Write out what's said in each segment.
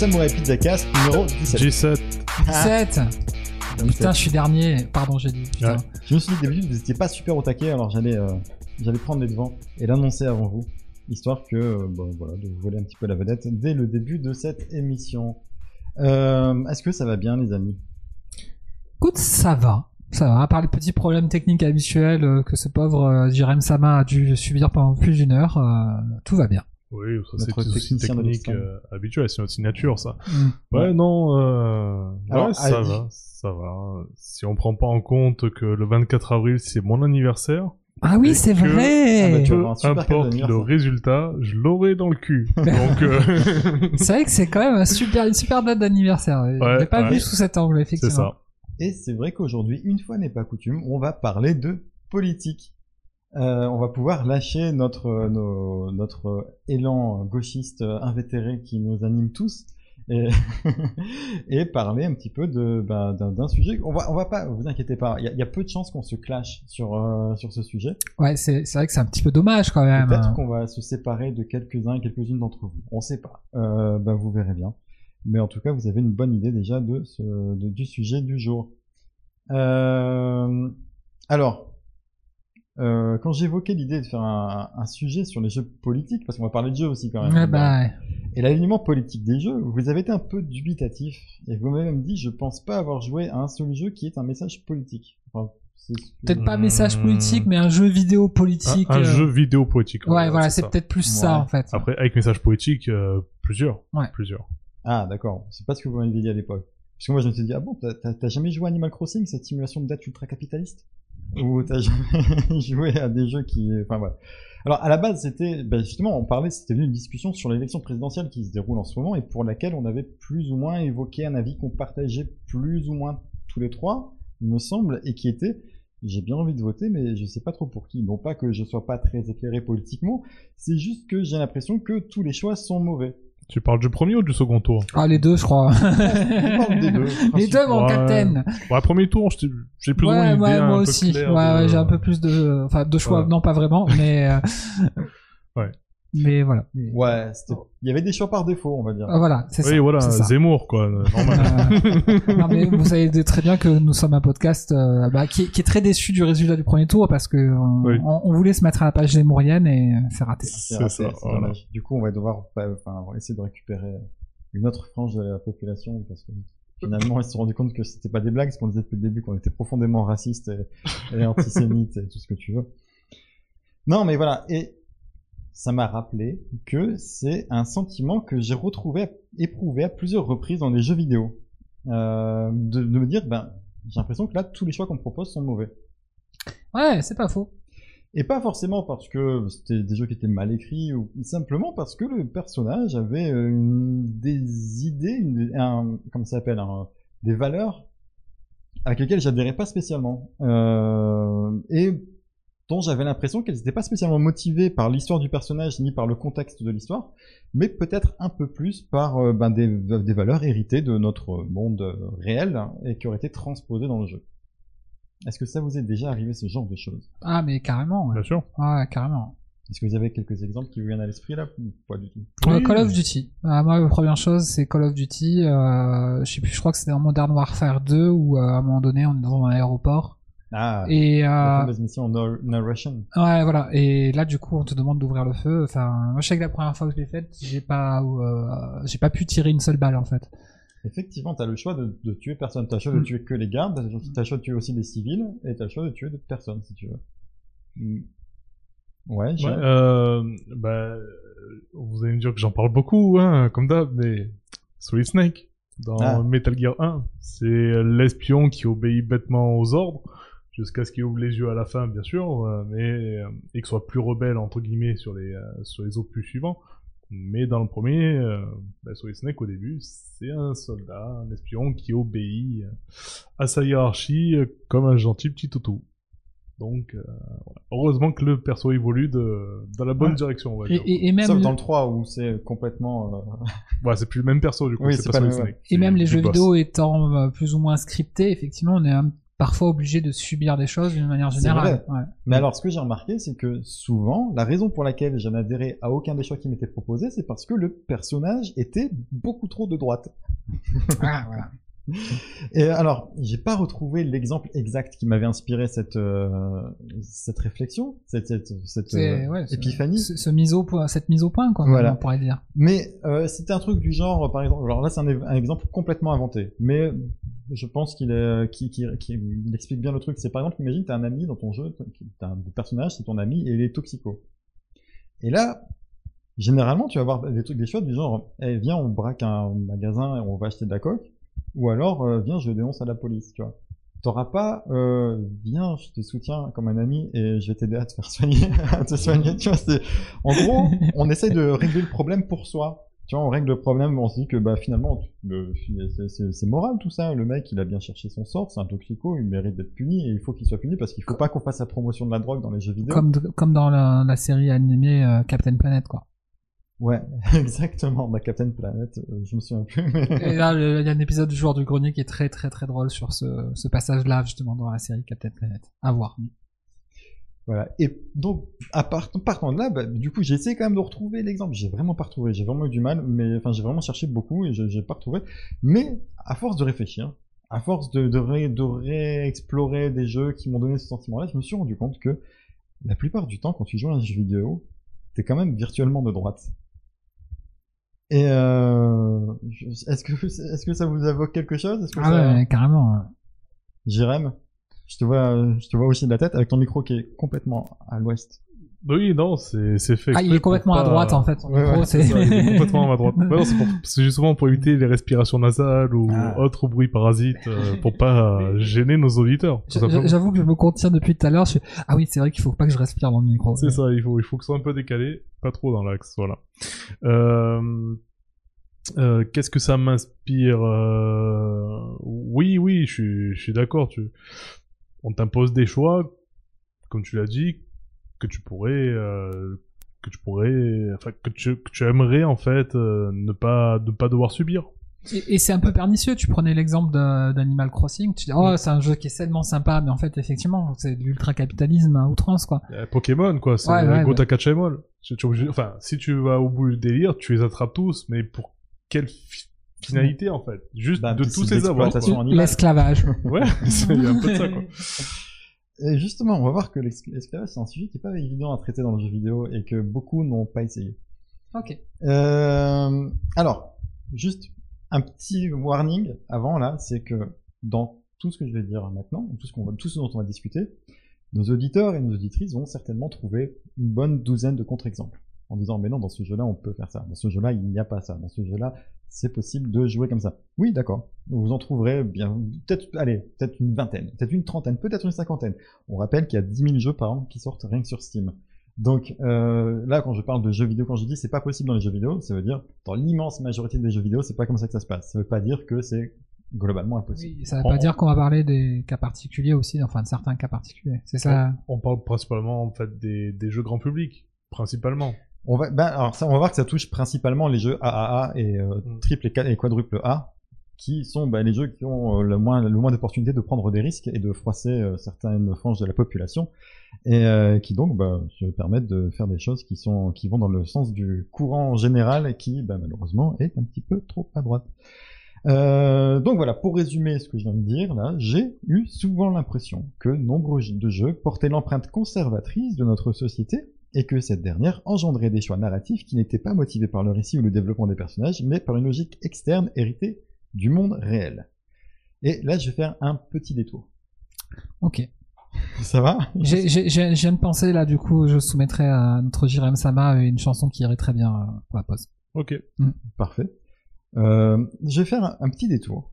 Samurai Pizza Cast numéro 17. G7. 17 Putain, je suis dernier. Pardon, j'ai dit. Putain. Ouais. Je me suis dit d'habitude vous étiez pas super au taquet alors j'allais euh, j'allais prendre les devants et l'annoncer avant vous histoire que euh, bon, voilà de vous voler un petit peu la vedette dès le début de cette émission. Euh, Est-ce que ça va bien les amis? Écoute, ça va. Ça va, à part les petits problèmes techniques habituels que ce pauvre euh, Jirem Sama a dû subir pendant plus d'une heure, euh, tout va bien. Oui, ça c'est de technique euh, habituel, c'est notre signature ça. Mm. Ouais, non, euh... Alors, ouais, ça va, ça va. Si on prend pas en compte que le 24 avril c'est mon anniversaire, Ah oui, c'est Ah vrai tu peu cadeau importe le résultat, je l'aurai dans le cul. Donc, euh, C'est vrai que c'est quand même un super, une super date d'anniversaire. Je Ouais, l'ai pas ouais. vu sous cet angle, c'est effectivement. ça. Et c'est vrai qu'aujourd'hui, une fois n'est pas coutume, on va parler de politique. Euh, on va pouvoir lâcher notre, nos- notre élan gauchiste invétéré qui nous anime tous et, et parler un petit peu de bah, d'un sujet. On va, on va pas, vous inquiétez pas, il y, a- il y a peu de chances qu'on se clash sur, euh, sur ce sujet. Ouais, c'est vrai que c'est un petit peu dommage quand même. Peut-être qu'on va se séparer de quelques-uns et quelques-unes d'entre vous. On sait pas. Euh, bah, vous verrez bien. Mais en tout cas, vous avez une bonne idée déjà de ce, de- du sujet du jour. Euh, alors, euh, quand j'évoquais l'idée de faire un, un sujet sur les jeux politiques, parce qu'on va parler de jeux aussi quand même. Bah. Et l'alignement politique des jeux, vous avez été un peu dubitatif et vous m'avez même dit, je pense pas avoir joué à un seul jeu qui est un message politique. Enfin, Peut-être pas un message Hmm. politique, mais un jeu vidéo politique. Un, un euh, jeu vidéo poétique. Ouais, voilà, c'est peut-être plus Ouais. ça en fait. Après, avec message poétique, euh, plusieurs. Ouais. Plusieurs. Ah, d'accord. C'est pas ce que vous m'avez dit à l'époque. Parce que moi, je me suis dit, ah bon, t'as- jamais joué à Animal Crossing, cette simulation de date ultra-capitaliste? Ou t'as jamais joué à des jeux qui... Enfin, voilà. Alors, à la base, c'était... Ben, justement, on parlait, c'était une discussion sur l'élection présidentielle qui se déroule en ce moment et pour laquelle on avait plus ou moins évoqué un avis qu'on partageait plus ou moins tous les trois, il me semble, et qui était... J'ai bien envie de voter, mais je sais pas trop pour qui. Non pas que je sois pas très éclairé politiquement, c'est juste que j'ai l'impression que tous les choix sont mauvais. Tu parles du premier ou du second tour Ah, les deux, je crois. Deux. les deux, mon Ouais. capitaine. Ouais, premier tour, j'ai plus ou moins ouais, une moi aussi. Ouais, de- ouais, j'ai un peu plus de, enfin, de choix. Ouais. Non, pas vraiment, mais. euh, Ouais. Mais voilà. Ouais, c'était- il y avait des choix par défaut, on va dire. Ah, Voilà, c'est ça. Oui, voilà, c'est ça. Zemmour, quoi, euh, normal. Euh, non mais vous savez très bien que nous sommes un podcast euh, bah, qui, est, qui est très déçu du résultat du premier tour parce que euh, Oui. on, on voulait se mettre à la page des Mouriennes et euh, c'est raté. C'est C'est raté, ça, c'est voilà. dommage. Du coup, on va devoir enfin, on va essayer de récupérer une autre frange de la population parce que finalement, ils se sont rendus compte que c'était pas des blagues, parce qu'on disait depuis le début qu'on était profondément raciste et, et antisémite et tout ce que tu veux. Non, mais voilà. Et ça m'a rappelé que c'est un sentiment que j'ai retrouvé, éprouvé à plusieurs reprises dans les jeux vidéo. Euh, de, de me dire, ben, j'ai l'impression que là, tous les choix qu'on me propose sont mauvais. Ouais, c'est pas faux. Et pas forcément parce que c'était des jeux qui étaient mal écrits, ou simplement parce que le personnage avait euh, une- des idées, une, un, comment ça s'appelle, un- des valeurs avec lesquelles j'adhérais pas spécialement. Euh, et dont j'avais l'impression qu'elles n'étaient pas spécialement motivées par l'histoire du personnage ni par le contexte de l'histoire, mais peut-être un peu plus par euh, ben, des, des valeurs héritées de notre monde euh, réel hein, et qui auraient été transposées dans le jeu. Est-ce que ça vous est déjà arrivé ce genre de choses? Ah mais carrément. Ouais, Bien sûr. Ouais, carrément. Est-ce que vous avez quelques exemples qui vous viennent à l'esprit là? Ou Pas du tout? Euh, Oui. Call of Duty. Ah, moi, la première chose, c'est Call of Duty. Euh, je sais plus, je crois que c'était dans Modern Warfare 2 où euh, à un moment donné, on est dans un aéroport. Ah, Et la euh, fameuse mission no narration. ouais, voilà. Et là, du coup, on te demande d'ouvrir le feu. Enfin, moi, je sais que la première fois que je l'ai faite, j'ai pas, euh, j'ai pas pu tirer une seule balle en fait. Effectivement, t'as le choix de, de tuer personne. T'as le choix de Mm. tuer que les gardes, t'as le choix- t'as le choix de tuer aussi des civils, et t'as le choix de tuer d'autres personnes si tu veux. Mm. Ouais, j'ai- Ouais, euh, bah, vous allez me dire que j'en parle beaucoup, hein, comme d'hab, mais Solid Snake, dans Ah. Metal Gear 1, c'est l'espion qui obéit bêtement aux ordres, jusqu'à ce qu'il ouvre les yeux à la fin, bien sûr, euh, mais, euh, et que soit plus rebelle, entre guillemets, sur les, euh, sur les opus suivants. Mais dans le premier, euh, bah, Solid Snake, au début, c'est un soldat, un espion qui obéit à sa hiérarchie euh, comme un gentil petit toutou. Donc, euh, voilà. heureusement que le perso évolue de, dans la bonne Ouais. direction, on va Et, dire. et- et même, Sauf le- dans le 3 où c'est complètement. euh, Ouais, c'est plus le même perso, du coup. Oui, c'est pas pas Solid le- Snake. et même les jeux boss. vidéo étant plus ou moins scriptés, effectivement, on est un- parfois obligé de subir des choses d'une manière générale. Ouais. Mais alors, ce que j'ai remarqué, c'est que souvent, la raison pour laquelle je n'adhérais à aucun des choix qui m'étaient proposés, c'est parce que le personnage était beaucoup trop de droite. Ah, voilà. Et alors, j'ai pas retrouvé l'exemple exact qui m'avait inspiré cette euh, cette réflexion, cette cette, euh, ouais, épiphanie. Ce, ce mise au point, cette mise au point, quoi, Voilà. on pourrait dire. Mais euh, c'était un truc du genre, par exemple, alors là c'est un, un exemple complètement inventé, mais je pense qu'il explique bien le truc. C'est par exemple, imagine t'as un ami dans ton jeu, t'as un personnage, c'est ton ami et il est toxico. Et là, généralement, tu vas avoir des trucs, des choix du genre, eh, viens, on braque un magasin et on va acheter de la coque, ou alors euh, viens, je dénonce à la police, tu vois. T'auras pas, euh, viens, je te soutiens comme un ami et je vais t'aider à te faire soigner, à te soigner, tu vois. C'est, en gros, on essaye de régler le problème pour soi. Tu vois, on règle le problème, on se dit que bah finalement, le- c'est- c'est c'est moral tout ça. Le mec, il a bien cherché son sort, c'est un toxico, il mérite d'être puni et il faut qu'il soit puni parce qu'il faut pas qu'on fasse la promotion de la drogue dans les jeux vidéo. Comme, comme dans la, la série animée euh, Captain Planet, quoi. Ouais, exactement. Bah Captain Planet, euh, je me souviens plus, mais Et là, il y a un épisode du joueur du grenier qui est très très très drôle sur ce, ce passage-là, justement, dans la série Captain Planet. À voir. Voilà. Et donc, à part, partant de là, bah, du coup, j'ai essayé quand même de retrouver l'exemple. J'ai vraiment pas retrouvé. J'ai vraiment eu du mal, mais enfin, j'ai vraiment cherché beaucoup et j'ai j'ai pas retrouvé. Mais à force de réfléchir, à force de, de, ré- de réexplorer des jeux qui m'ont donné ce sentiment-là, je me suis rendu compte que la plupart du temps, quand tu joues à un jeu vidéo, t'es quand même virtuellement de droite. Et euh, est-ce que est-ce que ça vous évoque quelque chose? Que Ah ça... ouais, carrément. Jérém, je te vois, je te vois aussi de la tête avec ton micro qui est complètement à l'ouest. Oui, non, c'est fait. Ah, il est complètement à droite, en fait. son Ouais, micro, ouais, c'est... C'est ça, il est complètement à droite. Ouais, c'est justement pour éviter les respirations nasales ou Ah. autres bruits parasites, euh, pour pas gêner nos auditeurs. J'avoue que je me contiens depuis tout à l'heure. Je ah oui, c'est vrai qu'il faut pas que je respire dans le micro. C'est ça, il faut, il faut que ce soit un peu décalé, pas trop dans l'axe, voilà. Euh, euh, Qu'est-ce que ça m'inspire euh, Oui, oui, je suis, je suis d'accord. Tu, on t'impose des choix, comme tu l'as dit, que tu pourrais, euh, que tu pourrais, enfin que tu, que tu aimerais en fait euh, ne pas, ne pas devoir subir. Et, et c'est un peu pernicieux. Tu prenais l'exemple de- d'Animal Crossing. Tu dis, oh, c'est un jeu qui est tellement sympa, mais en fait, effectivement, c'est de l'ultra-capitalisme à outrance, quoi. Euh, Pokémon, quoi, c'est Ouais, ouais, Go ouais. Takachemol. Tu- tu es obligé- Enfin, si tu vas au bout du délire, tu les attrapes tous, mais pour quelle fi- finalité en fait? Juste Bah, de tous de les avoir. l'exploitation. quoi. animal. L'esclavage. Ouais, c'est- il y a un peu de ça quoi. Et justement, on va voir que l'esclavage, c'est un sujet qui est pas évident à traiter dans le jeu vidéo et que beaucoup n'ont pas essayé. ok. Euh, alors, juste un petit warning avant là, c'est que dans tout ce que je vais dire maintenant, tout ce, qu'on va, tout ce dont on va discuter, nos auditeurs et nos auditrices vont certainement trouver une bonne douzaine de contre-exemples en disant mais non dans ce jeu-là on peut faire ça, dans ce jeu-là il n'y a pas ça, dans ce jeu-là c'est possible de jouer comme ça. Oui d'accord, vous en trouverez bien peut-être allez peut-être une vingtaine, peut-être une trentaine, peut-être une cinquantaine. On rappelle qu'il y a 10 000 jeux par an qui sortent rien que sur Steam. Donc euh, là, quand je parle de jeux vidéo, quand je dis c'est pas possible dans les jeux vidéo, ça veut dire dans l'immense majorité des jeux vidéo, c'est pas comme ça que ça se passe. Ça veut pas dire que c'est globalement impossible. Oui, ça veut pas dire qu'on va parler des cas particuliers aussi, enfin de certains cas particuliers. C'est ça. On parle principalement en fait des, des jeux grand public, principalement. On va, ben, alors ça, on va voir que ça touche principalement les jeux AAA et euh, Mm. triple et, et quadruple A, qui sont ben, les jeux qui ont euh, le moins, le moins d'opportunités de prendre des risques et de froisser euh, certaines franges de la population, et qui donc ben, se permettent de faire des choses qui sont, qui vont dans le sens du courant général et qui, malheureusement, est un petit peu trop à droite. Donc voilà, pour résumer ce que je viens de dire là, j'ai eu souvent l'impression que nombre de jeux portaient l'empreinte conservatrice de notre société et que cette dernière engendrait des choix narratifs qui n'étaient pas motivés par le récit ou le développement des personnages, mais par une logique externe héritée du monde réel. Et là, je vais faire un petit détour. Ok. Ça va? J'ai- de penser là, du coup, je soumettrai à notre Jirem Sama une chanson qui irait très bien euh, pour la pause. Ok. Parfait. Euh, je vais faire un, un petit détour.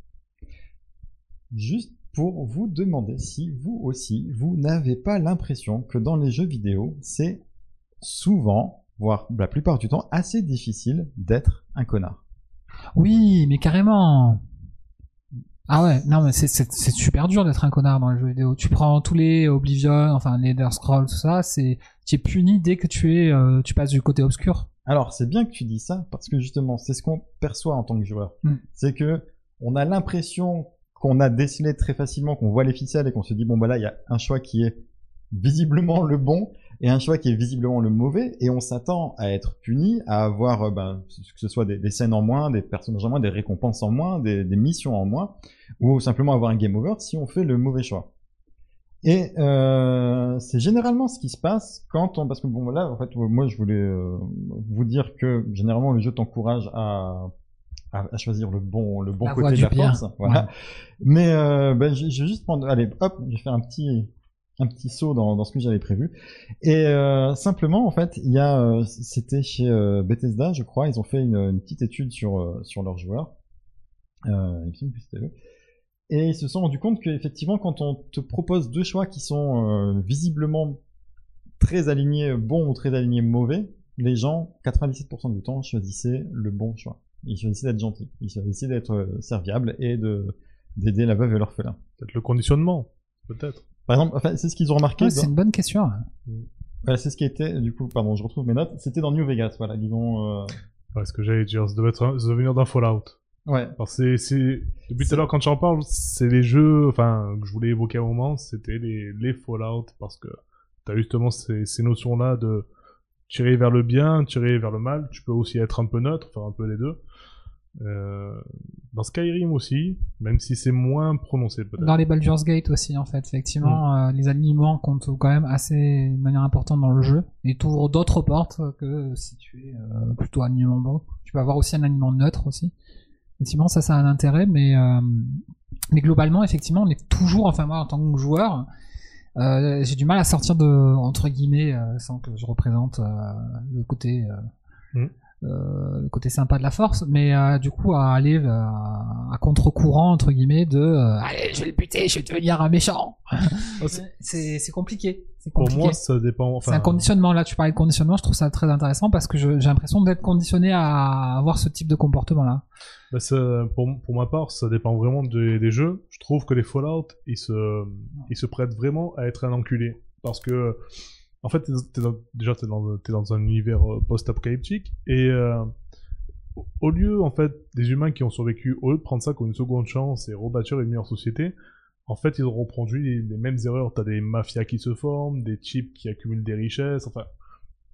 Juste pour vous demander si vous aussi, vous n'avez pas l'impression que dans les jeux vidéo, c'est souvent, voire la plupart du temps, assez difficile d'être un connard. Oui, mais carrément. Ah ouais, non mais c'est c'est c'est super dur d'être un connard dans les jeux vidéo. Tu prends tous les Oblivion, enfin les Elder Scrolls, tout ça, c'est tu es puni dès que tu es euh, tu passes du côté obscur. Alors, c'est bien que tu dis ça, parce que justement, c'est ce qu'on perçoit en tant que joueur. Mm. C'est que on a l'impression qu'on a décelé très facilement, qu'on voit les ficelles et qu'on se dit, bon, bah là, il y a un choix qui est visiblement le bon et un choix qui est visiblement le mauvais, et on s'attend à être puni, à avoir, euh, ben, que ce soit des, des scènes en moins, des personnages en moins, des récompenses en moins, des, des missions en moins, ou simplement avoir un game over si on fait le mauvais choix. Et euh, c'est généralement ce qui se passe quand on, parce que bon voilà, en fait, moi je voulais euh, vous dire que généralement le jeu t'encourage à, à, choisir le bon, le bon La côté de la bien. force, voilà. Mais euh, ben, je, je vais juste prendre, allez, hop, je vais faire un petit, un petit saut dans, ce que j'avais prévu. Et euh, simplement, en fait, il y a, euh, c'était chez euh, Bethesda, je crois, ils ont fait une, petite étude sur sur leurs joueurs. Et ils se sont rendus compte qu'effectivement, quand on te propose deux choix qui sont visiblement très alignés bons ou très alignés mauvais, les gens, 97% du temps, choisissaient le bon choix. Ils choisissaient d'être gentils. Ils choisissaient d'être serviables et de d'aider la veuve et l'orphelin. Peut-être le conditionnement, peut-être. Par exemple, enfin, c'est ce qu'ils ont remarqué. Ouais, dans- c'est une bonne question. hein. Voilà, c'est ce qui était, du coup, pardon, je retrouve mes notes. C'était dans New Vegas, voilà, ils ont, euh, Ouais, ce que j'allais dire, ça devait être, un- ça devait venir d'un Fallout. ouais, Alors c'est, c'est, depuis tout à l'heure quand j'en parle, c'est les jeux, enfin, que je voulais évoquer à un moment, c'était les, les Fallout, parce que t'as justement ces, ces notions-là de tirer vers le bien, tirer vers le mal, tu peux aussi être un peu neutre, faire un peu les deux. Euh, dans Skyrim aussi, même si c'est moins prononcé peut-être. Dans les Baldur's Gate aussi, en fait, effectivement, Mm. euh, les alignements comptent quand même assez de manière importante dans le jeu et t'ouvres d'autres portes que si tu es euh, plutôt alignement bon. Tu peux avoir aussi un alignement neutre aussi. Effectivement, ça, ça a un intérêt, mais mais globalement, effectivement, on est toujours, enfin moi, en tant que joueur, j'ai du mal à sortir de entre guillemets sans que je représente le côté Mm. Euh, le côté sympa de la force, mais euh, du coup à aller euh, à contre-courant entre guillemets de allez je vais le buter, je vais devenir un méchant. Ah, c'est- compliqué, Pour moi, ça dépend. Enfin, c'est un conditionnement là. Tu parlais de conditionnement, je trouve ça très intéressant parce que j'ai l'impression d'être conditionné à avoir ce type de comportement là. Bah, ça- pour, pour ma part, ça dépend vraiment des, des jeux. Je trouve que les Fallout, ils se, ils se prêtent vraiment à être un enculé. Parce que, en fait, déjà, t'es dans, dans un univers euh, post-apocalyptique. Et euh, au- lieu, en fait, des humains qui ont survécu, au de prendre ça comme une seconde chance et rebâtir une meilleure société, en fait, ils ont reproduit les, mêmes erreurs. T'as des mafias qui se forment, des chips qui accumulent des richesses. Enfin,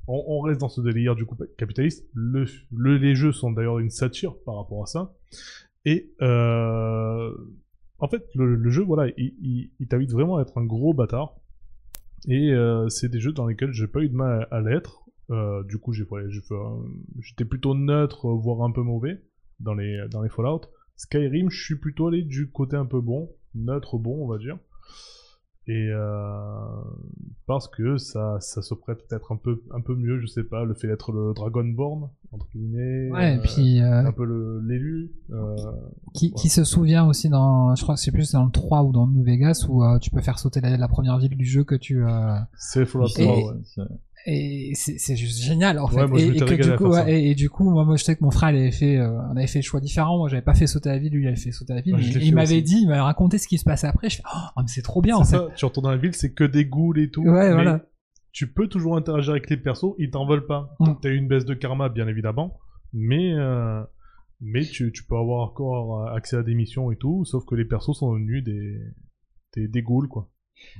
on, reste dans ce délire du coup capitaliste. Le, le- les jeux sont d'ailleurs une satire par rapport à ça. Et euh, en fait, le, jeu, voilà, il, il, il t'invite vraiment à être un gros bâtard. Et euh, c'est des jeux dans lesquels j'ai pas eu de mal à, l'être. Euh, du coup, j'ai, ouais, j'étais plutôt neutre, voire un peu mauvais dans les dans les Fallout. Skyrim, je suis plutôt allé du côté un peu bon, neutre bon, on va dire. Et euh, parce que ça, ça se prête peut-être un peu, un peu mieux, je sais pas, le fait d'être le Dragonborn entre guillemets, Ouais, et euh, puis euh, un peu le- l'élu. euh, qui, qui se souvient aussi dans, je crois que c'est plus dans le 3 ou dans New Vegas où euh, tu peux faire sauter la, la première ville du jeu que tu euh, c'est Fallout Et- 3, Ouais, et c'est juste génial en Ouais, fait moi, et, que du coup ça. ouais, et, et du coup moi, moi je sais que mon frère il avait fait euh, on avait fait le choix différent moi j'avais pas fait sauter la ville lui il avait fait sauter la ville Ouais, mais il m'avait dit il m'avait raconté ce qui se passait après je fais oh mais c'est trop bien en C'est fait ça, tu retournes dans la ville, c'est que des ghouls et tout. Ouais, mais voilà. Tu peux toujours interagir avec les persos, ils t'en veulent pas. Mm. T'as eu une baisse de karma, bien évidemment, mais euh, mais tu, tu peux avoir encore accès à des missions et tout, sauf que les persos sont devenus des des, des ghouls quoi.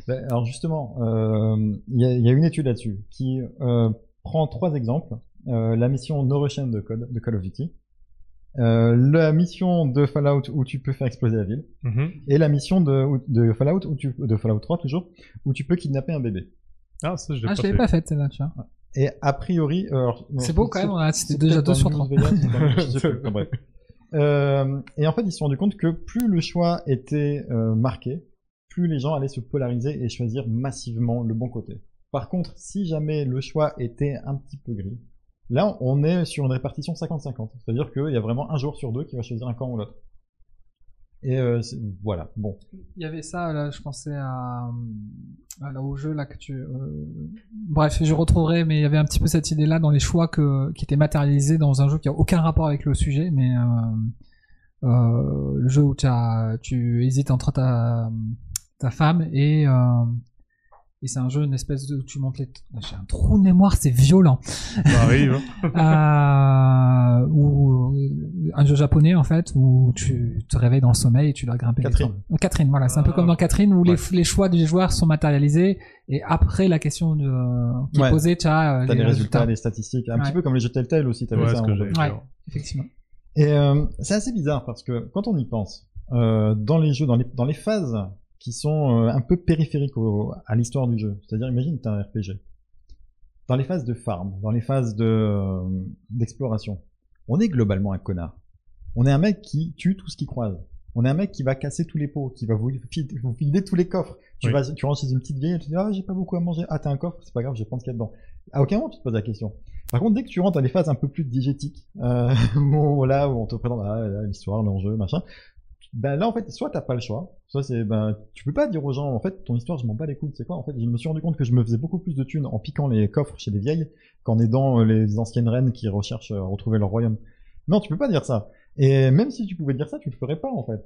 Ben, alors justement, euh, il y, a, il y a une étude là-dessus qui euh, prend trois exemples. Euh, la mission No Russian de, Code, de Call of Duty, euh, la mission de Fallout où tu peux faire exploser la ville, Mhm. et la mission de, de Fallout où tu, de Fallout 3 toujours, où tu peux kidnapper un bébé. Ah ça je l'ai ah pas pas faite celle-là tu vois Et a priori, c'est beau quand même on a cité déjà peut-être deux dans sur News trois Vegas, ou dans- je sais plus, enfin, bref. Euh, et en fait, ils se sont rendus compte que plus le choix était euh, marqué, plus les gens allaient se polariser et choisir massivement le bon côté. Par contre, si jamais le choix était un petit peu gris, là, on est sur une répartition 50-50. C'est-à-dire qu'il y a vraiment un joueur sur deux qui va choisir un camp ou l'autre. Et euh, voilà, bon. il y avait ça là je pensais au jeu là que tu euh, bref je retrouverai mais il y avait un petit peu cette idée là dans les choix qui étaient matérialisés dans un jeu qui a aucun rapport avec le sujet mais euh, le jeu où tu as, tu hésites entre ta, ta femme et, euh, et c'est un jeu, une espèce de, où tu montes les, j'ai un trou de mémoire, c'est violent. Ça arrive. hein. euh, ou un jeu japonais en fait où tu te réveilles dans le sommeil et tu dois grimper. Catherine. Euh, Catherine, voilà, c'est un peu Ah, comme dans Catherine où Ouais. les, les choix des joueurs sont matérialisés et après la question de, qui est Ouais. posée, tu as euh, T'as les, les résultats, résultats. les statistiques, un Ouais. petit peu comme les jeux Telltale aussi, t'avais Ouais, ça. ce que. Ouais, effectivement. Et euh, c'est assez bizarre parce que quand on y pense, euh, dans les jeux, dans les, dans les phases qui sont euh, un peu périphériques au- à l'histoire du jeu, c'est-à-dire imagine t'as un RPG, dans les phases de farm, dans les phases de euh, d'exploration, on est globalement un connard. On est un mec qui tue tout ce qu'il croise. On est un mec qui va casser tous les pots, qui va vous, filer- vous filer tous les coffres. Tu Oui. vas, tu rentres chez une petite vieille, tu dis ah j'ai pas beaucoup à manger, ah t'as un coffre, c'est pas grave, je vais prendre ce qu'il y a dedans. À aucun moment tu te poses la question. Par contre, dès que tu rentres dans les phases un peu plus diégétiques, euh, où, là où on te présente ah, l'histoire, l'enjeu, machin, ben là en fait, soit t'as pas le choix, soit c'est ben tu peux pas dire aux gens en fait ton histoire je m'en bats les couilles, c'est quoi en fait Je me suis rendu compte que je me faisais beaucoup plus de thunes en piquant les coffres chez les vieilles qu'en aidant euh, les anciennes reines qui recherchent à retrouver leur royaume. Non, tu peux pas dire ça. Et même si tu pouvais dire ça, tu le ferais pas en fait.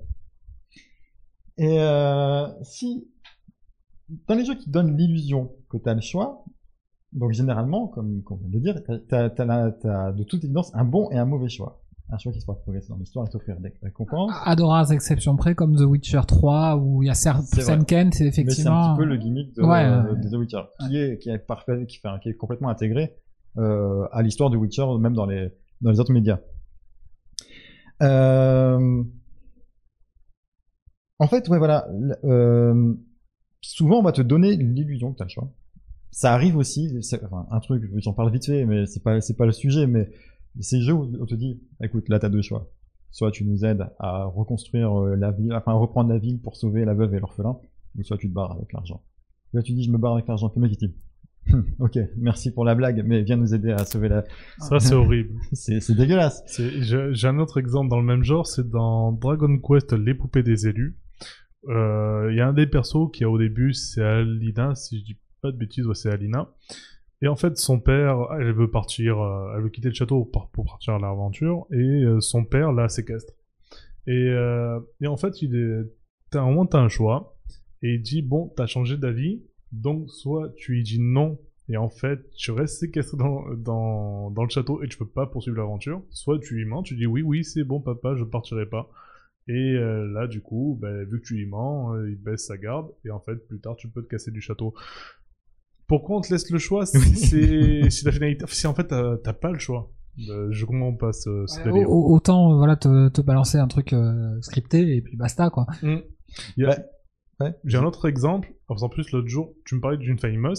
Et euh, si dans les jeux qui donnent l'illusion que tu as le choix, donc généralement, comme, on vient de dire, t'as, t'as, t'as de toute évidence un bon et un mauvais choix. Un choix qui se fera progresser dans l'histoire et t'offrir des récompenses. À de rares exceptions près, comme The Witcher 3, où il y a. Sam Kent, c'est Mais c'est un effectivement. petit peu le gimmick de, Ouais, euh, de The Witcher, qui est, qui est parfait, qui, fait, qui est complètement intégré euh, à l'histoire du Witcher, même dans les, dans les autres médias. Euh... En fait, ouais, voilà. euh, Souvent, on va te donner l'illusion que tu as le choix. Ça arrive aussi, enfin, un truc, j'en parle vite fait, mais c'est pas, c'est pas le sujet, mais ces jeux où on te dit, écoute, là, t'as deux choix. Soit tu nous aides à reconstruire euh, la ville, enfin, à reprendre la ville pour sauver la veuve et l'orphelin, ou soit tu te barres avec l'argent. Là, tu dis, je me barre avec l'argent. Le mec, il Hum, ok, merci pour la blague, mais viens nous aider à sauver la. Ça, c'est horrible. C'est dégueulasse. J'ai un autre exemple dans le même genre, c'est dans Dragon Quest, les poupées des élus. Euh, Il y a un des persos qui a au début, c'est Alina, si je dis pas de bêtises, ouais, c'est Alina. Et en fait, son père, elle veut partir, euh, elle veut quitter le château pour, pour partir à l'aventure, et euh, son père la séquestre. Et, euh, et en fait, il est, au moins t'as un choix, et il dit, bon, t'as changé d'avis, donc soit tu lui dis non, et en fait, tu restes séquestré dans, dans, dans le château et tu peux pas poursuivre l'aventure. Soit tu lui mens, tu dis oui, oui, c'est bon, papa, je partirai pas. Et là, du coup, ben, vu que tu lui mens, il baisse sa garde et en fait, plus tard, tu peux te casser du château. Pourquoi on te laisse le choix si c'est si la finalité, si en fait t'as t'as pas le choix. Euh, je comprends pas ce, ce Ouais, délire. au- autant euh, voilà te, te balancer un truc euh, scripté et puis basta quoi. Mm. Ouais. Ouais. J'ai un autre exemple. En plus l'autre jour, tu me parlais d'une Famous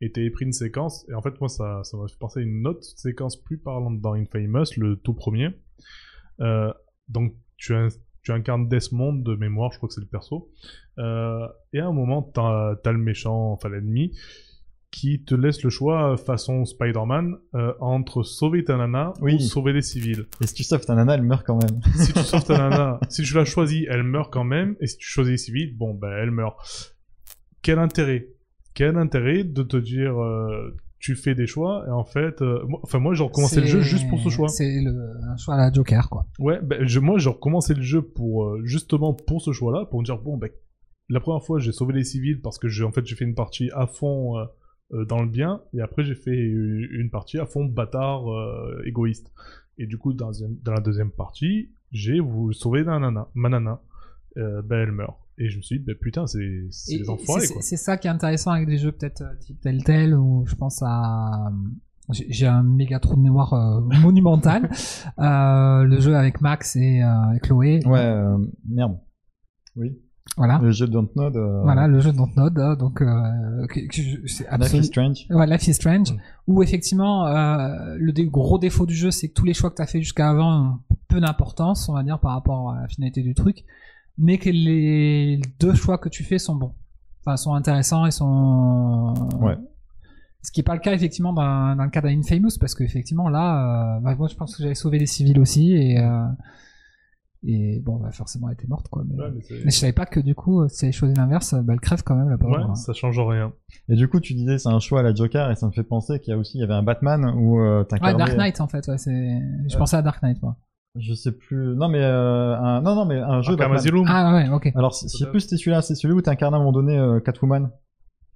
et t'avais pris une séquence. Et en fait, moi, ça, ça m'a fait penser à une autre séquence plus parlante dans Infamous, le tout premier. Euh, donc, tu, tu incarnes Desmond de mémoire, je crois que c'est le perso. Euh, et à un moment, t'as as le méchant, enfin l'ennemi, qui te laisse le choix, euh, façon Spider-Man, euh, entre sauver ta nana Oui. ou sauver les civils. Et si tu sauves ta nana, elle meurt quand même. Si tu sauves ta nana, si tu la choisis, elle meurt quand même, et si tu choisis les civils, bon, ben, elle meurt. Quel intérêt? Quel intérêt de te dire, euh, tu fais des choix, et en fait, euh, moi- enfin, moi, j'ai recommencé le jeu juste pour ce choix. C'est le un choix à la Joker quoi. Ouais, ben, je, moi, j'ai recommencé le jeu pour, euh, justement, pour ce choix-là, pour me dire, bon, ben, la première fois, j'ai sauvé les civils parce que j'ai, en fait, j'ai fait une partie à fond, dans le bien, et après, j'ai fait une partie à fond bâtard, euh, égoïste. Et du coup, dans, la deuxième partie, j'ai voulu sauver ma nana. Ma nana. Euh, ben, elle meurt. Et je me suis dit, ben, putain, c'est, et enfoirés, c'est- ça qui est intéressant avec des jeux peut-être euh, type Telltale où je pense à j'ai j'ai un méga trou de mémoire euh, monumental. Euh, le jeu avec Max et, euh, et Chloé. Ouais, euh, merde. Oui. Voilà. Le jeu de Dontnod. Euh, Voilà, le jeu de Dontnod, hein, donc euh, c'est Life is Strange. Ouais, Life is Strange, Mm. où effectivement, euh, le dé- gros défaut du jeu, c'est que tous les choix que tu as fait jusqu'à avant ont peu d'importance, on va dire, par rapport à la finalité du truc, mais que les deux choix que tu fais sont bons. Enfin, sont intéressants et sont... Ouais. Ce qui est pas le cas, effectivement, dans, dans le cas d'Infamous, parce qu'effectivement, là, euh, bah, moi, je pense que j'avais sauvé les civils aussi, et... Euh, et bon, bah, forcément, elle était morte, quoi. Mais, Ouais, mais c'est- mais je savais pas que, du coup, si elle choisi l'inverse, bah, elle crève quand même, la pauvre. Ouais, ça change rien. Et du coup, tu disais c'est un choix à la Joker et ça me fait penser qu'il y a aussi il y avait un Batman où euh, Ouais. Dark Knight en fait, ouais, c'est. Je Ouais. pensais à Dark Knight, moi. Je sais plus. Non, mais euh, un... non, non, mais un jeu. Arkham Batman. Asylum. Ah ouais, ok. Alors, je sais plus si c'était celui-là. C'est celui où t'incarnes à un moment donné euh, Catwoman,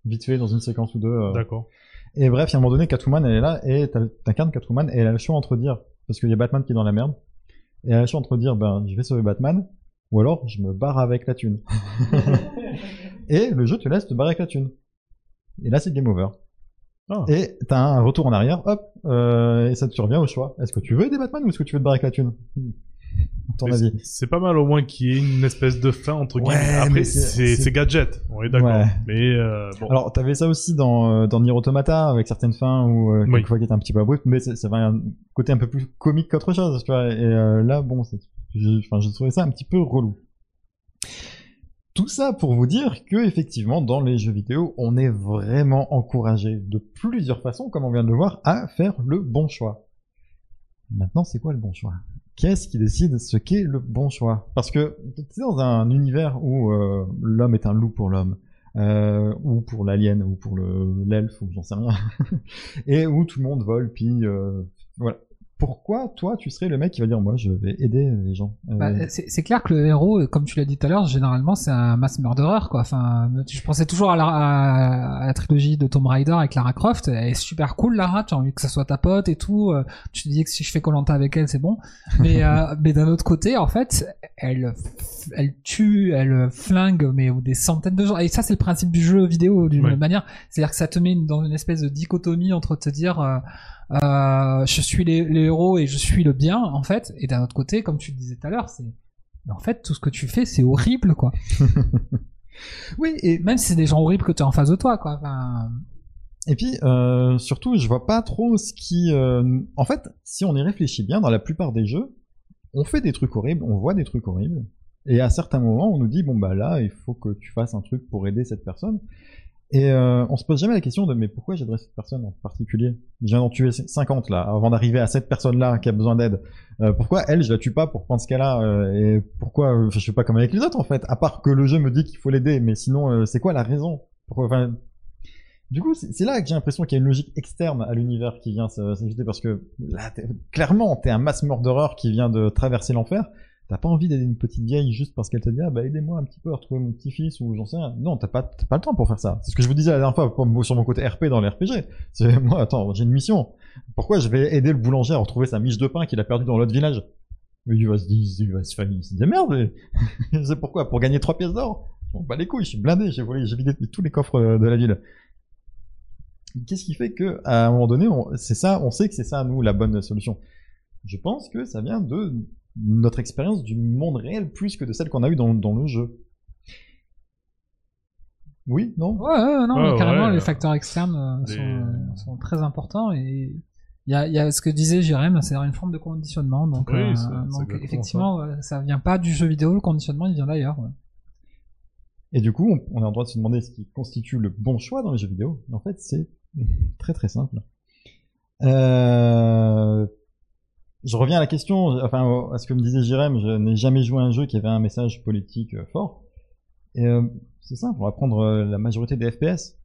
vite fait dans une séquence ou deux. euh. D'accord. Et bref, il y a un moment donné, Catwoman, elle est là et t'incarnes Catwoman et elle a le choix entre dire, parce qu'il y a Batman qui est dans la merde, et elle a le choix entre dire, ben, je vais sauver Batman, ou alors je me barre avec la thune. et le jeu te laisse te barrer avec la thune. Et là, c'est game over. Ah. Et t'as un retour en arrière, hop, euh, et ça te revient au choix. Est-ce que tu veux aider Batman ou est-ce que tu veux te barrer avec la thune? À ton Mais avis c'est- pas mal au moins qu'il y ait une espèce de fin entre guillemets. Ouais, Après, c'est- gadget, on est d'accord. Ouais. Mais euh, bon. Alors, t'avais ça aussi dans, euh, dans Nier Automata, avec certaines fins où, euh, Oui. quelquefois qui étaient un petit peu abruptes, mais ça avait un côté un peu plus comique qu'autre chose, tu vois. Et euh, là, bon, enfin, j'ai trouvé ça un petit peu relou. Tout ça pour vous dire que, effectivement, dans les jeux vidéo, on est vraiment encouragé de plusieurs façons, comme on vient de le voir, à faire le bon choix. Maintenant, c'est quoi le bon choix? Qu'est-ce qui décide ce qu'est le bon choix? Parce que, tu dans un univers où euh, l'homme est un loup pour l'homme, euh, ou pour l'alien, ou pour le l'elfe, ou j'en sais rien, et où tout le monde vole, puis euh, voilà. Pourquoi toi tu serais le mec qui va dire moi je vais aider les gens Euh, Bah, c'est c'est clair que le héros, euh, comme tu l'as dit tout à l'heure, généralement c'est un mass murderer quoi. Enfin, je pensais toujours à la, à, à la trilogie de Tomb Raider avec Lara Croft. Elle est super cool Lara, tu as envie que ça soit ta pote et tout. euh, Tu te dis que si je fais Colanta avec elle c'est bon. Mais euh, mais d'un autre côté en fait, elle elle tue, elle flingue mais des centaines de gens. Et ça c'est le principe du jeu vidéo d'une manière. C'est-à-dire que ça te met dans une espèce de dichotomie entre te dire euh, euh, je suis les, les héros et je suis le bien en fait. Et d'un autre côté comme tu le disais tout à l'heure c'est en fait tout ce que tu fais c'est horrible quoi. Oui, et, même si c'est des gens horribles que tu as en face de toi quoi enfin, et puis euh, surtout je vois pas trop ce qui... euh, En fait, si on y réfléchit bien, dans la plupart des jeux, on fait des trucs horribles, on voit des trucs horribles, et à certains moments on nous dit bon bah là il faut que tu fasses un truc pour aider cette personne. Et euh, on se pose jamais la question de mais pourquoi j'aiderais cette personne en particulier? Je viens d'en tuer 50 là, avant d'arriver à cette personne-là qui a besoin d'aide. Euh, pourquoi elle, je la tue pas pour prendre ce a euh, Et pourquoi je fais pas comme avec les autres en fait À part que le jeu me dit qu'il faut l'aider, mais sinon c'est quoi la raison? Du coup, c'est là que j'ai l'impression qu'il y a une logique externe à l'univers qui vient s'ajouter parce que là, clairement, t'es un mass murderer qui vient de traverser l'enfer. T'as pas envie d'aider une petite vieille juste parce qu'elle te dit ah bah aidez-moi un petit peu à retrouver mon petit-fils ou j'en sais rien. Non, t'as pas pas le temps pour faire ça. C'est ce que je vous disais la dernière fois sur mon côté RP dans les RPG. C'est moi attends j'ai une mission. Pourquoi je vais aider le boulanger à retrouver sa miche de pain qu'il a perdu dans l'autre village? Mais il va se dire il va se faire il se démerde. C'est pourquoi? Pour gagner trois pièces d'or? Bon, bah les couilles, je suis blindé, j'ai volé, j'ai vidé tous les coffres de la ville. Qu'est-ce qui fait que à un moment donné, on- c'est ça, on sait que c'est ça nous la bonne solution? Je pense que ça vient de notre expérience du monde réel plus que de celle qu'on a eue dans, dans le jeu. Oui, non? Ouais, ouais, non Ouais, mais carrément ouais, les euh, facteurs externes euh, des- sont, sont très importants et il y a, il y a ce que disait Jérém c'est une forme de conditionnement donc, Oui, euh, donc effectivement ouais, ça vient pas du jeu vidéo le conditionnement il vient d'ailleurs ouais. Et du coup, on, on a le droit de se demander ce qui constitue le bon choix dans les jeux vidéo. En fait, c'est très très simple. Euh, Je reviens à la question, enfin à ce que me disait Jérém, je n'ai jamais joué à un jeu qui avait un message politique euh, fort. Et euh, c'est simple, on va prendre euh, la majorité des FPS.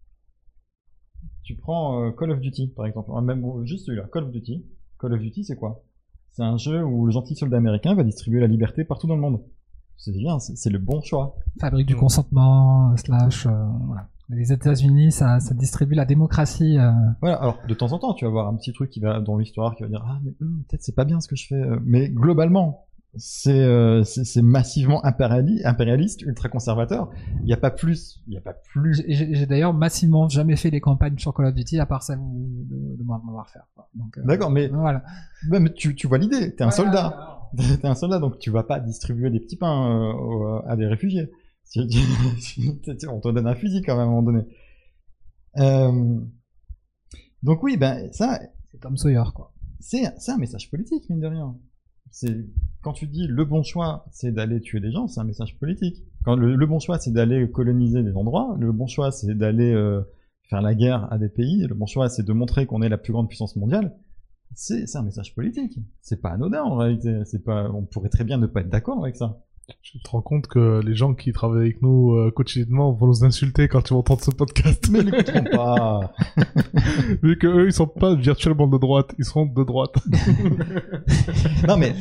Tu prends euh, Call of Duty par exemple, Ah, même juste celui-là, Call of Duty. Call of Duty, c'est quoi? C'est un jeu où le gentil soldat américain va distribuer la liberté partout dans le monde. C'est bien, c'est le bon choix. fabrique du consentement slash voilà les États-Unis ça, ça distribue la démocratie euh, Voilà, alors de temps en temps, tu vas voir un petit truc qui va dans l'histoire qui va dire ah mais hum, peut-être c'est pas bien ce que je fais, euh. mais globalement c'est euh, massivement impériali- impérialiste, ultra conservateur. Il n'y a pas plus, il y a pas plus. J'ai- d'ailleurs massivement jamais fait des campagnes sur Call of Duty à part celle de, de Modern Warfare. euh, D'accord, mais, Voilà. mais tu tu vois l'idée, t'es un Ouais, soldat, t'es un soldat, donc tu vas pas distribuer des petits pains à des réfugiés. On te donne un fusil quand même à un moment donné. Euh, donc oui, ben ça, C'est Tom Sawyer, quoi. c'est un message politique mine de rien. C'est quand tu dis le bon choix, c'est d'aller tuer des gens, c'est un message politique. Quand le, le bon choix, c'est d'aller coloniser des endroits, le bon choix, c'est d'aller euh, faire la guerre à des pays, le bon choix, c'est de montrer qu'on est la plus grande puissance mondiale. C'est c'est un message politique. C'est pas anodin en réalité. C'est pas, on pourrait très bien ne pas être d'accord avec ça. Tu te rends compte que les gens qui travaillent avec nous euh, quotidiennement vont nous insulter quand ils vont entendre ce podcast. Mais ils l'écouteront pas. Vu que eux, ils sont pas virtuellement de droite, ils sont de droite. non mais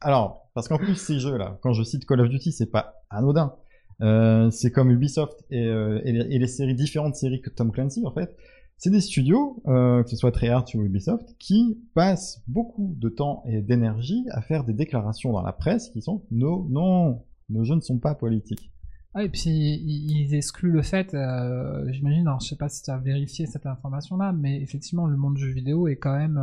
alors, parce qu'en plus, ces jeux-là, quand je cite Call of Duty, c'est pas anodin. Euh, c'est comme Ubisoft et, euh, et, les, et les séries, différentes séries que Tom Clancy, en fait. C'est des studios, euh, que ce soit Treyarch ou Ubisoft, qui passent beaucoup de temps et d'énergie à faire des déclarations dans la presse qui sont non, non, nos jeux ne sont pas politiques. Ah, et puis ils excluent le fait, euh, j'imagine, alors je sais pas si tu as vérifié cette information-là, mais effectivement le monde du jeu vidéo est quand même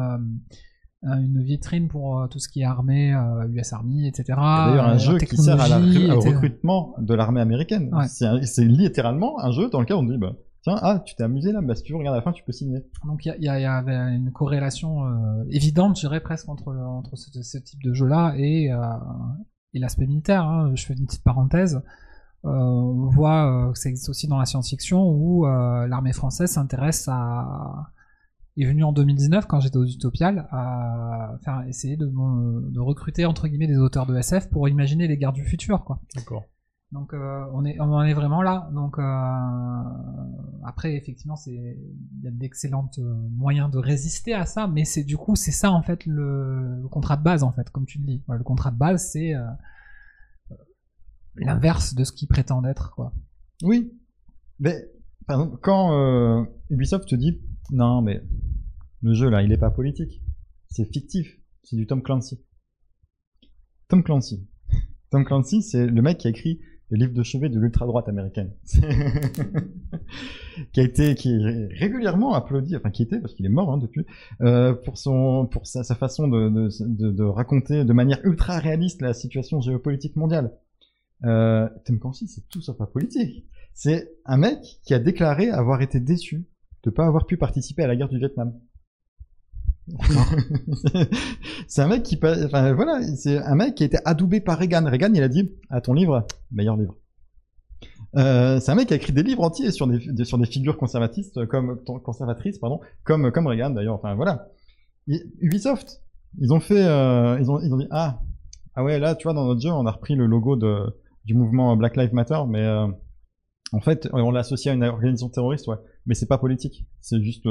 euh, une vitrine pour euh, tout ce qui est armée, US Army, etc. A D'ailleurs, un jeu qui sert à la, au recrutement de l'armée américaine. Ouais. C'est C'est littéralement un jeu dans lequel on dit, bah, tiens, ah, tu t'es amusé là, bah, si tu veux, regarde à la fin, tu peux signer. Donc il y, avait une corrélation euh, évidente, je dirais presque entre, entre ce, ce type de jeu-là et, euh, et l'aspect militaire. hein. Je fais une petite parenthèse. Euh, on voit euh, que ça existe aussi dans la science-fiction où euh, l'armée française s'intéresse à est venue en 2019 quand j'étais aux Utopiales à faire essayer de, de recruter entre guillemets des auteurs de SF pour imaginer les guerres du futur quoi. D'accord. Donc euh, on est on en est vraiment là. Donc euh, après effectivement c'est il y a d'excellents euh, moyens de résister à ça, mais c'est du coup c'est ça en fait le, contrat de base en fait comme tu le dis. Le contrat de base c'est l'inverse de ce qu'ils prétendent être quoi. Oui. Mais, quand Ubisoft te dit, non, mais le jeu là, il est pas politique. C'est fictif. C'est du Tom Clancy. Tom Clancy. Tom Clancy, c'est le mec qui a écrit le livre de chevet de l'ultra-droite américaine. qui a été, qui est régulièrement applaudi, enfin qui était, parce qu'il est mort hein, depuis, euh, pour son, pour sa, sa façon de, de, de, de raconter de manière ultra réaliste la situation géopolitique mondiale. Euh, Tom Clancy, c'est tout sauf pas politique. C'est un mec qui a déclaré avoir été déçu de pas avoir pu participer à la guerre du Vietnam. c'est un mec qui, voilà, c'est un mec qui a été adoubé par Reagan. Reagan, il a dit, à ton livre, meilleur livre. Euh, c'est un mec qui a écrit des livres entiers sur des, sur des figures conservatistes comme conservatrices pardon comme comme Reagan d'ailleurs. Enfin voilà. Ubisoft ils ont fait euh, ils ont ils ont dit ah ah ouais là tu vois dans notre jeu on a repris le logo de du mouvement Black Lives Matter mais euh, en fait on l'a associé à une organisation terroriste ouais. Mais c'est pas politique. C'est juste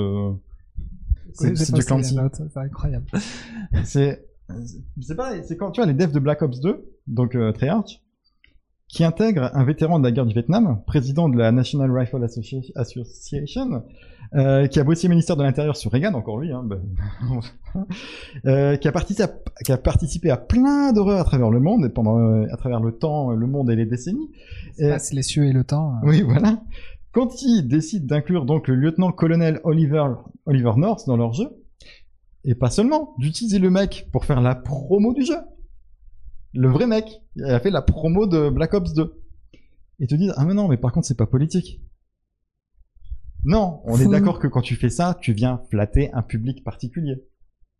c'est du Clancy C'est incroyable. c'est c'est pareil, c'est quand tu vois les devs de Black Ops 2, donc euh, Treyarch, qui intègrent un vétéran de la guerre du Vietnam, président de la National Rifle Associ- Association, euh, qui a bossé au ministère de l'Intérieur sur Reagan, encore lui, hein, ben, euh, qui, a participé à, qui a participé à plein d'horreurs à travers le monde, et pendant, euh, à travers le temps, le monde et les décennies. Et- passe les cieux et le temps. euh. oui, voilà. Quand ils décident d'inclure donc le lieutenant-colonel Oliver, Oliver North dans leur jeu, et pas seulement, d'utiliser le mec pour faire la promo du jeu. Le vrai mec, il a fait la promo de Black Ops 2. Et te disent, ah mais non, mais par contre c'est pas politique. Non, on est d'accord que quand tu fais ça, tu viens flatter un public particulier.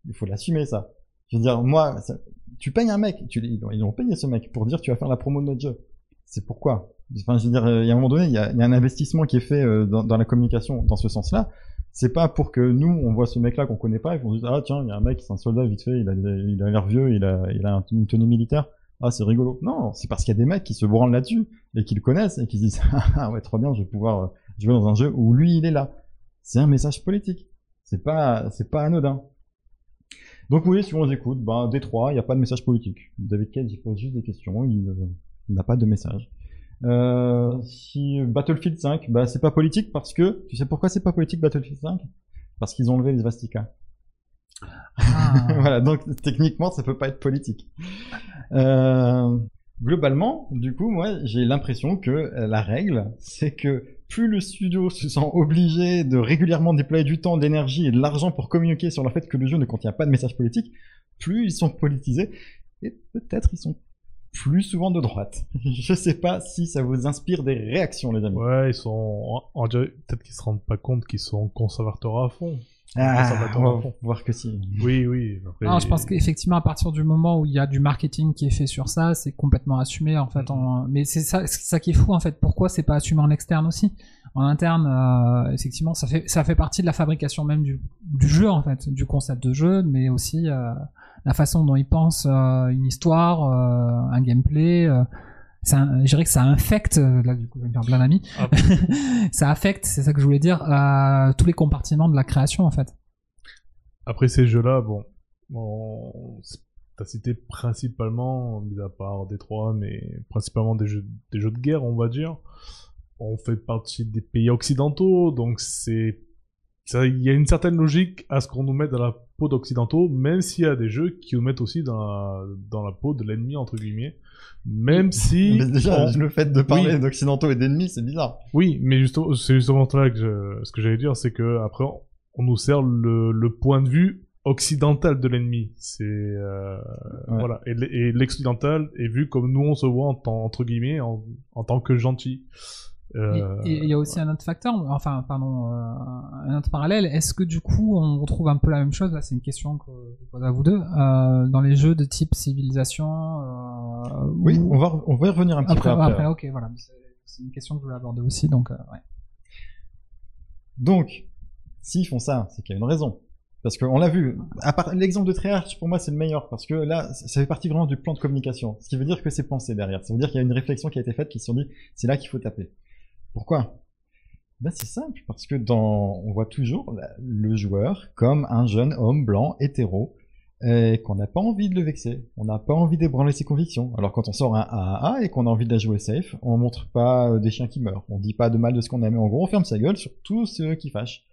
Il faut l'assumer ça. Je veux dire, moi, ça- tu payes un mec, tu, ils, ont, ils ont payé ce mec pour dire tu vas faire la promo de notre jeu. C'est pourquoi. Enfin, je veux dire, euh, il y a un moment donné, il y a, un investissement qui est fait euh, dans, la communication dans ce sens-là. C'est pas pour que nous, on voit ce mec-là qu'on connaît pas, et qu'on se dise, ah tiens, il y a un mec, c'est un soldat vite fait, il a, l'air vieux, il a, une tenue militaire. Ah, c'est rigolo. Non, c'est parce qu'il y a des mecs qui se branlent là-dessus, et qui le connaissent, et qui se disent, ah ouais, trop bien, je vais pouvoir euh, jouer dans un jeu où lui, il est là. C'est un message politique. C'est pas, c'est pas anodin. Donc oui, si on les écoute, ben, Détroit, il n'y a pas de message politique. David Cage, il pose juste des questions, il n'a pas de message. Euh, si Battlefield 5, bah c'est pas politique parce que, tu sais pourquoi c'est pas politique Battlefield 5 Parce qu'ils ont enlevé les svastikas. Ah. voilà, donc techniquement ça peut pas être politique. Euh, globalement, du coup, moi j'ai l'impression que euh, la règle, c'est que plus le studio se sent obligé de régulièrement déployer du temps, de l'énergie et de l'argent pour communiquer sur le fait que le jeu ne contient pas de message politique, plus ils sont politisés et peut-être ils sont plus souvent de droite. Je sais pas si ça vous inspire des réactions, les amis. Ouais, ils sont. Peut-être qu'ils se rendent pas compte qu'ils sont conservateurs à fond. Ah, on à va fond. voir que si. Oui, oui. après- Non, je pense qu'effectivement, à partir du moment où il y a du marketing qui est fait sur ça, c'est complètement assumé en fait. En... Mais c'est ça, c'est ça qui est fou en fait. Pourquoi c'est pas assumé en externe aussi? En interne, euh, effectivement, ça fait ça fait partie de la fabrication même du, du jeu en fait, du concept de jeu, mais aussi euh, la façon dont ils pensent euh, une histoire, un gameplay. ça, je dirais que ça infecte, là du coup je vais me faire plein d'amis, Ah. ça affecte, c'est ça que je voulais dire, tous les compartiments de la création en fait. Après ces jeux-là, bon, on- t'as cité principalement, mis à part Détroit, mais principalement des jeux, des jeux de guerre, on va dire. On fait partie des pays occidentaux, donc c'est il y a une certaine logique à ce qu'on nous mette dans la peau d'occidentaux, même s'il y a des jeux qui nous mettent aussi dans la, dans la peau de l'ennemi, entre guillemets. Même si... Mais déjà, on- le fait de parler Oui. d'occidentaux et d'ennemis, c'est bizarre. Oui, mais justement, c'est justement là que je, ce que j'allais dire, c'est que après, on, nous sert le, le point de vue occidental de l'ennemi. C'est euh, Ouais. voilà, et l'occidental est vu comme nous on se voit en tant, entre guillemets en, en tant que gentil. Euh, Et et il y a aussi un autre facteur, enfin, pardon, euh, un autre parallèle. Est-ce que du coup, on retrouve un peu la même chose? Là, c'est une question que je pose à vous deux. euh, dans les jeux de type civilisation. euh, Oui, ou- on va, on va y revenir un petit Après, peu après. après, ok, voilà. C'est- une question que je voulais aborder aussi, donc euh, ouais. Donc, s'ils font ça, c'est qu'il y a une raison. Parce qu'on l'a vu, à part l'exemple de Treyarch, pour moi, c'est le meilleur, parce que là, ça ça fait partie vraiment du plan de communication. Ce qui veut dire que c'est pensé derrière. Ça veut dire qu'il y a une réflexion qui a été faite, qui se sont dit, c'est là qu'il faut taper. Pourquoi? Ben, c'est simple, parce que dans, on voit toujours le joueur comme un jeune homme blanc, hétéro, et qu'on n'a pas envie de le vexer, on n'a pas envie d'ébranler ses convictions. Alors quand on sort un AAA et qu'on a envie de la jouer safe, on montre pas euh, des chiens qui meurent, on dit pas de mal de ce qu'on aime, en gros on ferme sa gueule sur tout ce qui fâche.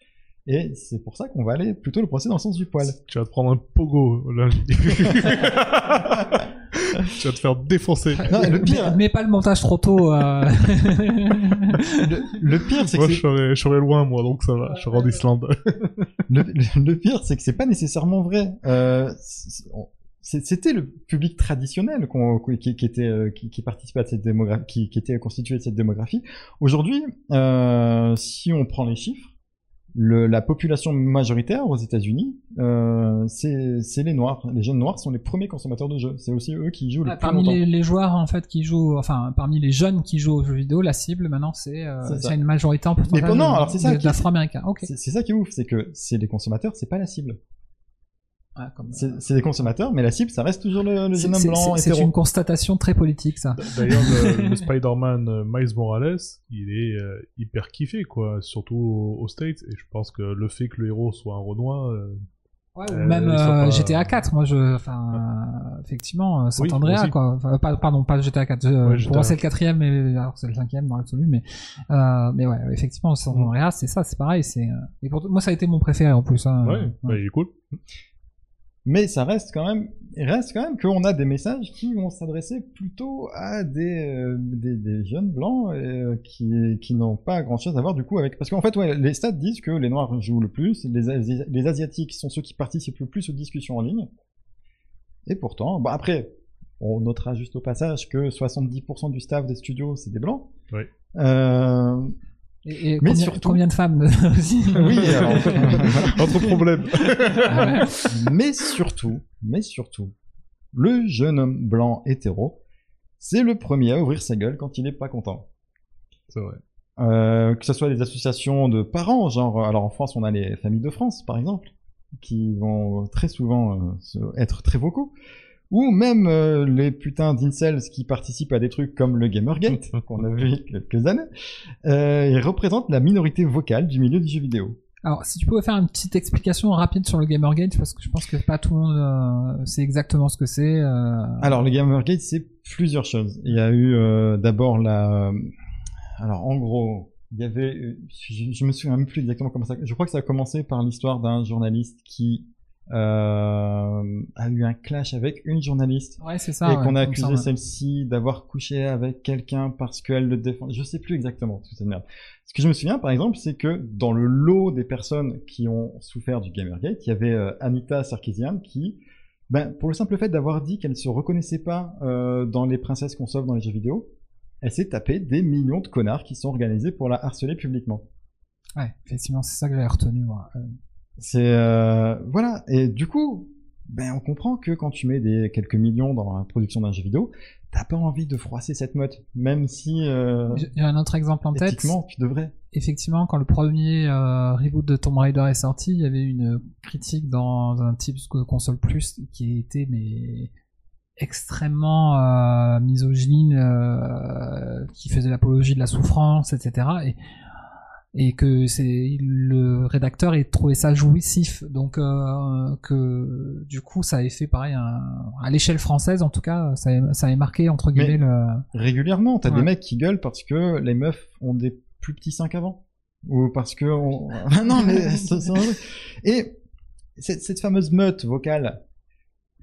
Et c'est pour ça qu'on va aller plutôt le procès dans le sens du poil. Tu vas te prendre un pogo lundi. tu vas te faire défoncer. Non, le pire, Mais, mais pas le montage trop tôt. euh. le, le pire c'est que Moi, je serais, je serais loin, moi, donc ça va. Je serai en Islande. le, le- le pire, c'est que c'est pas nécessairement vrai. Euh, C'était le public traditionnel qui, qui était euh, qui, qui participait à cette démographie, qui, qui était constitué de cette démographie. Aujourd'hui, euh, si on prend les chiffres, le, la population majoritaire aux États-Unis, euh, c'est les Noirs. Les jeunes Noirs sont les premiers consommateurs de jeux. C'est aussi eux qui jouent le Ah, plus parmi longtemps. les, les joueurs en fait qui jouent, enfin parmi les jeunes qui jouent aux jeux vidéo, la cible maintenant c'est euh, une majorité en pourcentage Mais non, alors c'est ça c'est ça qui est ouf, c'est que c'est les consommateurs, c'est pas la cible. Ah, comme- C'est les consommateurs, mais la cible, ça reste toujours le, le C'est- jeune homme c'est- blanc une constatation très politique ça. D'ailleurs, le, le Spider-Man euh, Miles Morales, il est euh, hyper kiffé, quoi. Surtout aux, States. Et je pense que le fait que le héros soit un Renoir, euh, Ouais, ou Euh, même euh, pas- GTA 4, moi je, enfin, euh, effectivement, euh, Sant Oui, quoi. Enfin, pas- pardon, pas GTA 4. je- Ouais, pour moi c'est le quatrième, mais alors c'est le cinquième dans l'absolu, mais euh, mais ouais, effectivement, Sant Mm. C'est ça, c'est pareil, c'est. euh, Et pour moi ça a été mon préféré en plus. Hein, ouais, Ouais. bah, il est cool. Mais ça reste quand même, reste quand même qu'on a des messages qui vont s'adresser plutôt à des, euh, des, des jeunes blancs euh, qui, qui n'ont pas grand chose à voir du coup avec. Parce qu'en fait, ouais, les stats disent que les noirs jouent le plus, les, Asi- les asiatiques sont ceux qui participent le plus aux discussions en ligne. Et pourtant, bon après, on notera juste au passage que 70% du staff des studios c'est des blancs. Oui. Euh, Et, et Mais combien, surtout- combien de femmes aussi oui, alors, Autre problème. Ah mais surtout, mais surtout, le jeune homme blanc hétéro, c'est le premier à ouvrir sa gueule quand il n'est pas content. C'est vrai. Euh, que ce soit les associations de parents, genre, alors en France, on a les familles de France, par exemple, qui vont très souvent euh, être très vocaux, ou même euh, les putains d'incels qui participent à des trucs comme le Gamergate, qu'on a vu il y a quelques années, euh, ils représentent la minorité vocale du milieu du jeu vidéo. Alors, si tu pouvais faire une petite explication rapide sur le Gamergate, parce que je pense que pas tout le monde euh, sait exactement ce que c'est. euh, Alors, le Gamergate, c'est plusieurs choses. Il y a eu euh, d'abord la... Alors, en gros, il y avait... Je, je me souviens même plus exactement comment ça... Je crois que ça a commencé par l'histoire d'un journaliste qui a eu un clash avec une journaliste Ouais, c'est ça. et ouais, qu'on a accusé celle-ci d'avoir couché avec quelqu'un parce qu'elle le défend. Je sais plus exactement toute cette merde. Ce que je me souviens, par exemple, c'est que dans le lot des personnes qui ont souffert du Gamergate, il y avait euh, Anita Sarkeesian qui, ben, pour le simple fait d'avoir dit qu'elle ne se reconnaissait pas euh, dans les princesses qu'on sauve dans les jeux vidéo, elle s'est tapé des millions de connards qui sont organisés pour la harceler publiquement. Ouais, effectivement, c'est ça que j'avais retenu, moi. Euh, C'est euh, voilà et du coup, ben on comprend que quand tu mets des quelques millions dans la production d'un jeu vidéo, t'as pas envie de froisser cette meute, même si euh, J'ai un autre exemple en tête. tu devrais. Effectivement, quand le premier euh, reboot de Tomb Raider est sorti, il y avait une critique dans un type de console plus qui était mais extrêmement euh, misogyne, qui faisait l'apologie de la souffrance, etc. Et et que c'est le rédacteur ait trouvé ça jouissif donc euh, que du coup ça ait fait pareil un- à l'échelle française en tout cas ça ait, ça ait marqué entre Mais- guillemets le Régulièrement, t'as Ouais. des mecs qui gueulent parce que les meufs ont des plus petits seins qu'avant. Ou parce que... on- Ah non, mais... c'est vrai. Et cette, cette fameuse meute vocale,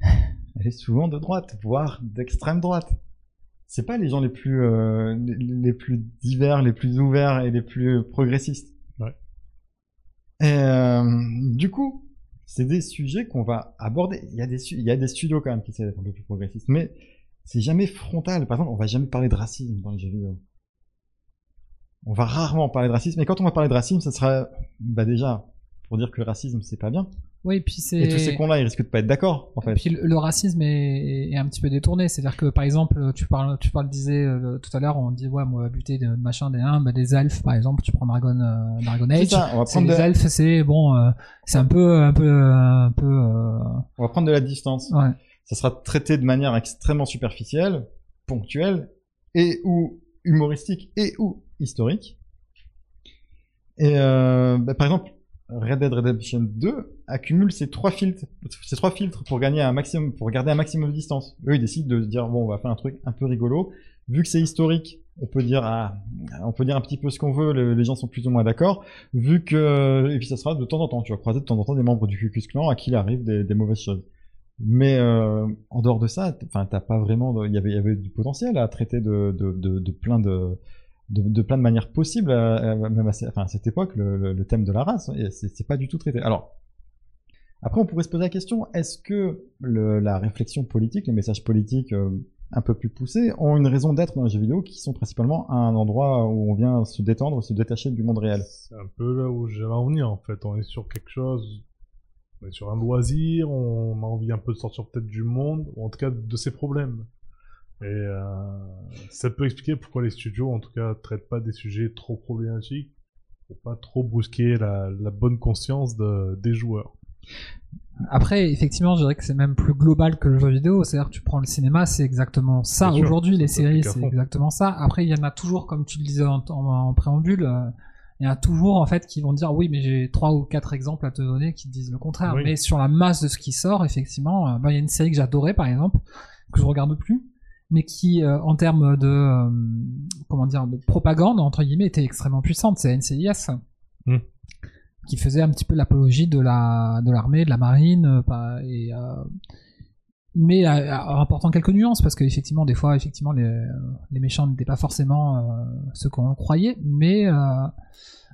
elle est souvent de droite, voire d'extrême droite. C'est pas les gens les plus, euh, les, plus divers, les plus ouverts et les plus progressistes. Ouais. Et euh, du coup, c'est des sujets qu'on va aborder. Il y a des, su- il y a des studios quand même qui essaient d'être un peu plus progressistes, mais c'est jamais frontal. Par exemple, on va jamais parler de racisme dans les jeux vidéo. On va rarement parler de racisme, mais quand on va parler de racisme, ça sera, bah déjà, pour dire que le racisme c'est pas bien. Oui et puis c'est Et tous ces cons-là, ils risquent de pas être d'accord, en Et fait. puis le, le racisme est, est un petit peu détourné, c'est-à-dire que par exemple, tu parles, tu parles, disais euh, tout à l'heure, on dit ouais, moi buter de machin des bah, des elfes par exemple, tu prends Dragon, euh, Dragon Age. ça, on va prendre les de, elfes, c'est bon, euh, c'est un peu, un peu, un peu, euh, on va prendre de la distance. ouais. Ça sera traité de manière extrêmement superficielle, ponctuelle, et ou humoristique, et ou historique. Et euh, bah, par exemple, Red Dead Redemption 2 accumule ces trois filtres, pour gagner un maximum, pour garder un maximum de distance. Eux, ils décident de se dire bon, on va faire un truc un peu rigolo. Vu que c'est historique, on peut dire ah, on peut dire un petit peu ce qu'on veut, le- les gens sont plus ou moins d'accord. Vu que et puis ça sera de temps en temps, tu vas croiser de temps en temps des membres du Ku Klux Klan à qui il arrive des, mauvaises choses. Mais euh, en dehors de ça, enfin, t'as pas vraiment, il y avait, du potentiel à traiter de plein de, de, plein de manières possibles, à- à- même à, cette époque, le, thème de la race, c'est pas du tout traité. Alors, après, on pourrait se poser la question est-ce que la réflexion politique, les messages politiques euh, un peu plus poussés, ont une raison d'être dans les jeux vidéo qui sont principalement à un endroit où on vient se détendre, se détacher du monde réel? C'est un peu là où j'allais en venir en fait. On est sur quelque chose, on est sur un loisir, on a envie un peu de sortir peut-être du monde, ou en tout cas de ses problèmes. Et euh, ça peut expliquer pourquoi les studios en tout cas traitent pas des sujets trop problématiques pour pas trop brusquer la, la bonne conscience de, des joueurs. Après, effectivement, je dirais que c'est même plus global que le jeu vidéo. C'est-à-dire que tu prends le cinéma, c'est exactement ça. Aujourd'hui, les séries, c'est exactement ça. Après, il y en a toujours, comme tu le disais en, en- en préambule, euh, il y en a toujours en fait qui vont dire oui, mais j'ai trois ou quatre exemples à te donner qui te disent le contraire. Oui. Mais sur la masse de ce qui sort, effectivement, euh, bah, il y a une série que j'adorais par exemple, que je regarde plus, mais qui, euh, en termes de euh, comment dire, de propagande entre guillemets, était extrêmement puissante. C'est NCIS. Hmm. qui faisait un petit peu l'apologie de la de l'armée, de la marine, euh, et mais en apportant quelques nuances parce qu'effectivement des fois effectivement les, les méchants n'étaient pas forcément euh, ce qu'on croyait, mais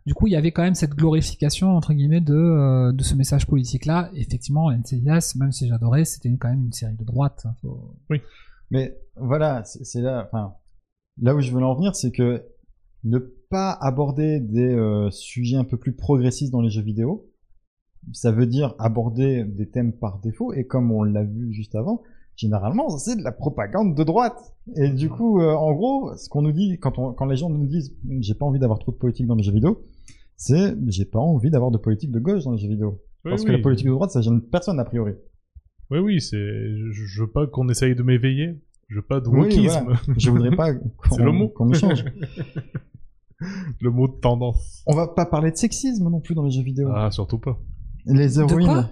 du coup il y avait quand même cette glorification entre guillemets de euh, de ce message politique là. Effectivement NCIS, même si j'adorais, c'était quand même une série de droite. hein, faut- Mais voilà, c'est là, enfin, là où je veux en venir, c'est que ne pas aborder des euh, sujets un peu plus progressistes dans les jeux vidéo, ça veut dire aborder des thèmes par défaut, et comme on l'a vu juste avant, généralement, c'est de la propagande de droite. Et du coup, euh, en gros, ce qu'on nous dit, quand, on, quand les gens nous disent « j'ai pas envie d'avoir trop de politique dans les jeux vidéo », c'est « j'ai pas envie d'avoir de politique de gauche dans les jeux vidéo ». Oui, Parce que la politique de droite, ça gêne personne a priori. Oui, oui, c'est. Je, veux pas qu'on essaye de m'éveiller. Je veux pas de Oui, wokisme. voilà. Je voudrais pas C'est le mot. qu'on qu'on échange. le mot de tendance. On va pas parler de sexisme non plus dans les jeux vidéo. Ah, surtout pas. Les héroïnes. quoi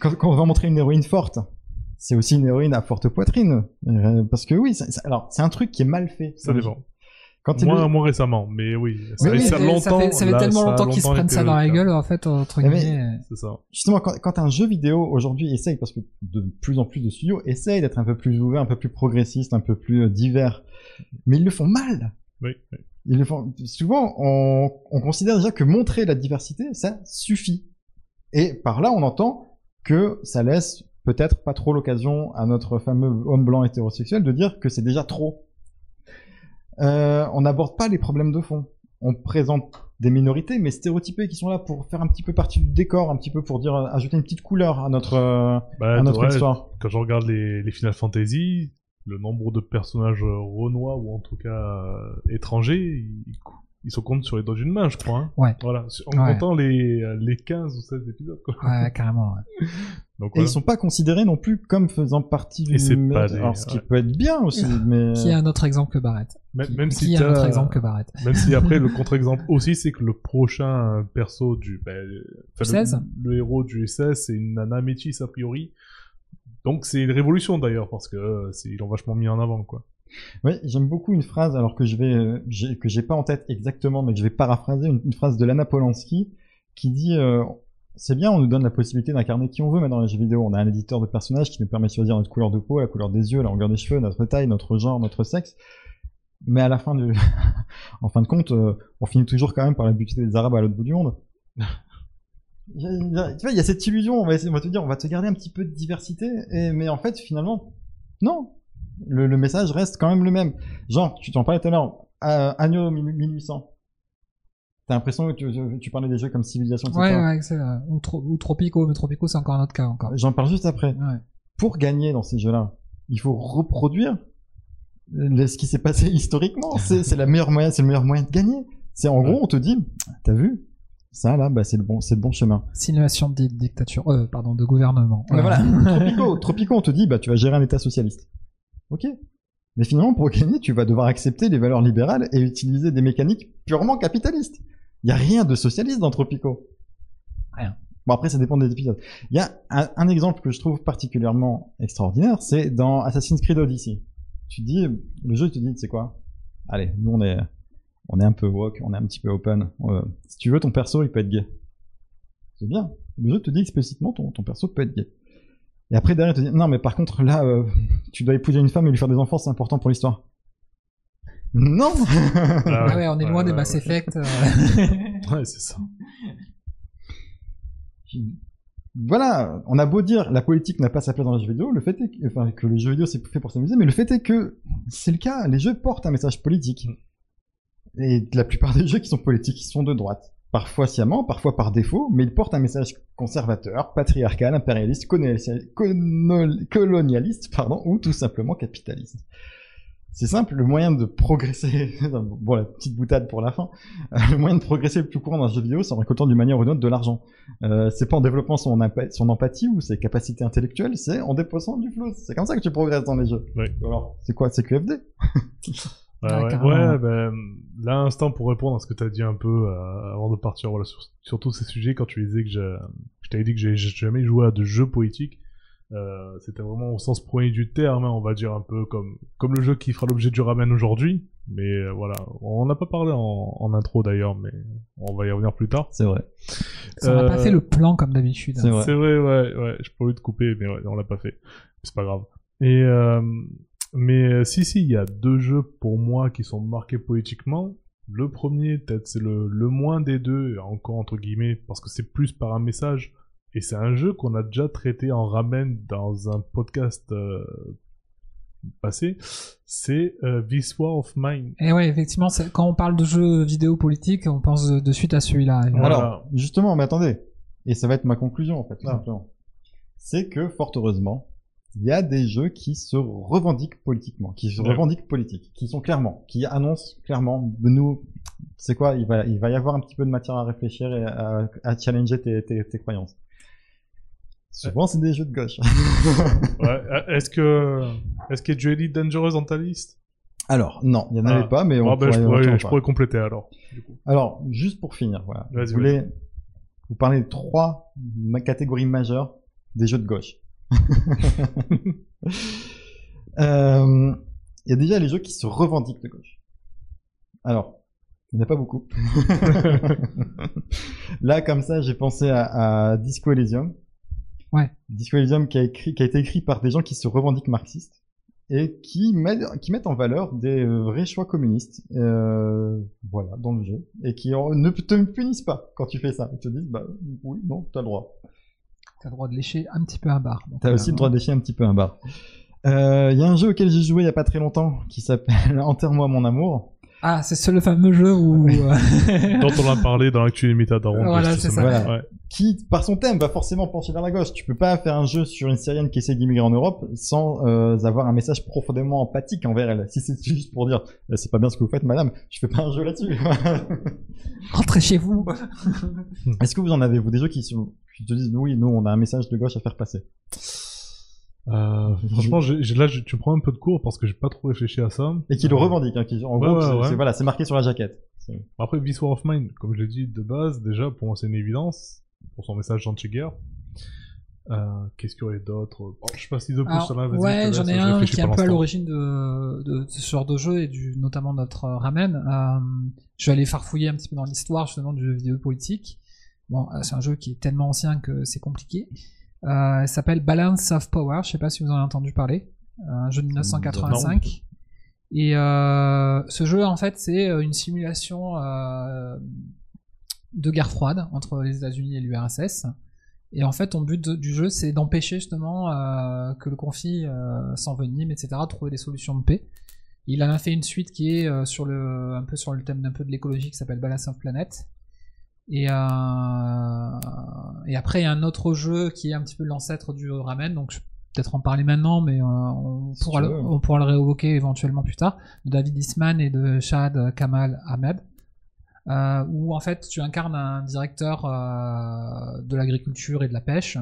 quand, quand on va montrer une héroïne forte, c'est aussi une héroïne à forte poitrine. Euh, parce que oui, alors c'est un truc qui est mal fait. Ça dépend. Quand il Moins, moins récemment, mais oui. Ça, Oui, fait- ça, mais longtemps, ça fait, ça fait là, tellement longtemps qu'ils se prennent ça dans la gueule en fait entre Mais- guillemets. C'est ça. justement quand, quand un jeu vidéo aujourd'hui essaye, parce que de plus en plus de studios essayent d'être un peu plus ouvert, un peu plus progressiste, un peu plus euh, divers, mais ils le font mal. Oui, oui. Ils le font. Souvent, on, on considère déjà que montrer la diversité, ça suffit. Et par là, on entend que ça laisse peut-être pas trop l'occasion à notre fameux homme blanc hétérosexuel de dire que c'est déjà trop. Euh, on n'aborde pas les problèmes de fond. On présente des minorités, mais stéréotypées, qui sont là pour faire un petit peu partie du décor, un petit peu pour dire ajouter une petite couleur à notre euh, Bah, à notre ouais, histoire. quand je regarde les, les Final Fantasy, le nombre de personnages renois ou en tout cas euh, étrangers, ils, ils se comptent sur les doigts d'une main, je crois. hein. Ouais. Voilà, en Ouais. comptant les, les 15 ou 16 épisodes. Quoi. Ouais, carrément. ouais. Donc, Et ouais. ils sont pas considérés non plus comme faisant partie du Et c'est même- pas des- Alors, ce qui ouais. peut être bien aussi, mais Qui a un autre exemple que Barrett même, Qui, même qui si a un autre exemple que Barrett Même si après, le contre-exemple aussi, c'est que le prochain perso du, ben, enfin, Du le- 16? le, héros du 16, c'est une nana métisse a priori. Donc c'est une révolution d'ailleurs, parce que euh, c'est, ils l'ont vachement mis en avant, quoi. Oui, j'aime beaucoup une phrase, alors que je vais, euh, j'ai- que j'ai pas en tête exactement, mais que je vais paraphraser une, une phrase de Lana Polanski qui dit euh, c'est bien, on nous donne la possibilité d'incarner qui on veut, mais dans les jeux vidéo, on a un éditeur de personnages qui nous permet de choisir notre couleur de peau, la couleur des yeux, la longueur des cheveux, notre taille, notre genre, notre sexe. Mais à la fin du, en fin de compte, euh, on finit toujours quand même par la buter des Arabes à l'autre bout du monde. Tu vois, il y a cette illusion, on va, essayer, on va te dire, on va te garder un petit peu de diversité, et, mais en fait, finalement, non. Le, le message reste quand même le même. Genre, tu t'en parlais tout à l'heure, euh, Agno 1800. T'as l'impression que tu, tu parlais des jeux comme Civilization, etc. Ouais, ouais, c'est, euh, ou, Tro- ou Tropico, mais Tropico, c'est encore un autre cas, encore. J'en parle juste après. Ouais. Pour gagner dans ces jeux-là, il faut reproduire ce qui s'est passé historiquement. C'est c'est la meilleure moyen, c'est le meilleur moyen de gagner. C'est en gros, on te dit, t'as vu, ça là, bah c'est le bon, c'est le bon chemin. Simulation de di- dictature, euh, pardon, de gouvernement. Mais voilà, Tropico, Tropico, on te dit, bah tu vas gérer un État socialiste. Ok. Mais finalement, pour gagner, tu vas devoir accepter les valeurs libérales et utiliser des mécaniques purement capitalistes. Il y a rien de socialiste dans Tropico. Rien. Bon après, ça dépend des épisodes. Il y a un, un exemple que je trouve particulièrement extraordinaire, c'est dans Assassin's Creed Odyssey. Tu dis, le jeu te dit, c'est quoi? Allez, nous on est, on est un peu woke, on est un petit peu open. Euh, si tu veux, ton perso, il peut être gay. C'est bien. Le jeu te dit explicitement, ton, ton perso peut être gay. Et après, derrière, il te dit, non, mais par contre, là, euh, tu dois épouser une femme et lui faire des enfants, c'est important pour l'histoire. Non Ah ouais, on est loin des Mass ouais. Effect. euh. Ouais, c'est ça. Voilà, on a beau dire la politique n'a pas sa place dans les jeux vidéo, le fait est que, enfin, que le jeu vidéo c'est fait pour s'amuser, mais le fait est que c'est le cas, les jeux portent un message politique. Et la plupart des jeux qui sont politiques, ils sont de droite. Parfois sciemment, parfois par défaut, mais ils portent un message conservateur, patriarcal, impérialiste, colonialiste, pardon, ou tout simplement capitaliste. C'est simple, le moyen de progresser, bon la petite boutade pour la fin, euh, le moyen de progresser le plus courant dans un jeu vidéo, c'est en récoltant d'une manière ou d'une autre de l'argent. Euh, c'est pas en développant son, empa- son empathie ou ses capacités intellectuelles, c'est en déposant du flou. C'est comme ça que tu progresses dans les jeux. Oui. Alors, c'est quoi C'est QFD Ouais, Ouais, ben, là, instant pour répondre à ce que tu as dit un peu euh, avant de partir voilà, sur, sur tous ces sujets, quand tu disais que je, je t'avais dit que j'ai jamais joué à de jeux poétiques, euh, c'était vraiment au sens premier du terme, hein, on va dire un peu comme, comme le jeu qui fera l'objet du ramen aujourd'hui. Mais euh, voilà, on n'a pas parlé en, en intro d'ailleurs, mais on va y revenir plus tard. C'est vrai. Ça, on n'a pas Euh, fait le plan comme d'habitude. c'est vrai. C'est vrai, ouais, ouais. Je pourrais te couper, mais ouais, on l'a pas fait. C'est pas grave. Et euh, mais euh, si, si, il y a deux jeux pour moi qui sont marqués poétiquement. Le premier, peut-être, c'est le, le moins des deux, encore entre guillemets, parce que c'est plus par un message. Et c'est un jeu qu'on a déjà traité en ramen dans un podcast euh, passé. C'est euh, This War of Mine. Et ouais, effectivement, quand on parle de jeux vidéo politiques, on pense de, de suite à celui-là. Et Voilà. Alors, justement, mais attendez. Et ça va être ma conclusion, en fait, tout Ah. simplement. C'est que, fort heureusement, il y a des jeux qui se revendiquent politiquement, qui se Ouais. revendiquent politiques, qui sont clairement, qui annoncent clairement, nous, c'est quoi, il va, il va y avoir un petit peu de matière à réfléchir et à, à challenger tes, tes, tes croyances. Souvent, c'est des jeux de gauche. Ouais. euh, Est-ce que, est-ce qu'il y a du Elite Dangerous dans ta liste? Alors, non, il n'y en avait Ah. pas, mais on Ah, ben, pourrait je, pourrais, je parler. pourrais compléter alors. du coup. Alors, juste pour finir, voilà. Je voulais vous parler de trois catégories majeures des jeux de gauche. Euh, Il y a déjà les jeux qui se revendiquent de gauche. Alors, il n'y en a pas beaucoup. Là, comme ça, j'ai pensé à, à Disco Elysium. Ouais. Disco Elysium qui a, écrit, qui a été écrit par des gens qui se revendiquent marxistes et qui mettent, qui mettent en valeur des euh, vrais choix communistes, euh, voilà, dans le jeu, et qui en- ne te punissent pas quand tu fais ça. Ils te disent, bah oui, non, t'as le droit. T'as le droit de lécher un petit peu un bar. T'as aussi le droit de lécher un petit peu un bar. Euh, Il y a un jeu auquel j'ai joué il y a pas très longtemps qui s'appelle Enterre-moi mon amour. Ah, c'est ce le fameux jeu où. euh, dont on a parlé dans l'actu Limited Daron. Voilà, c'est ça. semaine. Voilà. Ouais. qui, par son thème, va forcément pencher vers la gauche. Tu peux pas faire un jeu sur une Syrienne qui essaie d'immigrer en Europe sans euh, avoir un message profondément empathique envers elle. Si c'est juste pour dire euh, c'est pas bien ce que vous faites, madame, je fais pas un jeu là-dessus. Rentrez chez vous. Est-ce que vous en avez vous des jeux qui sont qui te disent oui, nous on a un message de gauche à faire passer? Euh, franchement, là, je- tu prends un peu de cours parce que j'ai pas trop réfléchi à ça. Et qui le Euh, revendiquent. Hein, qui, en Ouais, gros, ouais, ouais. voilà, c'est marqué sur la jaquette. Après, This War of Mine, comme je l'ai dit de base, déjà, pour moi, c'est une évidence. Pour son message anti-guerre. Euh, Qu'est-ce qu'il y aurait d'autre? Bon, Je sais pas si de plus, Alors, ça je ouais, j'en ai un qui est un peu à l'origine de, de ce genre de jeu et du, notamment notre euh, ramen. Euh, je vais aller farfouiller un petit peu dans l'histoire justement du jeu vidéo politique. Bon, euh, c'est un jeu qui est tellement ancien que c'est compliqué. Euh, s'appelle Balance of Power. Je sais pas si vous en avez entendu parler. Un jeu de 1985. Et euh, ce jeu, en fait, c'est euh, une simulation euh, de guerre froide entre les États-Unis et l'URSS. Et en fait, ton but de- du jeu, c'est d'empêcher justement euh, que le conflit euh, s'envenime, etc., trouver des solutions de paix. Il en a fait une suite qui est euh, sur le, un peu sur le thème d'un peu de l'écologie qui s'appelle Balance of Planet. Et, euh, et après, il y a un autre jeu qui est un petit peu l'ancêtre du Ramen, donc je vais peut-être en parler maintenant, mais euh, on, Si pourra le, on pourra le réévoquer éventuellement plus tard, de David Eastman et de Shahad Kamal Ahmed, euh, où en fait tu incarnes un directeur de l'agriculture et de la pêche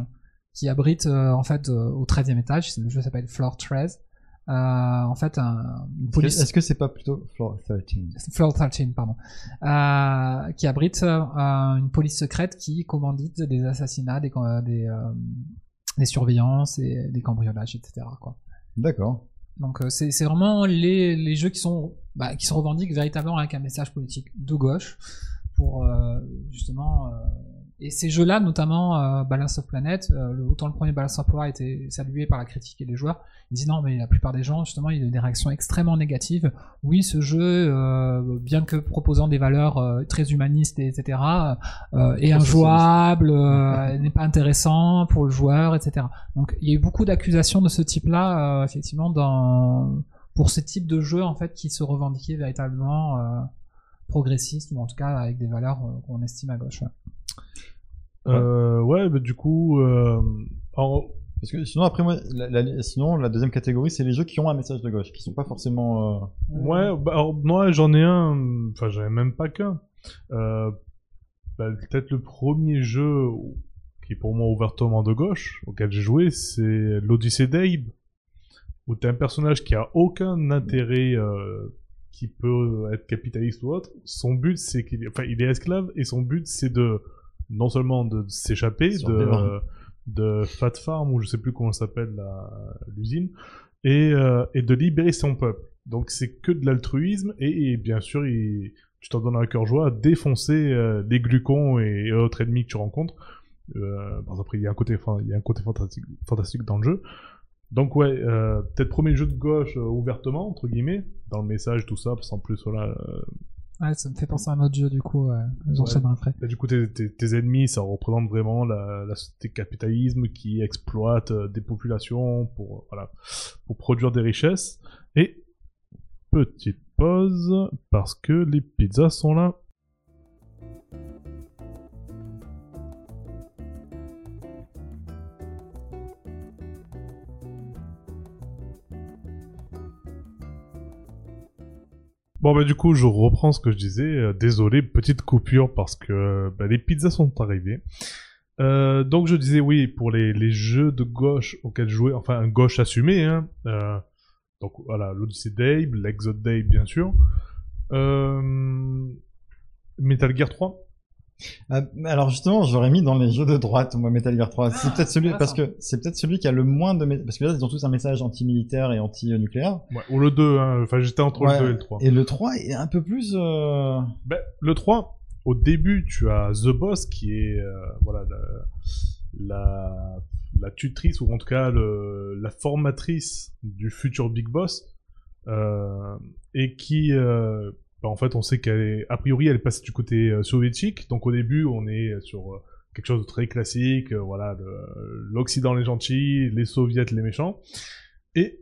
qui abrite en fait au 13e étage, le jeu s'appelle Floor 13, euh, en fait un, une police... Est-ce que c'est pas plutôt Floor 13 Floor 13, pardon, euh, qui abrite euh, une police secrète qui commandite des assassinats, des, des, des surveillances et des cambriolages, etc. Quoi. D'accord. Donc c'est c'est vraiment les, les jeux qui sont bah, qui se revendiquent véritablement avec un message politique de gauche pour justement et ces jeux-là notamment euh, Balance of Planet euh, autant le premier Balance of Power a été salué par la critique et les joueurs ils disent non mais la plupart des gens justement il y a eu des réactions extrêmement négatives oui ce jeu euh, bien que proposant des valeurs euh, très humanistes et etc euh, est injouable euh, n'est pas intéressant pour le joueur etc donc il y a eu beaucoup d'accusations de ce type-là, euh, effectivement, dans pour ce type de jeu en fait qui se revendiquait véritablement euh, progressiste ou en tout cas avec des valeurs qu'on estime à gauche. ouais. Euh, ouais, mais du coup, euh, en- Parce que sinon, après, moi, la, la- sinon, la deuxième catégorie, c'est les jeux qui ont un message de gauche, qui sont pas forcément. euh, ouais, bah, alors, moi j'en ai un, enfin j'en ai même pas qu'un. Euh, bah, Peut-être le premier jeu qui est pour moi ouvertement de gauche, auquel j'ai joué, c'est l'Odyssée d'Abe, où t'as un personnage qui a aucun intérêt euh, qui peut être capitaliste ou autre. Son but, c'est qu'il enfin, il est esclave, et son but, c'est de non seulement de s'échapper de, Survivre. de Fat Farm, ou je sais plus comment s'appelle l'usine, et, euh, et de libérer son peuple. Donc c'est que de l'altruisme, et, et bien sûr, il, tu t'en donnes un cœur joie à défoncer euh, les glucons et, et autres ennemis que tu rencontres. Euh, après, il y a un côté, il y a un côté fantastique, fantastique dans le jeu. Donc ouais, euh, peut-être premier jeu de gauche euh, ouvertement entre guillemets dans le message tout ça, parce qu'en plus voilà, euh, Ouais, ça me fait penser à un autre jeu du coup, ouais. j'enchaînerai après. du coup tes, tes- tes ennemis ça représente vraiment la, la société capitalisme qui exploite euh, des populations pour euh, voilà pour produire des richesses. Et petite pause parce que les pizzas sont là. Bon bah du coup je reprends ce que je disais. Euh, désolé petite coupure parce que bah, les pizzas sont arrivées. Euh, donc je disais oui pour les, les jeux de gauche auxquels jouais, enfin un gauche assumé. Hein, euh, donc voilà l'Odyssey d'Abe, l'Exode d'Abe bien sûr. Euh, Metal Gear 3. Ah, alors justement, j'aurais mis dans les jeux de droite, moi, Metal Gear 3. C'est Ah, peut-être celui, parce que c'est peut-être celui qui a le moins de, parce que là, ils ont tous un message anti-militaire et anti-nucléaire. Ouais, ou le 2, hein, enfin j'étais entre Ouais, le 2 et le 3. Et le 3 est un peu plus, euh... Ben, le 3, au début, tu as The Boss qui est euh, voilà la, la, la tutrice ou en tout cas le, la formatrice du futur Big Boss euh, et qui ben, en fait on sait qu'elle est a priori elle est passée du côté euh, soviétique donc au début on est sur euh, quelque chose de très classique euh, voilà l'Occident les gentils les soviets les méchants et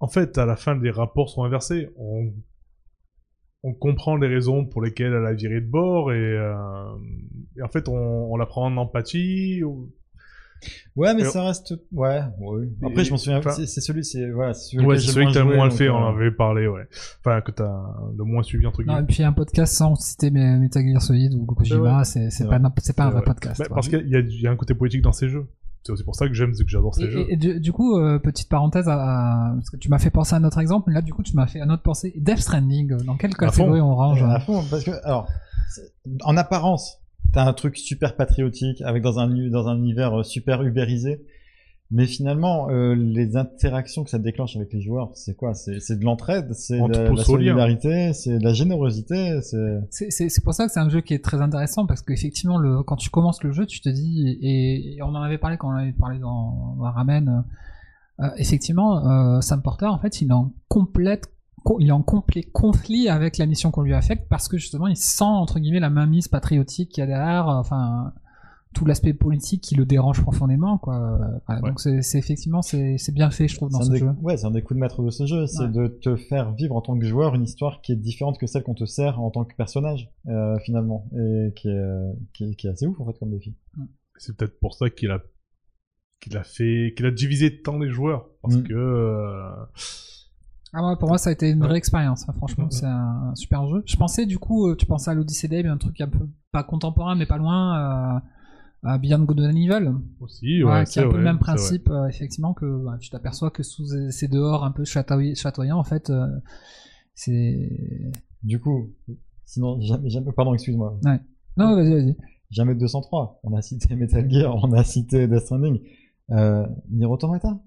en fait à la fin les rapports sont inversés on on comprend les raisons pour lesquelles elle a viré de bord et, et en fait on, on la prend en empathie. ou- Ouais, mais ça reste. Ouais, ouais. Et- Après, je m'en souviens. enfin- c'est c'est celui, c'est voilà, celui Ouais, j'ai celui que t'as le moins fait, on euh, en avait parlé, ouais. Enfin, que t'as le moins suivi, entre Non, guillemets. et puis un podcast sans citer mes- Metal Gear Solid ou Kojima, c'est pas, c'est pas un vrai podcast. Bah, parce qu'il y, a- il y a un côté politique dans ces jeux. C'est aussi pour ça que j'aime, c'est que j'adore ces Et, jeux. et- et du, du coup, euh, petite parenthèse, à, à- parce que tu m'as fait penser à un autre exemple, mais là, du coup, tu m'as fait un autre pensée. Death Stranding, euh, dans quelle catégorie on range à hein fond, parce que alors, en apparence, t'as un truc super patriotique avec dans un dans un univers euh, super ubérisé. Mais finalement, euh, les interactions que ça déclenche avec les joueurs, c'est quoi? C'est de l'entraide, c'est de la, lien. solidarité, c'est de la générosité? C'est pour ça que c'est un jeu qui est très intéressant parce qu'effectivement, le, quand tu commences le jeu, tu te dis, et, et on en avait parlé quand on avait parlé dans, dans Ramen, euh, effectivement, euh, Sam Porter, en fait, il est en complète, co- il est en complet conflit avec la mission qu'on lui affecte parce que justement, il sent entre guillemets la mainmise patriotique qu'il y a derrière, euh, enfin tout l'aspect politique qui le dérange profondément, quoi. Ouais. Donc c'est effectivement c'est bien fait, je trouve, dans c'est un ce des, jeu. ouais, c'est un des coups de maître de ce jeu, c'est Ouais. de te faire vivre en tant que joueur une histoire qui est différente que celle qu'on te sert en tant que personnage, euh, finalement, et qui est, euh, qui, est- qui est assez ouf en fait comme défi. C'est peut-être pour ça qu'il a qu'il a fait qu'il a divisé tant les joueurs parce Mm. que euh, Ah ouais, pour moi, ça a été une Ouais. vraie expérience. hein, Franchement, c'est un, un super jeu. Je pensais, du coup, euh, tu pensais à l'Odyssey Day, mais un truc un peu pas contemporain, mais pas loin, euh, à Beyond Good and Evil, aussi ouais, ouais, qui est un peu le même c'est principe, euh, effectivement, que bah, tu t'aperçois que sous ces dehors un peu chatoy- chatoyants, en fait, euh, c'est. Du coup, sinon, jamais, jamais, pardon, excuse-moi, Non, vas-y, vas-y. jamais 203. On a cité Metal Gear, on a cité Death Stranding, euh, Nier Automata.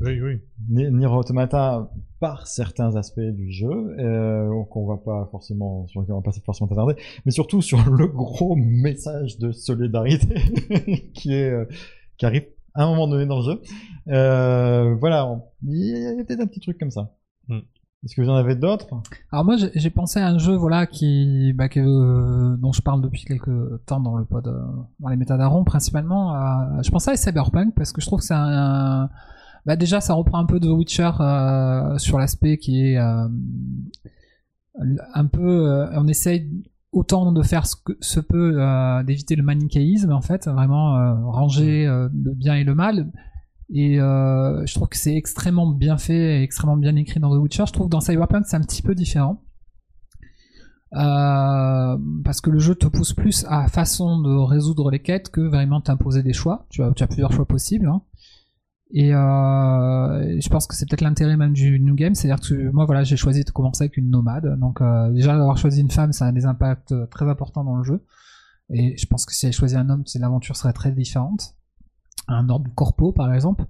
Oui oui. Ni- Nier Automata par certains aspects du jeu euh, qu'on va pas forcément sur lequel on va pas forcément t'attarder mais surtout sur le gros message de solidarité qui est euh, qui arrive à un moment donné dans le jeu euh, voilà on- il y a, il y a peut-être un petit truc comme ça Hmm. Est-ce que vous en avez d'autres? Alors moi, j'ai pensé à un jeu, voilà, qui, bah, que, euh, dont je parle depuis quelques temps dans le pod, euh, dans les métadaron principalement. euh, je pensais à Cyberpunk parce que je trouve que c'est un, bah déjà, ça reprend un peu de Witcher euh, sur l'aspect qui est un peu, on essaye autant de faire ce que se peut d'éviter le manichéisme en fait, vraiment ranger euh, le bien et le mal. Et euh, je trouve que c'est extrêmement bien fait et extrêmement bien écrit dans The Witcher. Je trouve que dans Cyberpunk c'est un petit peu différent. Euh, parce que le jeu te pousse plus à façon de résoudre les quêtes que vraiment t'imposer des choix. Tu as, tu as plusieurs choix possibles. hein. Et euh, je pense que c'est peut-être l'intérêt même du New Game, c'est-à-dire que moi voilà j'ai choisi de commencer avec une nomade, donc euh, déjà d'avoir choisi une femme ça a des impacts euh, très importants dans le jeu, et je pense que si j'avais choisi un homme, l'aventure serait très différente, un ordre corpo par exemple,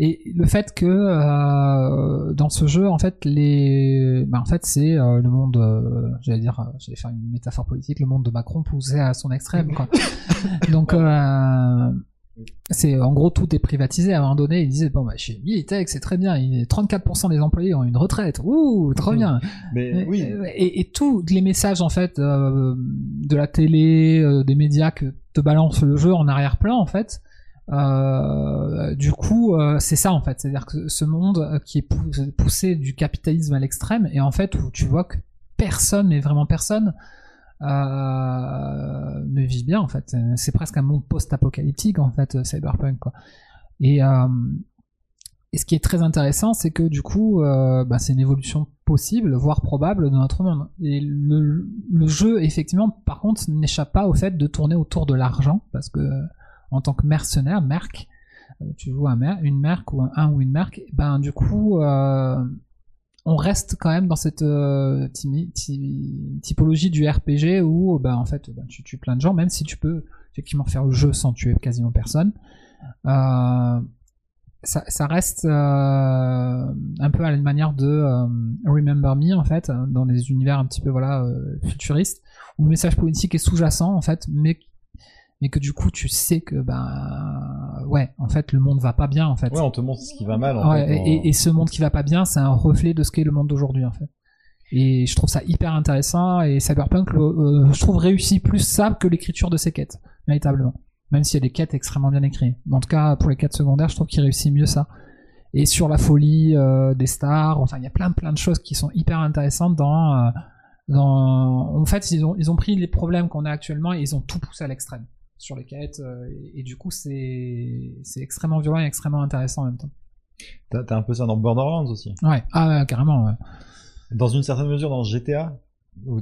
et le fait que euh, dans ce jeu en fait les, bah, en fait c'est euh, le monde, euh, j'allais dire, j'allais faire une métaphore politique, le monde de Macron poussé à son extrême quoi, donc c'est en gros tout est privatisé. À un moment donné ils disaient bon bah chez Militech c'est très bien. Il- 34% des employés ont une retraite. Ouh trop bien. Mais oui. et, et tous les messages en fait de la télé des médias que te balance le jeu en arrière-plan en fait euh, du coup euh, c'est ça en fait c'est à dire que ce monde euh, qui est pou- poussé du capitalisme à l'extrême et en fait où tu vois que personne mais vraiment personne ne vit bien en fait. C'est presque un monde post-apocalyptique en fait, Cyberpunk quoi. Et, ce qui est très intéressant, c'est que du coup, bah, c'est une évolution possible, voire probable de notre monde. Et le jeu, effectivement, par contre, n'échappe pas au fait de tourner autour de l'argent, parce que en tant que mercenaire, merc, euh, tu joues un une merc ou un, ou une merc, ben du coup, euh, on reste quand même dans cette euh, typologie du RPG où ben, en fait ben, tu tues plein de gens, même si tu peux effectivement faire le jeu sans tuer quasiment personne. Ça, reste un peu à la manière de Remember Me en fait, dans des univers un petit peu voilà futuristes où le message politique est sous-jacent en fait, mais mais que du coup tu sais que ben ouais en fait le monde va pas bien en fait. ouais on te montre ce qui va mal en Ouais, fait, et, et ce monde qui va pas bien, c'est un reflet de ce qu'est le monde d'aujourd'hui en fait. Et je trouve ça hyper intéressant et Cyberpunk, euh, je trouve réussit plus ça que l'écriture de ses quêtes, véritablement. Même s'il y a des quêtes extrêmement bien écrites. En tout cas, pour les quêtes secondaires, je trouve qu'il réussit mieux ça. Et sur la folie euh, des stars, enfin, il y a plein plein de choses qui sont hyper intéressantes dans. euh, dans... En fait, ils ont, ils ont pris les problèmes qu'on a actuellement et ils ont tout poussé à l'extrême. Sur les quêtes euh, et, et du coup c'est c'est extrêmement violent et extrêmement intéressant en même temps. T'as t'as un peu ça dans Borderlands aussi. Ouais, ah ouais, carrément. Ouais. Dans une certaine mesure, dans GTA,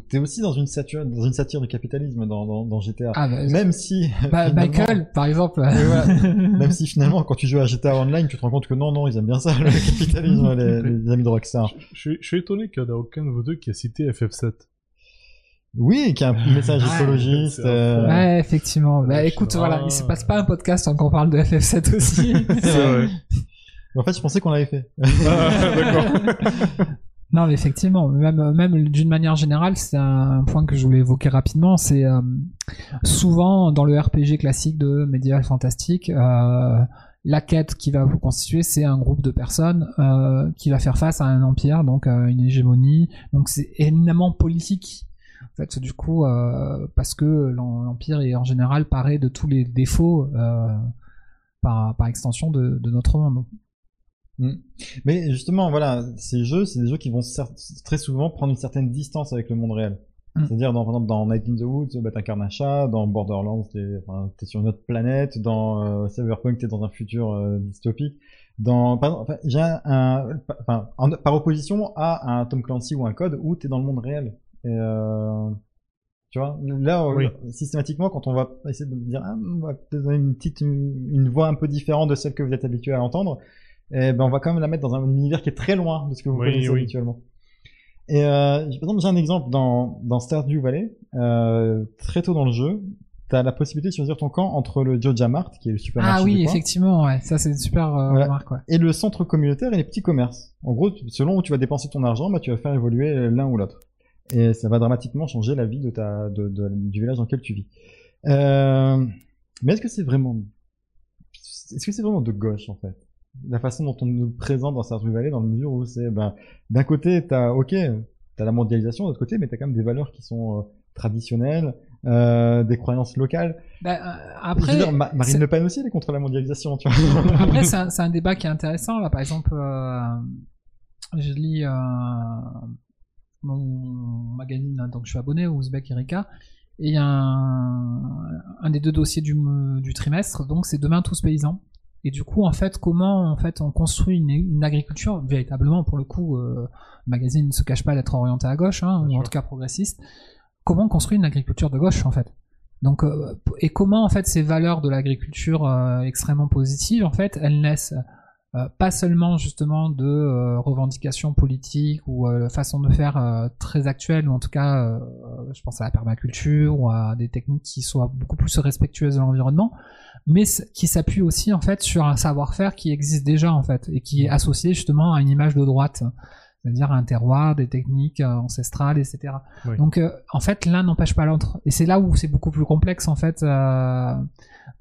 t'es aussi dans une satire, dans une satire du capitalisme dans, dans, dans GTA. Ah bah, Même si, bah, finalement- Michael par exemple. Voilà. même si finalement, quand tu joues à GTA Online, tu te rends compte que non, non, ils aiment bien ça, le capitalisme, les, les amis de Rockstar. Je, suis- je suis étonné qu'il n'y en a aucun de vous deux qui a cité FF7. Oui, qui a un message Ouais, écologiste. euh, Ouais, effectivement. Bah écoute, voilà, ah. il se passe pas un podcast quand on parle de FF7 aussi. C'est vrai. En fait, je pensais qu'on l'avait fait. Ah, D'accord. Non, mais effectivement, même, même d'une manière générale, c'est un point que je voulais évoquer rapidement. C'est euh, souvent dans le RPG classique de médiéval fantastique, euh, la quête qui va vous constituer, c'est un groupe de personnes euh, qui va faire face à un empire, donc à une hégémonie. Donc c'est éminemment politique. En fait, du coup, euh, parce que l'em- l'empire est en général paré de tous les défauts euh, par, par extension de, de notre monde. Mais justement, voilà, ces jeux, c'est des jeux qui vont très souvent prendre une certaine distance avec le monde réel. Mm. C'est-à-dire, dans, par exemple, dans Night in the Woods, bah, t'incarnes un chat, dans Borderlands, t'es enfin, sur une autre planète, dans euh, Cyberpunk, t'es dans un futur euh, dystopique. Dans, par exemple, enfin, j'ai un, un- enfin, en- par opposition à un Tom Clancy ou un Code où t'es dans le monde réel. Et, euh, tu vois, là, Oui. euh, systématiquement, quand on va essayer de dire, ah, on va peut-être donner une petite, une, une voix un peu différente de celle que vous êtes habitué à entendre, eh ben, on va quand même la mettre dans un univers qui est très loin de ce que vous Oui, connaissez oui. habituellement. Et euh, par exemple, j'ai un exemple dans, dans Stardew Valley. Euh, très tôt dans le jeu, tu as la possibilité de choisir ton camp entre le Joja Mart, qui est le supermarché Ah oui, du coin, effectivement, ouais. Ça, c'est une super euh, Voilà. remarque, ouais. et le centre communautaire et les petits commerces. En gros, selon où tu vas dépenser ton argent, bah, tu vas faire évoluer l'un ou l'autre. Et ça va dramatiquement changer la vie de ta, de, de- du village dans lequel tu vis. Euh, mais est-ce que c'est vraiment, est-ce que c'est vraiment de gauche, en fait? La façon dont on nous le présente dans Stardew Valley, dans la mesure où c'est, ben, d'un côté, t'as, ok, t'as la mondialisation, de l'autre côté, mais t'as quand même des valeurs qui sont euh, traditionnelles, euh, des croyances locales. Bah, euh, après, dire, Ma- Marine c'est- Le Pen aussi, elle est contre la mondialisation, tu vois. après c'est un, un débat qui est intéressant. Là, par exemple, euh, je lis euh, mon magazine, hein, donc je suis abonné au Ouzbek Erika, et il y a un, un des deux dossiers du, du trimestre, donc c'est Demain tous paysans. Et du coup, en fait, comment en fait on construit une, une agriculture véritablement, pour le coup, euh, le magazine ne se cache pas d'être orienté à gauche, hein, ou en tout cas progressiste. Comment on construit une agriculture de gauche, en fait? Donc, euh, et comment en fait ces valeurs de l'agriculture euh, extrêmement positives, en fait, elles naissent euh, pas seulement justement de euh, revendications politiques ou euh, façon de faire euh, très actuelles, ou en tout cas, euh, je pense à la permaculture ou à des techniques qui soient beaucoup plus respectueuses de l'environnement, mais qui s'appuient aussi en fait sur un savoir-faire qui existe déjà en fait et qui est associé justement à une image de droite, c'est-à-dire un terroir, des techniques euh, ancestrales, etc. Oui. Donc euh, en fait, l'un n'empêche pas l'autre, et c'est là où c'est beaucoup plus complexe en fait. euh,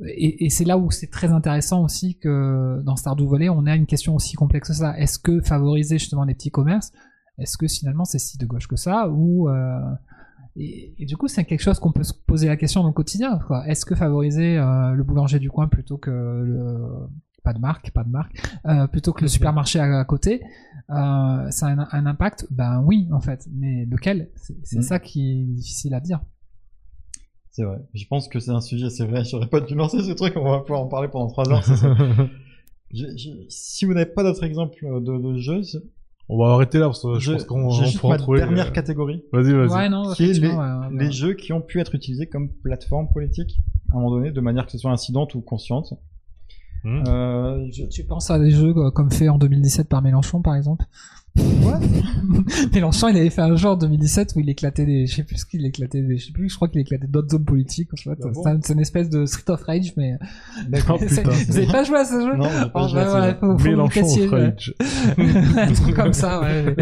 et, et c'est là où c'est très intéressant aussi que dans Stardew Valley, on a une question aussi complexe que ça. Est-ce que favoriser justement les petits commerces, est-ce que finalement c'est si de gauche que ça ou euh, et, et du coup, c'est quelque chose qu'on peut se poser la question dans le quotidien. Est-ce que favoriser le boulanger du coin plutôt que le pas de marque, pas de marque, euh, plutôt que le supermarché à, à côté, euh, ça a un, un impact? Ben oui, en fait. Mais lequel? C'est c'est Mm. ça qui est difficile à dire. C'est vrai. Je pense que c'est un sujet, c'est vrai. J'aurais pas dû lancer ce truc. On va pouvoir en parler pendant trois heures. c'est ça. Je- je- si vous n'avez pas d'autres exemples de, de jeux, On va arrêter là parce que je, je- pense qu'on j'ai on ma trouver. dernière euh, catégorie, Vas-y, vas-y. Ouais, non, qui est les, effectivement, ouais, ouais, les ouais. jeux qui ont pu être utilisés comme plateforme politique à un moment donné, de manière que ce soit incidente ou consciente. Hmm. Euh, je- Tu penses à des jeux euh, comme fait en 2017 par Mélenchon, par exemple Mélenchon, il avait fait un jeu en 2017 où il éclatait des, je sais plus ce qu'il éclatait, des, je sais plus, je crois qu'il éclatait d'autres hommes politiques. En fait. Ah bon? C'est un- c'est une espèce de Street of Rage, mais D'accord. C'est- putain. vous avez pas joué à ce jeu? Non, j'ai pas joué à faut, faut vous Mélenchon ouais. Rage. un truc comme ça, ouais.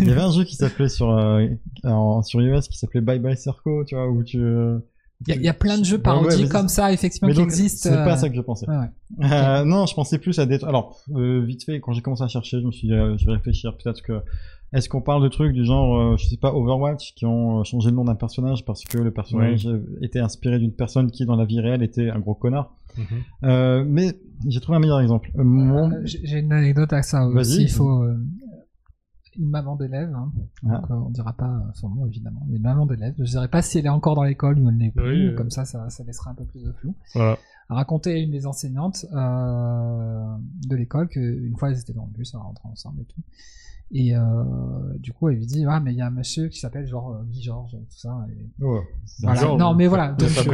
Il y avait un jeu qui s'appelait sur euh, en- sur iOS qui s'appelait Bye Bye Circo, tu vois, où tu. euh, Il y, a- il y a plein de jeux Ouais, parodiques ouais, comme ça, effectivement, Mais qui donc, existent. c'est pas euh, ça que je pensais. ouais, ouais. Euh, non, je pensais plus à des. Alors, euh, vite fait, quand j'ai commencé à chercher, je me suis dit, euh, je vais réfléchir. Peut-être que. Est-ce qu'on parle de trucs du genre, euh, je sais pas, Overwatch, qui ont changé le nom d'un personnage parce que le personnage était inspiré d'une personne qui, dans la vie réelle, était un gros connard. Mhm. Euh, mais j'ai trouvé un meilleur exemple. Euh, mon- Euh, J'ai une anecdote à ça Vas-y. aussi. Il faut. Euh, une maman d'élève, hein. Ah. donc euh, on dira pas son nom évidemment, mais une maman d'élève. Je dirais pas si elle est encore dans l'école ou elle n'est plus, Oui, euh. comme ça, ça, ça laissera un peu plus de flou. Voilà. A raconté à une des enseignantes euh, de l'école qu'une fois elles étaient dans le bus, à rentrer ensemble et tout. Et euh, du coup, elle lui dit, ah, mais il y a un monsieur qui s'appelle genre euh, Guy Georges, tout ça. Et... Ouais. C'est Voilà. Georges. Non, mais voilà. Donc, C'est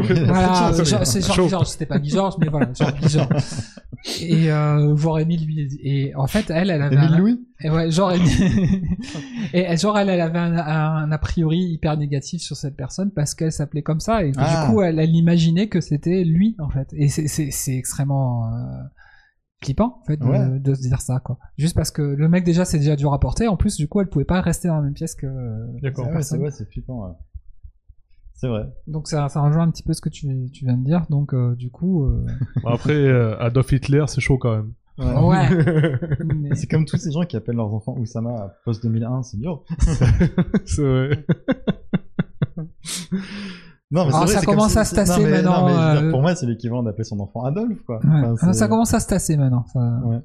genre- genre. Guy Georges, c'était pas Guy Georges, mais voilà, genre Guy Georges. Et euh, voir Émile lui et en fait elle, elle avait Émile un, Louis et ouais, genre Émile- et genre elle, elle avait un, un a priori hyper négatif sur cette personne parce qu'elle s'appelait comme ça et que Ah. du coup elle, elle imaginait que c'était lui en fait. Et c'est c'est c'est extrêmement euh, flippant en fait de, Ouais. de se dire ça quoi. Juste parce que le mec déjà c'est déjà dû rapporter. En plus du coup elle pouvait pas rester dans la même pièce que D'accord. Ah ouais, c'est personne. ouais, c'est flippant. ouais. C'est vrai. Donc ça, ça rejoint un petit peu ce que tu, tu viens de dire. Donc euh, du coup, euh, Après, euh, Adolf Hitler, c'est chaud quand même. ouais. mais- C'est comme tous ces gens qui appellent leurs enfants Oussama post 2001, c'est dur. c'est vrai. Non, mais Alors, vrai, ça commence si- à se tasser non, mais- maintenant, non, mais euh, pour moi, c'est l'équivalent d'appeler son enfant Adolphe, quoi. Ouais. Enfin, Ah, ça commence à se tasser maintenant. ça. Ouais.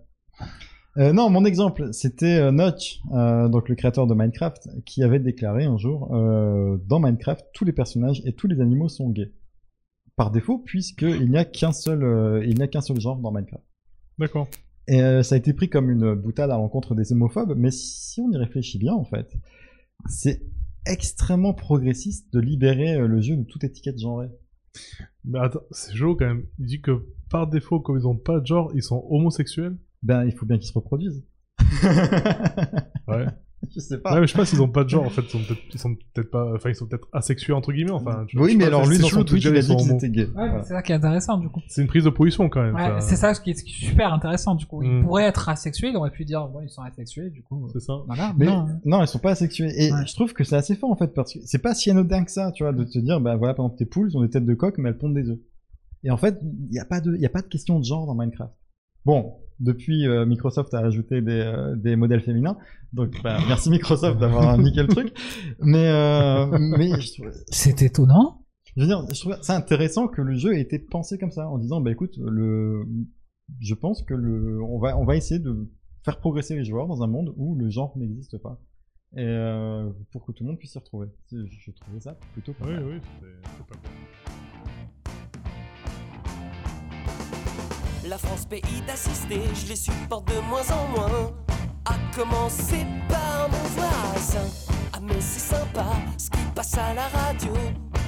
Euh, non, mon exemple, c'était euh, Notch, euh, donc le créateur de Minecraft, qui avait déclaré un jour euh, dans Minecraft, tous les personnages et tous les animaux sont gays. Par défaut, puisqu'il n'y a qu'un seul, euh, il n'y a qu'un seul genre dans Minecraft. D'accord. Et euh, ça a été pris comme une boutade à l'encontre des homophobes, mais si on y réfléchit bien, en fait, c'est extrêmement progressiste de libérer euh, le jeu de toute étiquette genrée. Mais attends, c'est chaud quand même. Il dit que par défaut, comme ils ont pas de genre, ils sont homosexuels? Ben, il faut bien qu'ils se reproduisent. Ouais. Je sais pas. Ouais, mais je sais pas s'ils ont pas de genre. En fait, ils sont peut-être, ils sont peut-être pas, enfin, ils sont peut-être asexués entre guillemets. Enfin, oui, mais pas, alors lui, dans son dire il a ils dit sont qu'ils étaient gays. Ouais, mais c'est ça qui est intéressant du coup. C'est une prise de position quand même. Ouais, c'est ça ce qui est, super intéressant du coup. Il Mm. pourrait être asexué, il aurait pu dire ouais ils sont asexués du coup. C'est ça. Voilà. Mais non. non, ils sont pas asexués. Et Ouais. je trouve que c'est assez fort en fait, parce que c'est pas si anodin que ça, tu vois, de te dire, bah voilà, par exemple, tes poules, ils ont des têtes de coq, mais elles pondent des œufs. Et en fait, il n'y a pas de, il y a pas de question de genre dans Minecraft. Bon, depuis euh, Microsoft a ajouté des, euh, des modèles féminins, donc bah, merci Microsoft d'avoir niqué le truc. Mais euh, mais C'est étonnant. je veux dire, je trouve c'est intéressant que le jeu ait été pensé comme ça, en disant, bah écoute, le, je pense que le, on va, on va essayer de faire progresser les joueurs dans un monde où le genre n'existe pas. Et euh, pour que tout le monde puisse s'y retrouver. Je trouvais ça plutôt pas Oui, mal. oui, c'est c'est pas bon. La France, pays d'assister, je les supporte de moins en moins. À commencer par mon voisin. Ah, mais c'est sympa ce qui passe à la radio.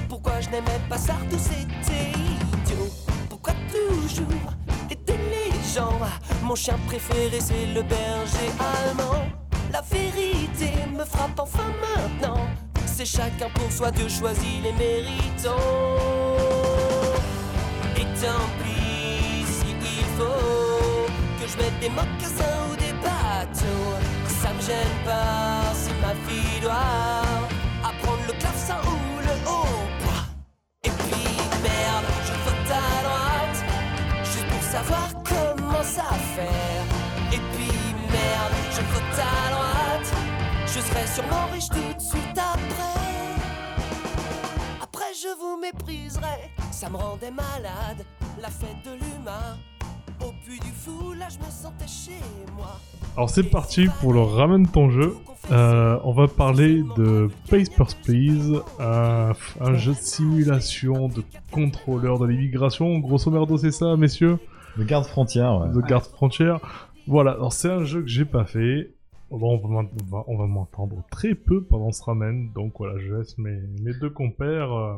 Pourquoi je n'aimais pas ça, tout c'était idiot. Pourquoi toujours aider les gens? Mon chien préféré, c'est le berger allemand. La vérité me frappe enfin maintenant. C'est chacun pour soi, Dieu choisit les méritants. Et tant pis je mette des mocassins ou des bateaux. Ça me gêne pas si ma fille doit apprendre le clavecin ou le hautbois. Et puis merde, je vote à droite juste pour savoir comment ça faire. Et puis merde, je vote à droite. Je serai sûrement riche tout de suite après. Après je vous mépriserai, ça me rendait malade, la fête de l'humain. Au puits du fou, là je me sentais chez moi. Alors c'est parti pour le ramène ton jeu. Euh, on va parler de Papers, Please, un, un jeu de simulation de contrôleur de l'immigration. Grosso merdo, c'est ça, messieurs? Le garde frontière, ouais. De garde frontière. Voilà, alors c'est un jeu que j'ai pas fait. Bon, on va, on m'entendre très peu pendant ce ramène, donc voilà, je laisse mes, mes deux compères euh,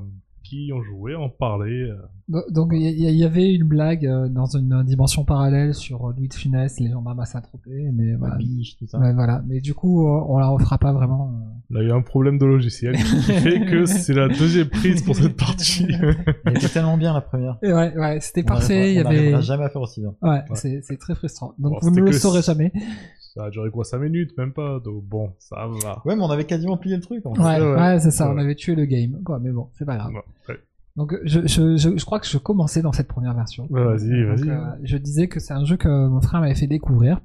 qui ont joué en parler. euh. Do- Donc il y, y avait une blague euh, dans une dimension parallèle sur euh, Louis de Funès, les gendarmes à Saint-Tropez, mais voilà. biche, tout ça. Ouais, voilà. Mais du coup, on la refera pas vraiment. Là, il y a un problème de logiciel qui fait que c'est la deuxième prise pour cette partie. Elle était tellement bien la première. Et ouais, ouais, c'était parfait. Y on avait. n'arrivera jamais à faire aussi bien. Ouais, Ouais. c'est très frustrant. Donc Bon, vous ne le saurez jamais. Ça a duré quoi 5 minutes? Même pas Donc bon, ça va. Ouais, mais on avait quasiment plié le truc. En fait. Ouais, ouais. ouais, c'est ça. On avait tué le game. Quoi, mais bon, c'est pas grave. Ouais. Donc je, je, je, je crois que je commençais dans cette première version. Bah, vas-y, vas-y. euh, je disais que c'est un jeu que mon frère m'avait fait découvrir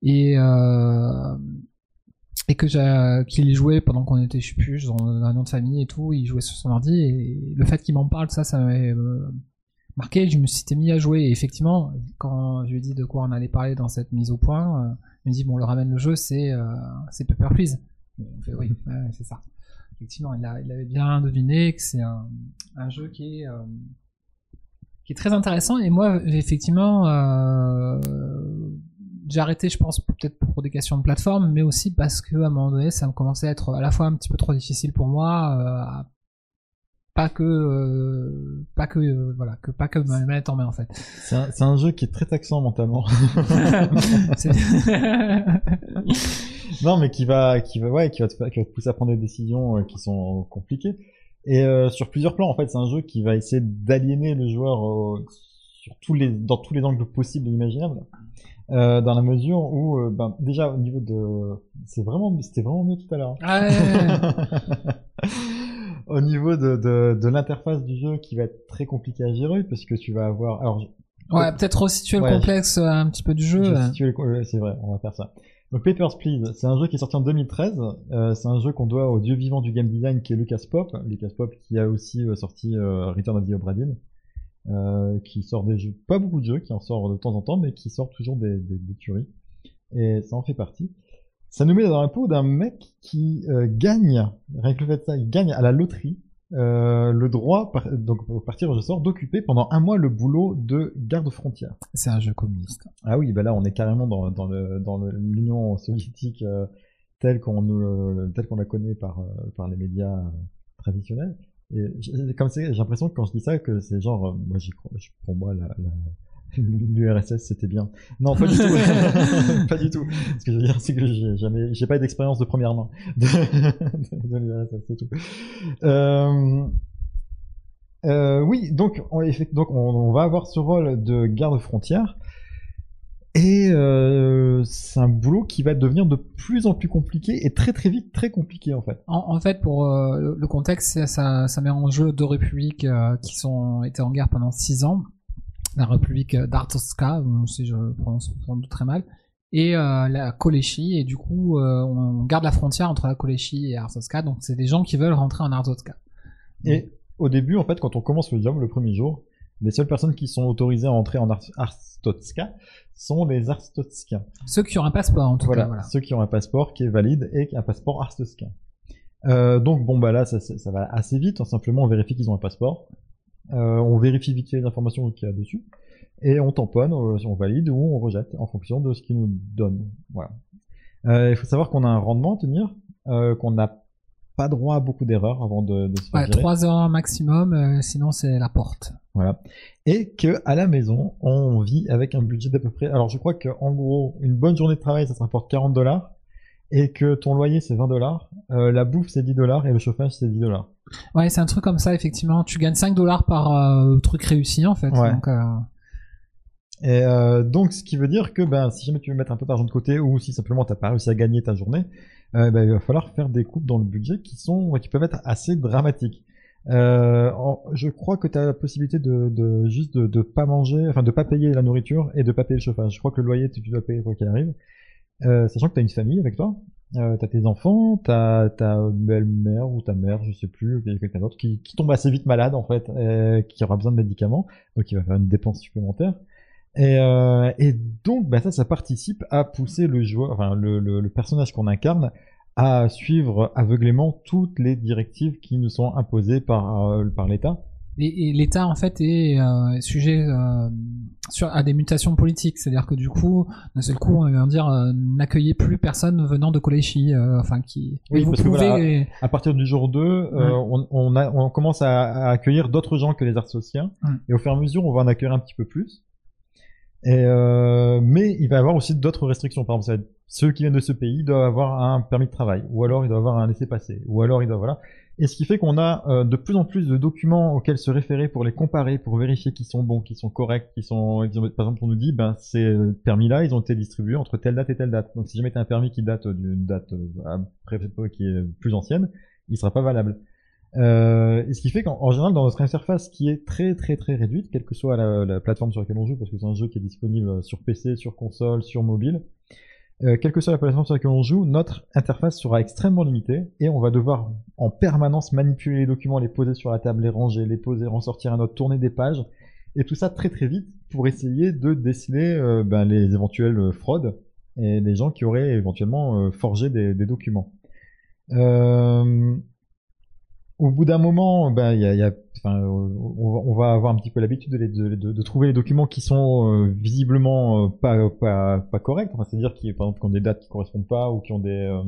et euh, et que j'ai qu'il jouait pendant qu'on était je sais plus dans un nom de famille et tout. Il jouait sur son ordi et le fait qu'il m'en parle ça, ça m'avait euh, marqué, je me suis mis à jouer. Et effectivement, quand je lui ai dit de quoi on allait parler dans cette mise au point, euh, il me dit bon, le ramène le jeu, c'est euh, Pepper Please. On fait, oui, ouais, c'est ça. Effectivement, il, a, il avait bien deviné que c'est un, un jeu qui est euh, qui est très intéressant. Et moi, effectivement, euh, j'ai arrêté, je pense, peut-être pour des questions de plateforme, mais aussi parce que à un moment donné, ça me commençait à être à la fois un petit peu trop difficile pour moi. Pas que euh, pas que euh, voilà que pas que ma manette en main en fait C'est un, jeu qui est très taxant mentalement. Non, mais qui va, qui va, ouais, qui va te, faire- qui va te pousser à prendre des décisions euh, qui sont compliquées. Et euh, sur plusieurs plans, en fait, c'est un jeu qui va essayer d'aliéner le joueur sur tous les, dans tous les angles possibles et imaginables. Euh, dans la mesure où, euh, ben, déjà au niveau de, c'est vraiment, c'était vraiment mieux tout à l'heure. Ah ouais, au niveau de, de, de l'interface du jeu qui va être très compliqué à gérer parce que tu vas avoir, alors ouais peut-être resituer Ouais, le complexe euh, un petit peu du jeu euh. ouais, c'est vrai, on va faire ça. Donc Papers, Please, c'est un jeu qui est sorti en 2013. Euh, c'est un jeu qu'on doit au dieu vivant du game design qui est Lucas Pop. Lucas Pop qui a aussi euh, sorti euh, Return of the Obra Dinn, euh, qui sort des jeux, pas beaucoup de jeux, qui en sort de temps en temps, mais qui sort toujours des, des, des tueries. Et ça en fait partie. Ça nous met dans la peau d'un mec qui euh, gagne, rien que le fait de ça, il gagne à la loterie euh, le droit, par- donc au partir je sors, d'occuper pendant un mois le boulot de garde-frontière. c'est un jeu communiste Ah oui, bah là on est carrément dans, dans l'Union soviétique euh, telle qu'on nous le- telle qu'on la connaît par euh, par les médias euh, traditionnels. Et j'ai- comme c'est, j'ai l'impression que quand je dis ça que c'est genre, euh, moi j'y crois, pour moi la, la l'URSS c'était bien. Non, pas du tout, pas du tout. Ce que je veux dire c'est que j'ai jamais, j'ai pas eu d'expérience de première main de, de, de l'URSS, c'est tout. Euh, euh, oui, donc on, donc on, on va avoir ce rôle de garde-frontière. Et euh, c'est un boulot qui va devenir de plus en plus compliqué et très très vite très compliqué en fait. En, en fait, pour le- contexte, ça, ça met en jeu deux républiques qui sont été en guerre pendant six ans. La république d'Artoska, euh, si je prononce sans doute très mal, et euh, la Kolechi. Et du coup, euh, on garde la frontière entre la Kolechi et Artoska. Donc, c'est des gens qui veulent rentrer en Artoska. Et au début en fait quand on commence le job le premier jour, les seules personnes qui sont autorisées à entrer en Ar- Arstotska sont les Arstotskiens. Ceux qui ont un passeport, en tout Voilà, cas. Voilà. ceux qui ont un passeport qui est valide et un passeport Arstotskien. Euh, donc bon bah là ça, ça- ça va assez vite, hein, simplement on vérifie qu'ils ont un passeport, on vérifie vite fait les informations qu'il y a dessus et on tamponne, euh, on valide ou on rejette en fonction de ce qu'ils nous. Voilà. Euh, Il faut savoir qu'on a un rendement à tenir, euh, qu'on n'a pas droit à beaucoup d'erreurs avant de, de se faire Ouais, virer. trois heures maximum, euh, sinon c'est la porte. Voilà. Et que à la maison, on vit avec un budget d'à peu près. Alors je crois que en gros, une bonne journée de travail, ça te rapporte 40 dollars, et que ton loyer c'est 20 dollars, euh, la bouffe c'est 10 dollars et le chauffage c'est 10 dollars. Ouais, c'est un truc comme ça, effectivement. Tu gagnes 5 dollars par euh, truc réussi, en fait. Ouais. Donc, euh, Et euh, donc ce qui veut dire que ben si jamais tu veux mettre un peu d'argent de côté ou si simplement t'as pas réussi à gagner ta journée, ben, il va falloir faire des coupes dans le budget qui sont qui peuvent être assez dramatiques. En- je crois que tu as la possibilité de, de juste de, de pas manger, enfin de pas payer la nourriture et de pas payer le chauffage. Je crois que le loyer tu tu dois payer quoi qu'il arrive. Sachant que tu as une famille avec toi, euh, tu as tes enfants, t'as ta belle-mère ou ta mère, je sais plus, quelqu'un d'autre qui, tombe assez vite malade en fait, euh, qui aura besoin de médicaments, donc il va faire une dépense supplémentaire. Et, euh, donc, bah, ça, ça participe à pousser le joueur, enfin le, personnage qu'on incarne, à suivre aveuglément toutes les directives qui nous sont imposées euh, par l'État. Et, et l'État, en fait, est euh, sujet euh, sur, à des mutations politiques. C'est-à-dire que du coup, d'un seul coup, on va dire euh, n'accueillez plus personne venant de Kolechi. euh, enfin, qui. Oui, vous parce que pouvez. voilà, À partir du jour 2, euh, on, on, a, on commence à, à accueillir d'autres gens que les artsociens. Mm. Et au fur et à mesure, on va en accueillir un petit peu plus. Et mais il va y avoir aussi d'autres restrictions. Par exemple, ceux qui viennent de ce pays doivent avoir un permis de travail, ou alors ils doivent avoir un laissez-passer, ou alors ils doivent voilà. Et ce qui fait qu'on a euh, de plus en plus de documents auxquels se référer pour les comparer, pour vérifier qu'ils sont bons, qu'ils sont corrects, qu'ils sont. Par exemple, on nous dit, ben ces permis-là, ils ont été distribués entre telle date et telle date. Donc, si jamais t'as un permis qui date d'une date euh, qui est plus ancienne, il sera pas valable. Euh, et ce qui fait qu'en en général, dans notre interface qui est très très très réduite, quelle que soit la, la plateforme sur laquelle on joue, parce que c'est un jeu qui est disponible sur PC, sur console, sur mobile, euh, quelle que soit la plateforme sur laquelle on joue, notre interface sera extrêmement limitée et on va devoir en permanence manipuler les documents, les poser sur la table, les ranger, les poser, en sortir un autre, tourner des pages. et tout ça très très vite pour essayer de déceler euh, ben, les éventuelles fraudes et les gens qui auraient éventuellement euh, forgé des, documents. Euh, au bout d'un moment, ben, il y a- enfin, on, va, avoir un petit peu l'habitude de, de, trouver les documents qui sont euh, visiblement euh, pas, corrects. C'est-à-dire qui, par exemple, qui ont des dates qui correspondent pas ou qui ont des euh,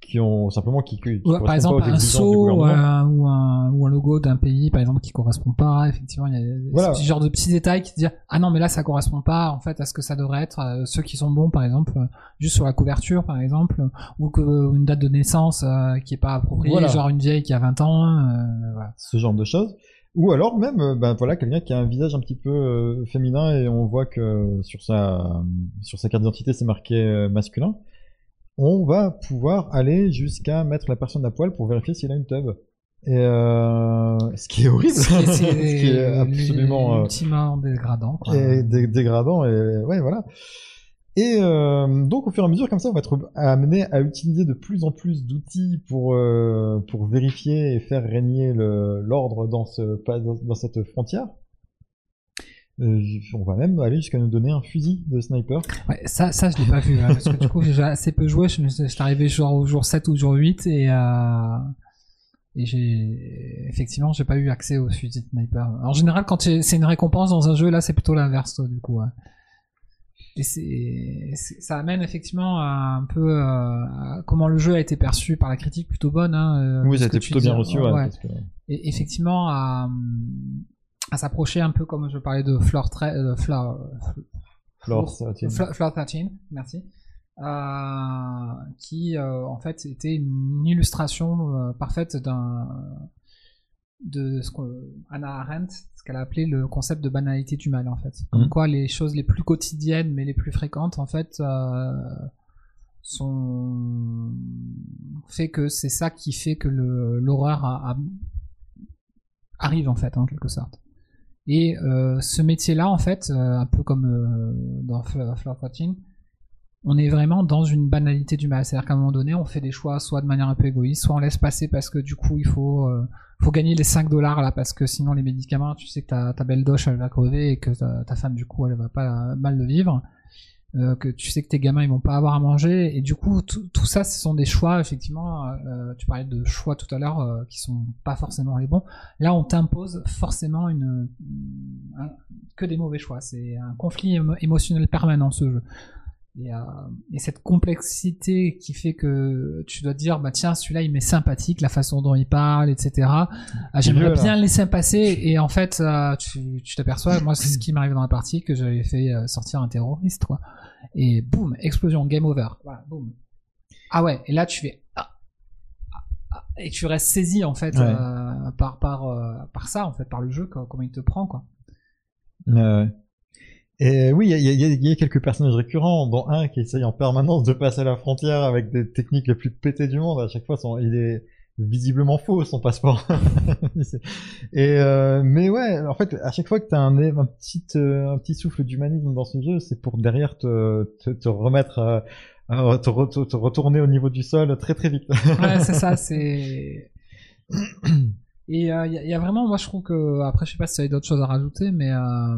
qui ont simplement qui, qui Ouais, par exemple, pas aux un sceau ou un, ou, un, ou un logo d'un pays, par exemple, qui correspond pas. Effectivement, il y a Voilà. ce genre de petits détails qui te disent ah non mais là ça correspond pas en fait à ce que ça devrait être. Euh, ceux qui sont bons, par exemple, euh, juste sur la couverture, par exemple, ou que une date de naissance euh, qui est pas appropriée, Voilà. genre une vieille qui a 20 ans. euh, voilà. ce genre de choses. Ou alors même, euh, ben voilà, quelqu'un qui a un visage un petit peu euh, féminin et on voit que sur sa sur sa carte d'identité c'est marqué euh, masculin. On va pouvoir aller jusqu'à mettre la personne à poil pour vérifier s'il a une tub. Et euh, ce qui est horrible, Ce qui est- ce qui est absolument euh, ultimement dégradant. Quoi. et dé- dégradant et ouais voilà. Et euh, donc au fur et à mesure comme ça on va être amené à utiliser de plus en plus d'outils pour euh, pour vérifier et faire régner l'ordre dans ce dans cette frontière. Euh, on va même aller jusqu'à nous donner un fusil de sniper. Ouais, ça, ça, je l'ai pas vu, hein, parce que du coup, j'ai assez peu joué. Je, je suis arrivé genre au jour 7 ou au jour 8 et, euh, et j'ai, effectivement, j'ai pas eu accès au fusil de sniper. En général, quand c'est une récompense dans un jeu, là, c'est plutôt l'inverse, du coup. Et c'est, ça amène effectivement à un peu euh, à comment le jeu a été perçu par la critique plutôt bonne. Hein, euh, oui, ça a été plutôt bien reçu. ouais, ouais. parce que- Et effectivement, à, à s'approcher un peu comme je parlais de Floor, euh, Floor, Floor 13. Fla- Floor 13, merci. Euh, qui euh, en fait était une illustration euh, parfaite d'un de ce qu'Anna Arendt, ce qu'elle a appelé le concept de banalité du mal en fait. Comme Mhm. quoi les choses les plus quotidiennes mais les plus fréquentes en fait euh, sont fait que c'est ça qui fait que l'horreur a- a- arrive en fait en quelque sorte. Et euh, ce métier-là, en fait, euh, un peu comme euh, dans Fl- Floor 13, on est vraiment dans une banalité du mal. C'est-à-dire qu'à un moment donné, on fait des choix soit de manière un peu égoïste, soit on laisse passer parce que du coup, il faut, gagner les 5 dollars là, parce que sinon les médicaments, tu sais que ta, belle doche, elle va crever et que ta, ta femme, du coup, elle va pas mal le vivre. Euh, que tu sais que tes gamins ils vont pas avoir à manger. Et du coup tout, tout ça ce sont des choix effectivement euh, tu parlais de choix tout à l'heure euh, qui sont pas forcément les bons. Là on t'impose forcément une un- que des mauvais choix. C'est un conflit émo- émotionnel permanent ce jeu. Et, euh, et cette complexité qui fait que tu dois te dire bah tiens celui-là il m'est sympathique la façon dont il parle etc ah, j'aimerais bien le laisser passer. Et en fait tu t'aperçois moi c'est ce qui m'arrive dans la partie que j'avais fait sortir un terroriste quoi et boum explosion game over voilà boum ah ouais et là tu fais ah, ah, ah, et tu restes saisi en fait Ouais. euh, par par euh, par ça en fait par le jeu quoi, comment il te prend quoi Euh, et oui, il y y a quelques personnages récurrents, dont un qui essaye en permanence de passer la frontière avec des techniques les plus pétées du monde. À chaque fois, son, il est visiblement faux son passeport. Et euh, mais ouais, en fait, à chaque fois que tu as un, un petit euh, un petit souffle d'humanisme dans ce jeu, c'est pour derrière te te, te remettre à, à te, re- te retourner au niveau du sol très très vite. ouais c'est ça c'est et il y, a, y a vraiment moi je trouve que après je sais pas si tu avais d'autres choses à rajouter mais euh,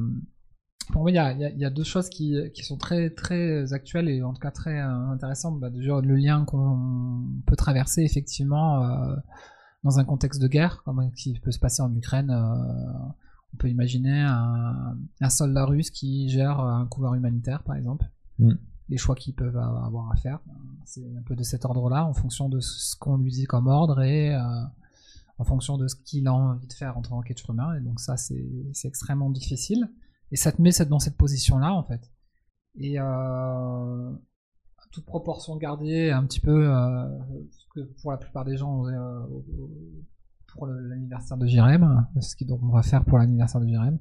pour moi il y a, y deux choses qui, qui sont très très actuelles et en tout cas très euh, intéressantes bah, déjà le lien qu'on peut traverser effectivement euh, dans un contexte de guerre comme qui peut se passer en Ukraine euh, on peut imaginer un, un soldat russe qui gère un couloir humanitaire par exemple Mm. les choix qu'ils peuvent avoir à faire c'est un peu de cet ordre-là en fonction de ce qu'on lui dit comme ordre et euh, en fonction de ce qu'il a envie de faire en tant qu'être humain. Et donc ça, c'est extrêmement difficile. Et ça te met dans cette position-là, en fait. Et euh, à toute proportion gardée, un petit peu, euh, ce que pour la plupart des gens, euh, pour l'anniversaire de Jirem, ce qui donc on va faire pour l'anniversaire de Jirem.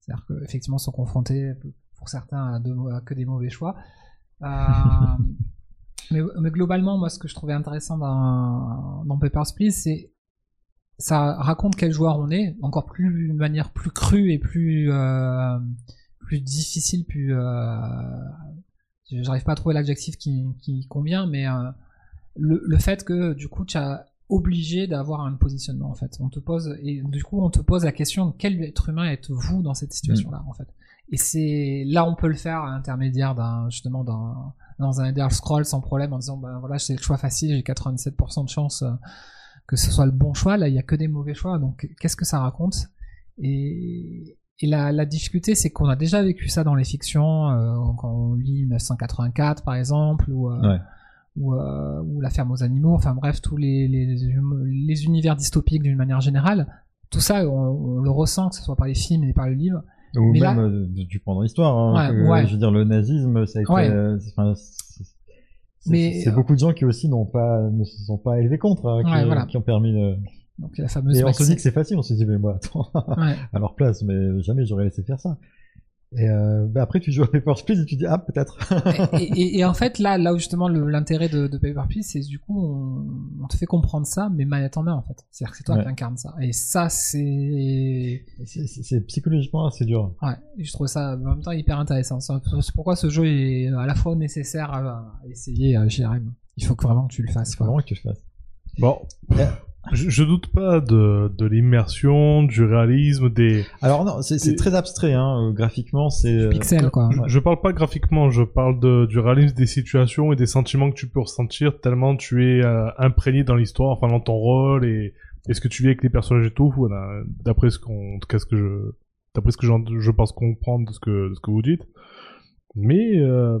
C'est-à-dire qu'effectivement, sont confrontés, pour certains, à, de- à que des mauvais choix. Mais, mais globalement, moi, ce que je trouvais intéressant dans, dans Papers, Please, c'est ça raconte quel joueur on est, encore plus d'une manière plus crue et plus euh, plus difficile, plus euh, j'arrive pas à trouver l'adjectif qui, qui convient, mais euh, le, le fait que du coup tu as obligé d'avoir un positionnement en fait. On te pose et du coup on te pose la question quel être humain êtes-vous dans cette situation-là en fait? Et c'est là on peut le faire à l'intermédiaire d'un justement d'un dans un Elder Scroll sans problème en disant ben voilà c'est le choix facile j'ai 97% de chance euh, que ce soit le bon choix là il y a que des mauvais choix donc qu'est-ce que ça raconte? Et et la, la difficulté, c'est qu'on a déjà vécu ça dans les fictions, euh, quand on lit 1984 par exemple, ou, euh, Ouais. ou, euh, ou La ferme aux animaux, enfin bref, tous les, les, les univers dystopiques d'une manière générale. Tout ça, on, on le ressent, que ce soit par les films et par le livre. Ou Mais même, là- tu prends dans l'histoire, hein, Ouais, que, ouais. je veux dire, le nazisme, ça a été, Mais- c'est beaucoup de gens qui aussi n'ont pas, ne se sont pas élevés contre, hein, qui, Ouais, voilà. qui ont permis le... Donc la fameuse Et on se dit que c'est facile, on se dit, mais moi, attends, Ouais. à leur place, mais jamais j'aurais laissé faire ça. Et euh, bah après, tu joues à Papers, Please et tu dis, ah, peut-être. et, et- et en fait, là, là où justement l'intérêt de, de Paper Please, c'est du coup, on, on te fait comprendre ça, mais manette en main, en fait. C'est-à-dire que c'est toi Ouais. qui incarne ça. Et ça, c'est... C'est- psychologiquement assez dur. Ouais, et je trouve ça en même temps hyper intéressant. C'est pourquoi ce jeu est à la fois nécessaire à, à essayer à GRM. Il faut que vraiment que tu le fasses. Il faut vraiment que tu le fasses. Bon, je, je doute pas de, de l'immersion, du réalisme, des. Alors non, c'est c'est Et- très abstrait, hein, euh, graphiquement, c'est... euh, Pixel, quoi. Je, je parle pas graphiquement, je parle de, du réalisme des situations et des sentiments que tu peux ressentir tellement tu es euh, imprégné dans l'histoire, enfin dans ton rôle et, et ce que tu vis avec les personnages et tout. Voilà, d'après ce qu'on, en tout cas, ce que je, d'après ce que j'en- je pense comprendre de ce que, de ce que vous dites. Mais euh,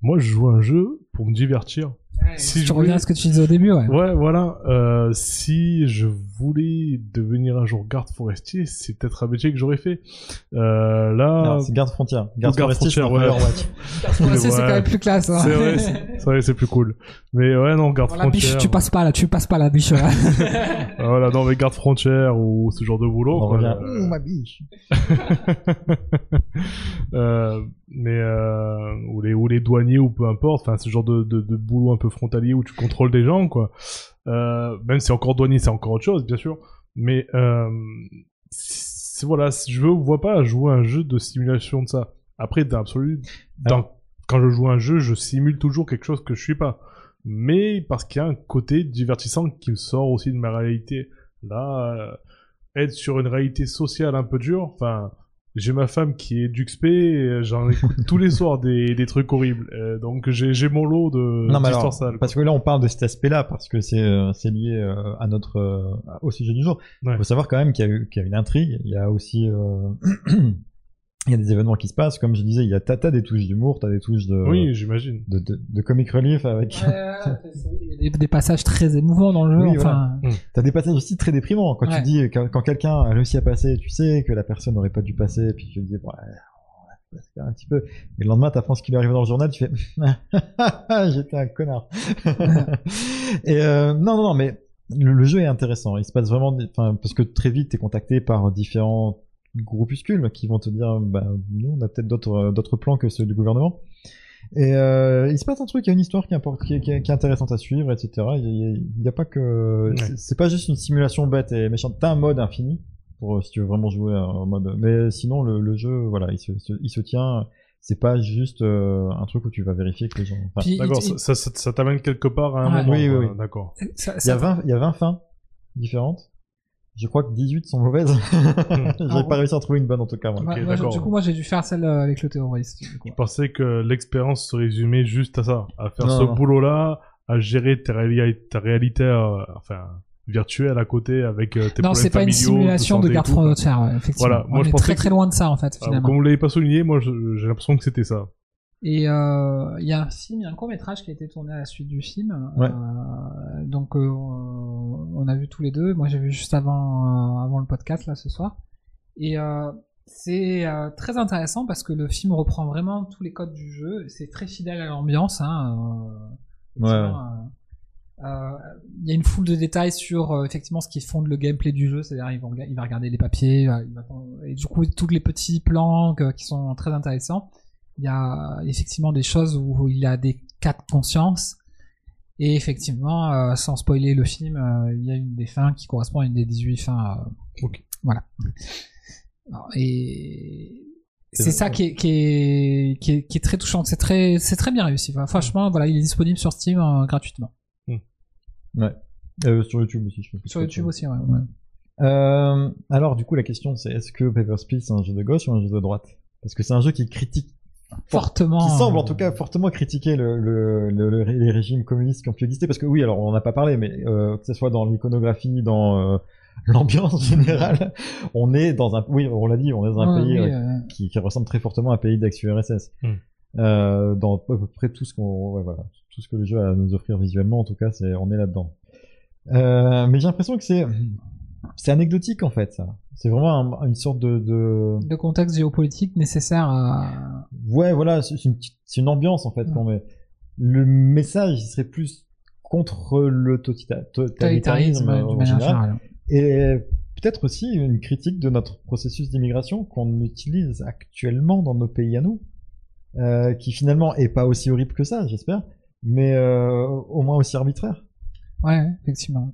moi, je joue à un jeu pour me divertir. Si tu je reviens à ce que tu disais au début, ouais. Ouais, voilà. Euh, si je voulais devenir un jour garde forestier, c'est peut-être un métier que j'aurais fait. Euh, là, c'est garde frontière. Garde, garde forestier, c'est frontière, un ouais. Ouais, c'est c'est Ouais. quand même plus classe. hein. c'est vrai, c'est c'est vrai, c'est plus cool. Mais ouais, non, garde la biche, frontière. tu passes pas là, tu passes pas la biche là. Ah, voilà, non, mais garde frontière ou ce genre de boulot. Quoi. Euh, Ouh, ma biche. euh, mais euh, ou les ou les douaniers ou peu importe. Enfin, ce genre de, de, de boulot un peu frontalier où tu contrôles des gens, quoi. Euh, même si encore douanier, c'est encore autre chose, bien sûr. Mais euh, voilà, je veux vois pas jouer un jeu de simulation de ça. Après, dans l'absolu, Alors- quand je joue un jeu, je simule toujours quelque chose que je suis pas. Mais parce qu'il y a un côté divertissant qui me sort aussi de ma réalité. Là, euh, être sur une réalité sociale un peu dure, enfin, j'ai ma femme qui est d'UXP, et j'en écoute tous les soirs des, des trucs horribles. Euh, donc j'ai mon lot de Non, mais alors, parce que là, on parle de cet aspect-là, parce que c'est euh, lié euh, à notre euh, au sujet du jour. Il Ouais. faut savoir quand même qu'il y, qu'il y a une intrigue. Il y a aussi euh, il y a des événements qui se passent. Comme je disais, il y a t'as t'as des touches d'humour, t'as des touches de, Oui, j'imagine. de, de de comic relief avec. Il y a des, des passages très émouvants dans le jeu. Oui, enfin, T'as des passages aussi très déprimants. Quand Ouais. tu dis quand, quand quelqu'un a réussi à passer, tu sais que la personne n'aurait pas dû passer, et puis tu te dis ouais, on va se faire un petit peu. Et le lendemain, t'apprends ce qui lui arrive dans le journal, tu fais j'étais un connard. et euh, non, non, non, mais le, le jeu est intéressant. Il se passe vraiment, des- enfin, parce que très vite, t'es contacté par différents groupuscules qui vont te dire, bah, nous, on a peut-être d'autres d'autres plans que ceux du gouvernement. Et euh, il se passe un truc, il y a une histoire qui, est, qui est- qui est intéressante à suivre, etc. Il n'y a, pas que, Ouais. c'est- pas juste une simulation bête et méchante. T'as un mode infini pour euh, si tu veux vraiment jouer en mode. Mais sinon, le, le jeu, voilà, il se, se- il se tient. C'est pas juste euh, un truc où tu vas vérifier que les gens. enfin, D'accord, il- ça, ça, ça- ça t'amène quelque part à un Ouais. moment. Oui, oui, oui. D'accord. ça- il y ça- a 20, il y a 20 fins différentes. Je crois que 18 sont mauvaises. J'ai Ah, pas réussi à en trouver une bonne en tout cas. moi. Moi, du coup, moi, j'ai dû faire celle euh, avec le terroriste. Je pensais que l'expérience se résumait juste à ça, à faire Non, ce non. boulot-là, à gérer ta, réali- ta réalité, euh, enfin, virtuelle à côté avec euh, tes Non, problèmes c'est pas une familiaux, simulation de garde quoi. frontière, ouais, effectivement. Voilà, moi, On je est pensais très que très loin de ça en fait, Alors, finalement. comme vous l'avez pas souligné, moi j'ai l'impression que c'était ça. Et euh, il y a un film, il y a un court métrage qui a été tourné à la suite du film. Ouais. Euh, donc euh, on a vu tous les deux. Moi j'ai vu juste avant euh, avant le podcast là ce soir. Et euh, c'est euh, très intéressant parce que le film reprend vraiment tous les codes du jeu. C'est très fidèle à l'ambiance. Hein, Ouais, Il y a une foule de détails sur euh, effectivement ce qui fonde le gameplay du jeu, c'est-à-dire il va, il va regarder les papiers, il va- et du coup tous les petits plans que- qui sont très intéressants il y a effectivement des choses où il a des cas de conscience. Et effectivement, euh, sans spoiler le film, euh, il y a une des fins qui correspond à une des 18 fins. euh. Voilà. Alors, et C'est ça ouais. qui est, qui, est, qui, est, qui est très touchant. C'est très, c'est très bien réussi. Enfin, franchement, voilà, il est disponible sur Steam euh, gratuitement. Hmm. Euh, sur YouTube aussi, je pense. que Sur YouTube aussi, ouais. ouais. Euh, alors, du coup, la question, c'est est-ce que Papers, Please c'est un jeu de gauche ou un jeu de droite? Parce que c'est un jeu qui critique, Fortement. qui semble en tout cas fortement critiquer le, le, le- le- les régimes communistes qui ont pu exister. Parce que oui, alors on n'en a pas parlé, mais euh, que ce soit dans l'iconographie, dans euh, l'ambiance générale, on est dans un, oui, on l'a dit, on est dans un ouais, pays oui, euh, qui, qui ressemble très fortement à un pays d'ex-URSS. Hmm. Euh, dans à peu près tout ce qu'on, ouais, voilà, tout ce que le jeu a à nous offrir visuellement, en tout cas, c'est, on est là-dedans. Euh, mais j'ai l'impression que c'est, c'est anecdotique en fait, ça. C'est vraiment un- une sorte de, de, de contexte géopolitique nécessaire à. ouais, voilà, c'est une, ambiance en fait Ouais. Le message, il serait plus contre le totalitarisme euh, en manière général. Et peut-être aussi une critique de notre processus d'immigration qu'on utilise actuellement dans nos pays à nous, euh, qui finalement est pas aussi horrible que ça, j'espère, mais euh, au moins aussi arbitraire. Ouais, effectivement.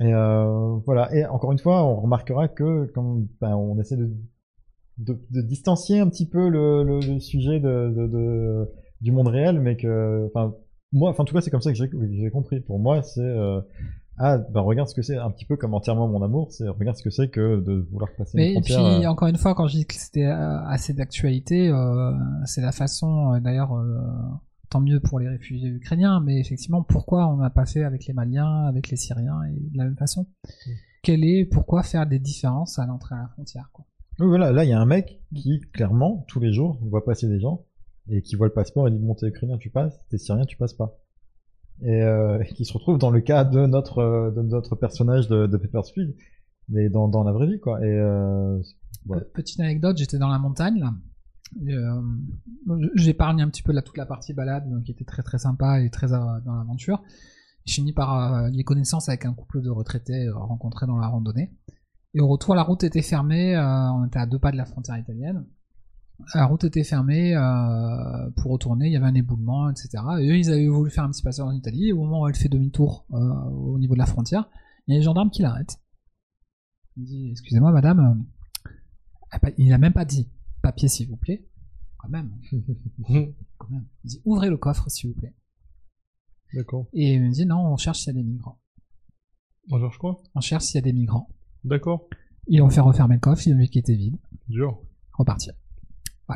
Et euh, voilà. Et encore une fois, on remarquera que comme ben, on essaie de, de, de distancier un petit peu le, le, le sujet de, de, de- du monde réel, mais que, enfin, moi, enfin, en tout cas, c'est comme ça que j'ai compris. Pour moi, c'est euh, ah, ben regarde ce que c'est, un petit peu comme entièrement mon amour, c'est regarde ce que c'est que de vouloir passer Mais une et puis euh, encore une fois, quand je dis que c'était euh, assez d'actualité, euh, c'est la façon. euh, D'ailleurs, euh, tant mieux pour les réfugiés ukrainiens, mais effectivement, pourquoi on n'a pas fait avec les Maliens, avec les Syriens et de la même façon? Mm. Quel est pourquoi faire des différences à l'entrée à la frontière quoi? Oui, voilà, là, il y a un mec qui, clairement, tous les jours, voit passer des gens et qui voit le passeport et dit Bon, t'es ukrainien, tu passes, t'es syrien, tu passes pas. Et euh, qui se retrouve dans le cas de notre, de notre personnage de, de Papers, Please, mais dans, dans la vraie vie, quoi. Et euh, Petite anecdote, j'étais dans la montagne là. Euh, J'épargne un petit peu toute la partie balade donc, qui était très très sympa et très euh, dans l'aventure. Je finis par euh, lier connaissance avec un couple de retraités euh, rencontrés dans la randonnée. Et au retour, la route était fermée. euh, on était à deux pas de la frontière italienne. La route était fermée pour retourner. Il y avait un éboulement, etc. Et eux, ils avaient voulu faire un petit passage en Italie. Au moment où elle fait demi-tour au niveau de la frontière, il y a les gendarmes qui l'arrêtent. Il dit Excusez-moi, madame. Il n'a même pas dit papier, s'il vous plaît. Quand même. Quand même. Il dit ouvrez le coffre, s'il vous plaît. D'accord. Et il me dit non, on cherche s'il y a des migrants. On cherche quoi? On cherche s'il y a des migrants. D'accord. Ils ont fait refermer le coffre, ils ont vu qu'il était vide. Dur. Repartir.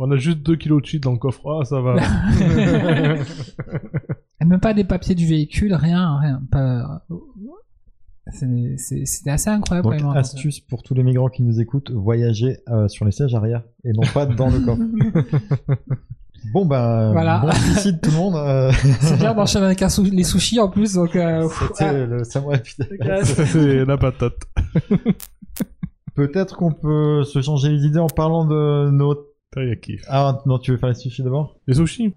On a juste 2 kilos de shit dans le coffre. Ah, ça va. Et même pas des papiers du véhicule, rien, rien. Pas... C'était assez incroyable donc, m'ont raconté. astuce pour tous les migrants qui nous écoutent voyager euh, sur les sièges arrière et non pas dans le coffre. bon, ben, Voilà. bon suicide, tout le monde. euh, C'est bien d'enchaîner avec un sou- les sushis en plus, donc. euh, C'était ah, le samouraï. C'est la patate. Peut-être qu'on peut se changer les idées en parlant de nos... Teriyaki. Ah non, tu veux faire les sushis d'abord? Les sushis?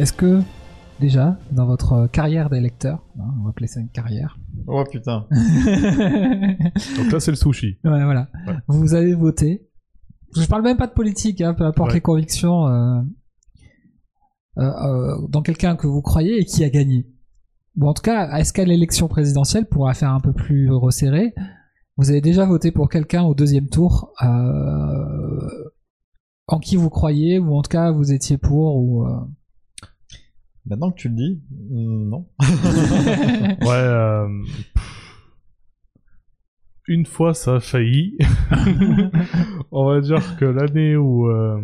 Est-ce que, déjà, dans votre carrière d'électeur, hein, on va appeler ça une carrière, Oh putain. Donc là, c'est le sushi. Ouais, voilà. Ouais. Vous avez voté. Je parle même pas de politique, hein, peu importe Ouais. les convictions. euh, euh, euh, dans quelqu'un que vous croyez et qui a gagné. Bon, en tout cas, est-ce qu'à l'élection présidentielle, pour la faire un peu plus resserrée, vous avez déjà voté pour quelqu'un au deuxième tour euh, en qui vous croyez ou en tout cas vous étiez pour ou euh, Maintenant que tu le dis, mm, non. Ouais. euh. Une fois, ça a failli. On va dire que l'année où... euh,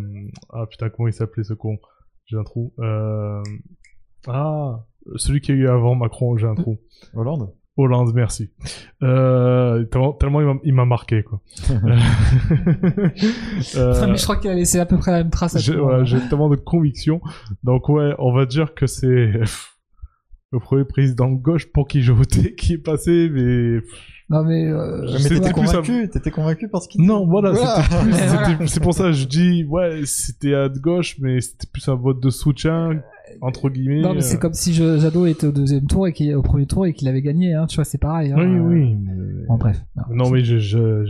Ah putain, comment il s'appelait ce con? J'ai un trou. Euh... Ah, celui qui a eu avant Macron, j'ai un trou. Hollande? Hollande, merci. Euh, tellement, tellement il m'a- marqué, quoi. Euh, Mais je crois qu'il a laissé à peu près la même trace à j'ai tellement de conviction. Donc ouais, on va dire que c'est... le premier président de gauche pour qui j'ai voté qui est passé, mais Non mais, euh, t'étais pas. convaincu, t'étais convaincu par ce qu'il non, voilà, c'est pour ça que je dis, ouais, c'était à de gauche, mais c'était plus un vote de soutien, entre guillemets. non mais c'est euh. comme si je- Jadot était au deuxième tour et qu'il au premier tour et qu'il avait gagné. Hein, tu vois, c'est pareil. Hein, Oui, euh, oui. mais- Bon bref. Non, mais j'ai-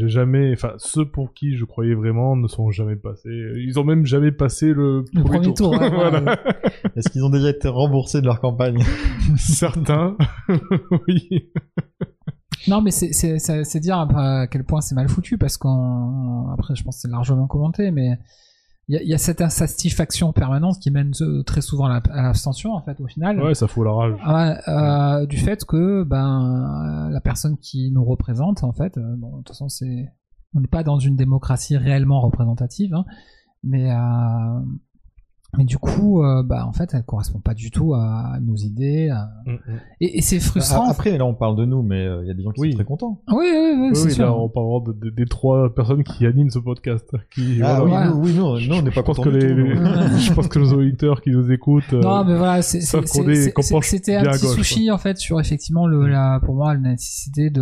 jamais, enfin, ceux pour qui je croyais vraiment ne sont jamais passés. Ils ont même jamais passé le Le premier, tour. ouais, voilà. ouais. Est-ce qu'ils ont déjà été remboursés de leur campagne? Certains, oui. Non, mais c'est dire à quel point c'est mal foutu parce qu'en après je pense que c'est largement commenté, mais il y a, il y a cette insatisfaction permanente qui mène euh, très souvent à la- à l'abstention en fait au final. Ouais, ça fout la rage. Euh, du fait que ben euh, la personne qui nous représente en fait, euh, bon, de toute façon c'est on n'est pas dans une démocratie réellement représentative, hein, mais euh, mais du coup euh, bah en fait elle correspond pas du tout à nos idées à- Mm, mm. et, et c'est frustrant. Ah, Après, là, on parle de nous, mais euh, il y a des gens qui Oui. sont très contents. oui oui oui, Oui, sûr. là, on parle de- de- des trois personnes qui animent ce podcast. Qui, Ah voilà. oui, Ouais. oui, nous, nous, on n'est pas je contents les, les- je pense que nos auditeurs qui nous écoutent. euh, Non, mais voilà, c'était un petit gauche, souci en fait sur effectivement le, la, pour moi la nécessité de,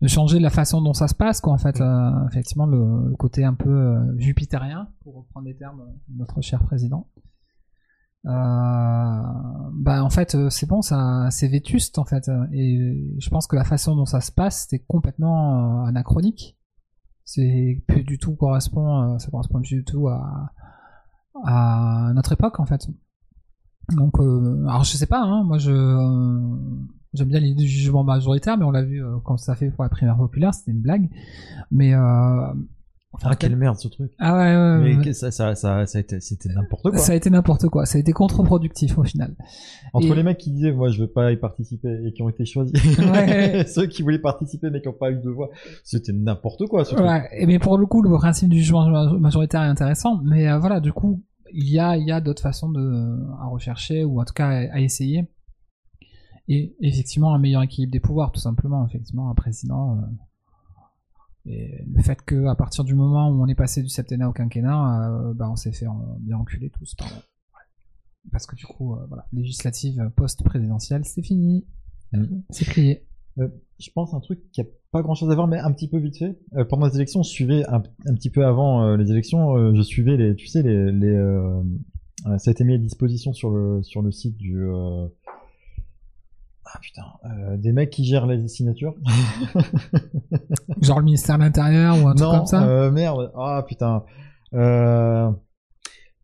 de changer la façon dont ça se passe quoi en fait euh, effectivement le, le côté un peu euh, jupitérien pour reprendre les termes de notre cher président. Euh, bah en fait euh, c'est bon ça c'est vétuste en fait et je pense que la façon dont ça se passe c'était complètement anachronique. C'est plus du tout correspond ça correspond plus du tout à à notre époque en fait. Donc euh, alors je sais pas hein, moi je j'aime bien l'idée du jugement majoritaire mais on l'a vu euh, quand ça fait pour la primaire populaire c'était une blague mais euh, Ah, quelle merde, ce truc. ah ouais, ouais, ouais, Mais ça, ça, ça, ça a été, c'était n'importe quoi. ça a été n'importe quoi ça a été contre-productif au final Entre Et- les mecs qui disaient, moi, je veux pas y participer et qui ont été choisis. Ouais. Ceux qui voulaient participer mais qui n'ont pas eu de voix. C'était n'importe quoi, ce truc. Et mais pour le coup, le principe du jugement ma- majoritaire est intéressant, mais euh, voilà, du coup, il y a, il y a d'autres façons de, à rechercher, ou en tout cas à, à essayer. Et effectivement, un meilleur équilibre des pouvoirs, tout simplement, effectivement, un président. euh, et le fait que à partir du moment où on est passé du septennat au quinquennat, euh, bah, on s'est fait en- bien enculer tous. Parce que du coup, euh, voilà, législative post-présidentielle, c'est fini. Mm. C'est plié. Je pense un truc qui a pas grand chose à voir, mais un petit peu vite fait. Pendant les élections, je suivais un, un petit peu avant les élections, je suivais les, tu sais, les, les ça a été mis à disposition sur le sur le site du ah putain, euh, des mecs qui gèrent les signatures. Genre le ministère de l'Intérieur ou un truc non, comme ça? euh, merde, ah putain, euh,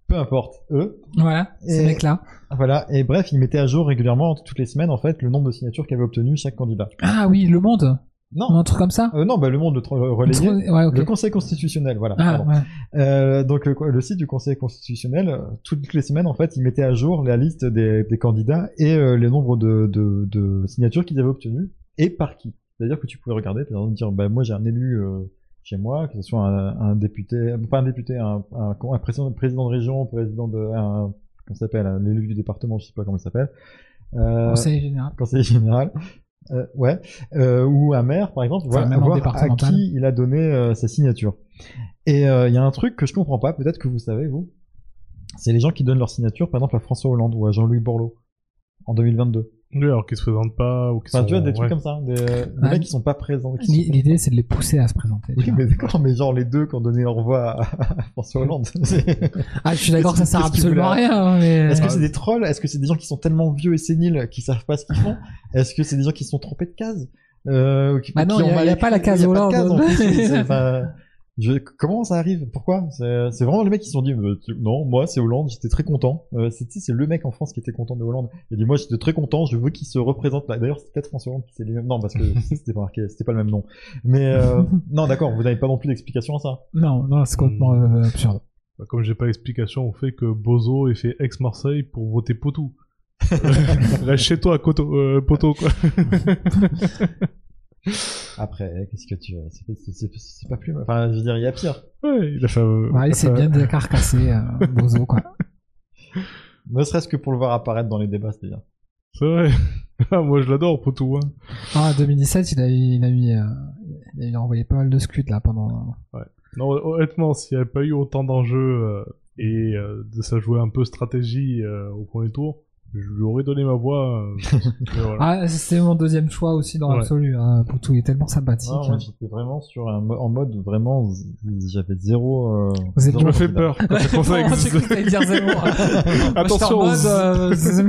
peu importe, eux. Voilà, ces mecs-là. Voilà, et bref, ils mettaient à jour régulièrement, toutes les semaines, en fait, le nombre de signatures qu'avait obtenu chaque candidat. Ah oui, Le Monde Non, un truc comme ça euh, non, bah, le monde relayé. Ouais. Le Conseil constitutionnel, voilà. Ah, ouais. Euh, donc euh, le site du Conseil constitutionnel, toutes les semaines, en fait, il mettait à jour la liste des, des candidats et euh, les nombres de, de, de signatures qu'ils avaient obtenues et par qui. C'est-à-dire que tu pouvais regarder, par exemple, dire, bah, moi j'ai un élu chez moi, que ce soit un, un député, pas un député, un, un, un président, de région, président de, un, comment s'appelle, un élu du département, je sais pas comment il s'appelle. Conseil général. conseiller général, euh, ouais, euh, ou un maire par exemple, Enfin, voir à qui il a donné euh, sa signature. Et euh, il y a un truc que je comprends pas, peut-être que vous savez vous, c'est les gens qui donnent leur signature, par exemple à François Hollande ou à Jean-Louis Borloo en 2022. Oui, alors qu'ils se présentent pas ou qu'ils Enfin, sont. tu vois des trucs ouais. comme ça, des, des Ah, mecs qui sont pas présents. qui L'i- sont- L'idée, c'est de les pousser à se présenter. Oui, mais d'accord, mais genre les deux qui ont donné leur voix à, à François Hollande. Ah, je suis d'accord que ça sert absolument à rien, hein, mais... Est-ce que c'est des trolls? Est-ce que c'est des gens qui sont tellement vieux et séniles qu'ils savent pas ce qu'ils font? Est-ce que c'est des gens qui se sont trompés de case? Euh, qui, Bah non, il y ont a- pas la case Hollande. C'est- je- comment ça arrive? Pourquoi? C'est c'est vraiment les mecs qui se sont dit non, moi c'est Hollande, j'étais très content. Euh, c'est tu sais, c'est le mec en France qui était content de Hollande. Il a dit moi j'étais très content, je veux qu'il se représente là. D'ailleurs c'était peut-être François Hollande qui s'est dit non parce que c'était pas marqué, c'était pas le même nom. Mais euh, non d'accord, vous n'avez pas non plus d'explication à ça? Non, non, c'est complètement Hmm. euh, absurde. Bah, Comme j'ai pas l'explication au fait que Bozo ait fait ex-Marseille pour voter Potou. Reste chez toi, Coto, euh, Poto, quoi. Après qu'est-ce que tu veux? C'est- c'est- c'est c'est pas plus mal. Enfin je veux dire il y a pire. Ouais, il a fait. euh, Ouais, c'est bien de carcasser euh, Bozo, quoi. Ne serait-ce que pour le voir apparaître dans les débats, c'était bien. C'est vrai. Ah, Moi, je l'adore, Potou. Hein. Ah, 2017, il a eu, il a eu, euh, il a envoyé pas mal de scuds, là, pendant... Non, honnêtement, s'il n'y avait pas eu autant d'enjeux euh, et euh, de ça jouer un peu stratégie euh, au premier tour, je lui aurais donné ma voix. euh, mais voilà. Ah, c'était mon deuxième choix aussi dans Ouais. l'absolu. Hein. Poutou il est tellement sympathique. Non, moi, j'étais vraiment sur un mo- en mode vraiment, z- j'avais zéro. euh, Vous êtes- zéro Tu me fais candidat. peur quand à j'ai cru que t'allais dire zéro. Moi, j'étais Attention en mode, euh, c'est-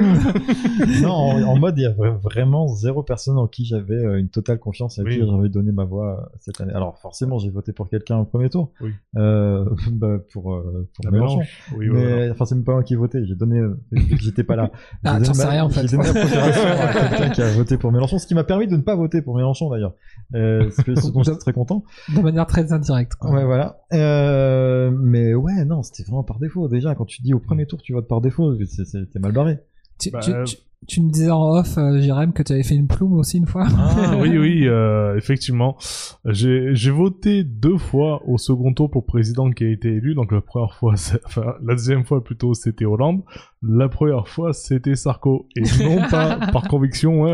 non, en, en mode, il y a vra- vraiment zéro personne en qui j'avais euh, une totale confiance et à Oui. qui j'avais donné ma voix euh, cette année. Alors forcément, j'ai voté pour quelqu'un au premier tour, Oui. euh, bah, pour, euh, pour La Mélenchon. mélange. Oui, mais voilà. enfin, c'est même pas moi qui ai voté. J'ai donné, euh, j'étais pas là. Ah, t'en sais ma- rien, en fait. J'ai donné la à quelqu'un qui a voté pour Mélenchon, ce qui m'a permis de ne pas voter pour Mélenchon d'ailleurs. Euh, ce, dont j'étais très content. de manière très indirecte. Quoi. Ouais, voilà. Euh, mais ouais, non, c'était vraiment par défaut. Déjà, quand tu dis au premier tour, tu votes par défaut, t'es mal barré. Tu, Bah, tu- euh, tu- tu me disais en off, euh, Jérém, que tu avais fait une plume aussi une fois. Ah oui, oui, euh, effectivement. J'ai voté deux fois au second tour pour président qui a été élu. Donc la première fois, enfin la deuxième fois plutôt, c'était Hollande. La première fois, c'était Sarko. Et non pas par conviction.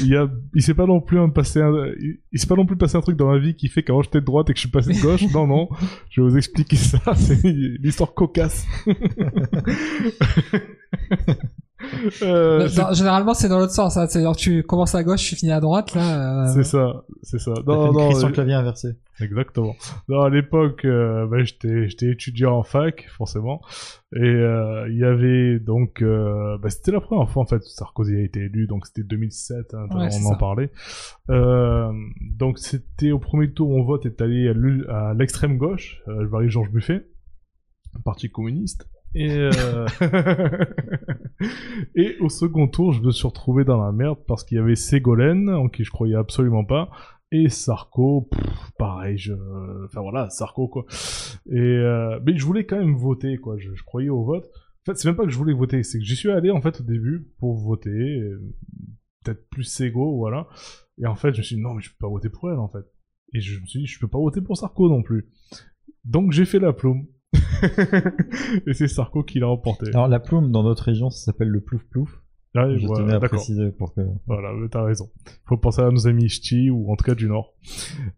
Il y a, il s'est pas non plus un passé, un, il, il s'est pas non plus passé un truc dans ma vie qui fait qu'avant j'étais de droite et que je suis passé de gauche. Non, non. Je vais vous expliquer ça. C'est l'histoire cocasse. Euh, généralement, c'est dans l'autre sens. Hein. C'est-à-dire que tu commences à gauche, tu finis à droite. Là, euh, c'est ça, c'est ça. Non, une non, Christian euh, Clavier inversé. Exactement. Non, à l'époque, euh, bah, j'étais, j'étais étudiant en fac, forcément, et euh, il y avait donc, euh, bah, c'était la première fois en fait, Sarkozy a été élu, donc c'était 2007, hein, Ouais, on en ça. parlait. Euh, donc c'était au premier tour, mon vote est allé à l'extrême gauche, euh, le Marie-Georges Buffet, parti communiste. Et, euh, et au second tour, je me suis retrouvé dans la merde parce qu'il y avait Ségolène, en qui je croyais absolument pas, et Sarko, pareil, je, enfin voilà, Sarko quoi. Et euh, mais je voulais quand même voter quoi. Je, croyais au vote. En fait, c'est même pas que je voulais voter, c'est que j'y suis allé en fait au début pour voter, peut-être plus Ségo, voilà. Et en fait, je me suis dit non mais je peux pas voter pour elle en fait. Et je me suis dit je peux pas voter pour Sarko non plus. Donc j'ai fait la plume. Et c'est Sarko qui l'a remporté. Alors, la plume, dans notre région, ça s'appelle le plouf plouf. Ah, Je voilà, tenais à préciser pour que. Voilà, t'as raison. Faut penser à nos amis ch'tis, ou en tout cas du Nord.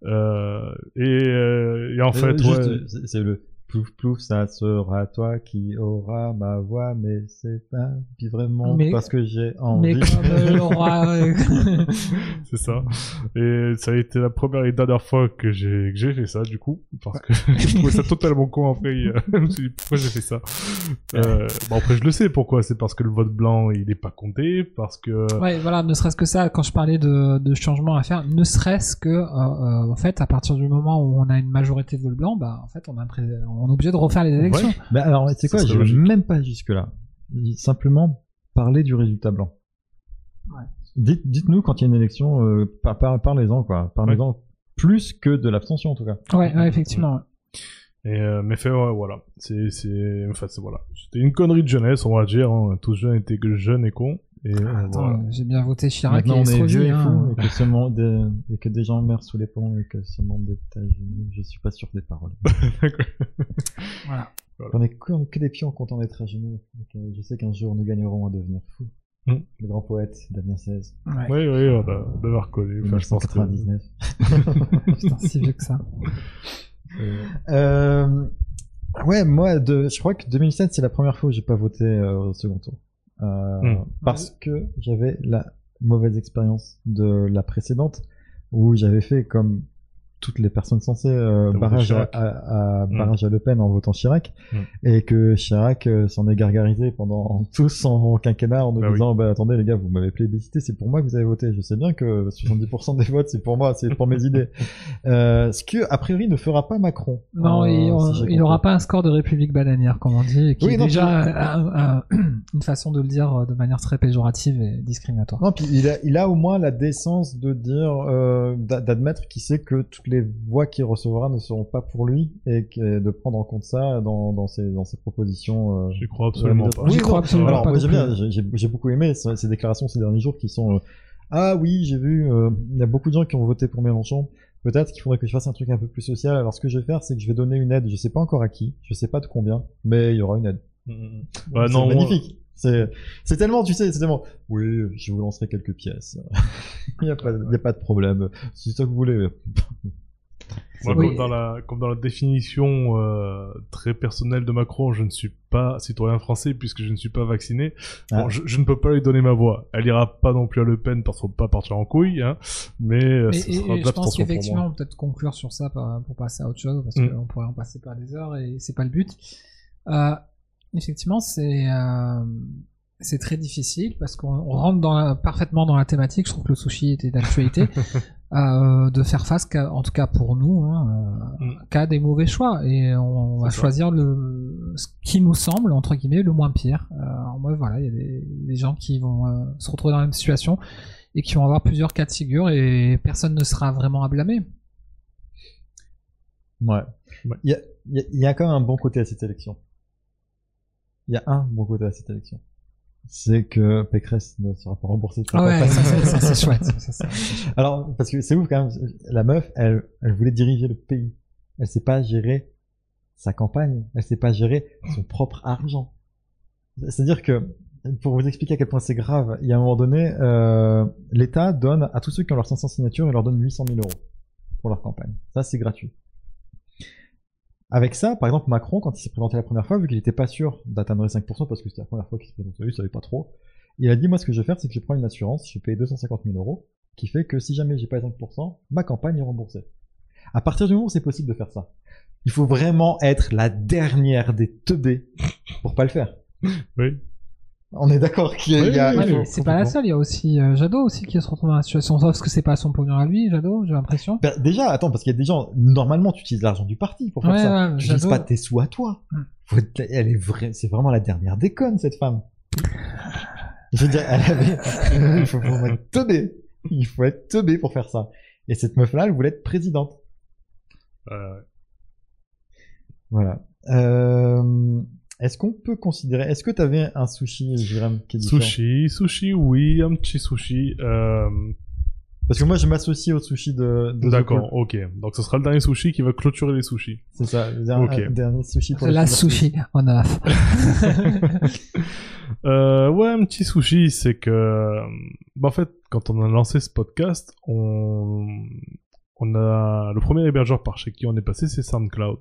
Euh, et, euh, et en fait, Euh, ouais, c'est- c'est le plouf plouf, ça sera toi qui aura ma voix, mais c'est pas puis vraiment Mais- parce que j'ai envie. Mais comme euh, euh, c'est ça. Et ça a été la première et dernière fois que j'ai que j'ai fait ça, du coup, parce que je trouvais ça totalement con après. euh, je me suis dit, pourquoi j'ai fait ça? Euh, Bon, après, je le sais pourquoi. C'est parce que le vote blanc, il est pas compté, parce que... Ouais, voilà, ne serait-ce que ça, quand je parlais de, de changement à faire, ne serait-ce que, euh, euh, en fait, à partir du moment où on a une majorité de vote blanc, bah, en fait, on, a un pré- on est obligé de refaire les élections. Ouais. Bah alors, c'est quoi Je vais même pas jusque là. Simplement parler du résultat blanc. Ouais. Dites, dites-nous quand il y a une élection, euh, par, par- parlez-en quoi. Parlez-en plus que de l'abstention en tout cas. Ouais, ouais, effectivement. Et euh, mais fait, ouais, voilà. C'est, c'est, en fait, c'est voilà. C'était une connerie de jeunesse, on va dire. Hein. Tous jeunes étaient jeunes et cons. Et euh, Ah, Attends, voilà. j'ai bien voté Chirac Maintenant et on est Estrosi, vieux et hein. fou et que, ce monde des- et que des gens meurent sous les ponts et que ce monde est à genoux. Je suis pas sûr des paroles. Voilà. On est que, on est que des pions contents d'être à genoux. Donc, euh, je sais qu'un jour nous gagnerons à devenir fous. Mm. Le grand poète Damien XVI. Ouais. Oui, oui, on a, on a reconnu. Enfin, je pense que- 1999. Putain, si vieux que ça. Euh, ouais, moi, de, je crois que 2007, c'est la première fois où j'ai pas voté euh, au second tour. Euh, Hmm. Parce que j'avais la mauvaise expérience de la précédente, où j'avais fait comme toutes les personnes censées euh, barrage, à, Chirac. à- à- barrage à Le Pen en votant Chirac, Hmm. et que Chirac euh, s'en est gargarisé pendant tout son quinquennat en nous Bah oui. disant bah attendez les gars vous m'avez plébiscité c'est pour moi que vous avez voté je sais bien que 70% des votes c'est pour moi c'est pour mes idées euh, ce que a priori ne fera pas Macron Non, Euh, il, si j'ai il aura compris. pas un score de République bananière, comme on dit, qui Oui, est non, déjà puis- un- un- une façon de le dire de manière très péjorative et discriminatoire. Non, puis il a, il a au moins la décence de dire, euh, d'a- d'admettre qu'il sait que toutes les voix qu'il recevra ne seront pas pour lui et que, de prendre en compte ça dans, dans, ses, dans ses propositions. euh, J'y crois absolument euh, pas. oui, J'y non, crois absolument Alors, pas moi non j'aime bien, plus. j'ai- beaucoup aimé ces, ces déclarations ces derniers jours qui sont euh, Ah oui, j'ai vu, euh, il y a beaucoup de gens qui ont voté pour Mélenchon. Peut-être qu'il faudrait que je fasse un truc un peu plus social. Alors ce que je vais faire, c'est que je vais donner une aide. Je sais pas encore à qui, je sais pas de combien, mais il y aura une aide. Mm, Bah, c'est non, moi- magnifique. C'est, c'est tellement, tu sais, c'est tellement. Oui, je vous lancerai quelques pièces. Il y a pas, il y a pas de problème. C'est ça que vous voulez. Moi, Oui. comme, dans la, comme dans la définition euh, très personnelle de Macron, je ne suis pas citoyen français puisque je ne suis pas vacciné. Ah. Je, je ne peux pas lui donner ma voix. Elle ira pas non plus à Le Pen parce qu'il faut pas partir en couille, hein, mais euh, Et, ce et- sera et de je pense qu'effectivement, on peut peut-être conclure sur ça pour, pour passer à autre chose, parce Mm. qu'on pourrait en passer par des heures et c'est pas le but. Euh, effectivement, c'est euh, c'est très difficile parce qu'on on rentre dans la- parfaitement dans la thématique. Je trouve que le sushi était d'actualité. euh, de faire face, en tout cas pour nous, hein, euh, Mm. qu'à des mauvais choix et on, va ça. choisir le ce qui nous semble entre guillemets le moins pire. Euh, en mode voilà, il y a des, des gens qui vont euh, se retrouver dans la même situation et qui vont avoir plusieurs cas de figure et personne ne sera vraiment à blâmer. Ouais. Il y a, il y a- il y a quand même un bon côté à cette élection. Il y a un bon côté à cette élection. C'est que Pécresse ne sera pas remboursée. Ah ouais, ça, ça, c'est chouette. Ça, Alors, parce que c'est ouf quand même. La meuf, elle, elle voulait diriger le pays. Elle sait pas gérer sa campagne. Elle sait pas gérer son propre argent. C'est-à-dire que, pour vous expliquer à quel point c'est grave, il y a un moment donné, euh, l'État donne à tous ceux qui ont leurs 500 signatures, il leur donne 800 000 euros pour leur campagne. Ça, c'est gratuit. Avec ça, par exemple, Macron, quand il s'est présenté la première fois, vu qu'il n'était pas sûr d'atteindre les 5%, parce que c'était la première fois qu'il se présentait, il savait pas trop, il a dit, moi, ce que je vais faire, c'est que je prends une assurance, je paye 250 000 euros, qui fait que si jamais j'ai pas les 5%, ma campagne est remboursée. À partir du moment où c'est possible de faire ça, il faut vraiment être la dernière des teubés pour pas le faire. Oui. On est d'accord qu'il y a, Oui, y oui, c'est pas la seule, il y a aussi euh, Jadot aussi qui se retrouve dans la situation, sauf que c'est pas son pognon à lui, Jadot, j'ai l'impression. Ben, déjà, attends, parce qu'il y a des gens, normalement, tu utilises l'argent du parti pour faire Ouais, ça. ouais, tu utilises Jadot- pas tes sous à toi. Hmm. Faut être- elle est vraie, c'est vraiment la dernière déconne, cette femme. Je veux dire, elle avait, il faut vraiment être teubé. Il faut être teubé pour faire ça. Et cette meuf-là, elle voulait être présidente. Euh, Voilà. Euh, est-ce qu'on peut considérer, est-ce que t'avais un sushi, Jérôme, qui est différent sushi, sushi, oui, un petit sushi. Euh, Parce que moi, je m'associe au sushi de, de The D'accord, ok. Donc ce sera le dernier sushi qui va clôturer les sushis. C'est ça. Un dernier sushi pour La sushi en off. Euh, ouais, un petit sushi, c'est que, euh, bah, en fait, quand on a lancé ce podcast, on, on a le premier hébergeur par chez qui on est passé, c'est SoundCloud.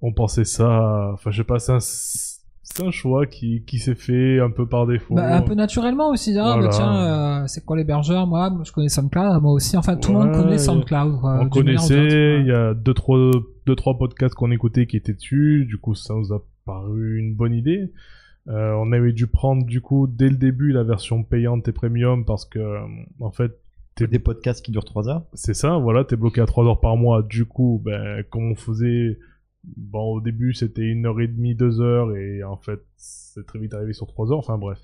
On pensait ça, enfin, je sais pas, c'est un, c'est un choix qui, qui s'est fait un peu par défaut. Bah, un peu naturellement aussi. Ah, Voilà. bah, tiens, euh, c'est quoi l'hébergeur? Moi, je connais SoundCloud, moi aussi. Enfin, tout le monde connaît SoundCloud. quoi, on connaissait, il y a deux trois, deux, trois podcasts qu'on écoutait qui étaient dessus, du coup, ça nous a paru une bonne idée. Euh, on avait dû prendre, du coup, dès le début, la version payante et premium parce que, euh, en fait, Des podcasts qui durent 3 heures. C'est ça, voilà, t'es bloqué à 3 heures par mois. Du coup, ben, comme on faisait, bon, au début, c'était une heure et demie, deux heures, et en fait, c'est très vite arrivé sur 3 heures, enfin bref.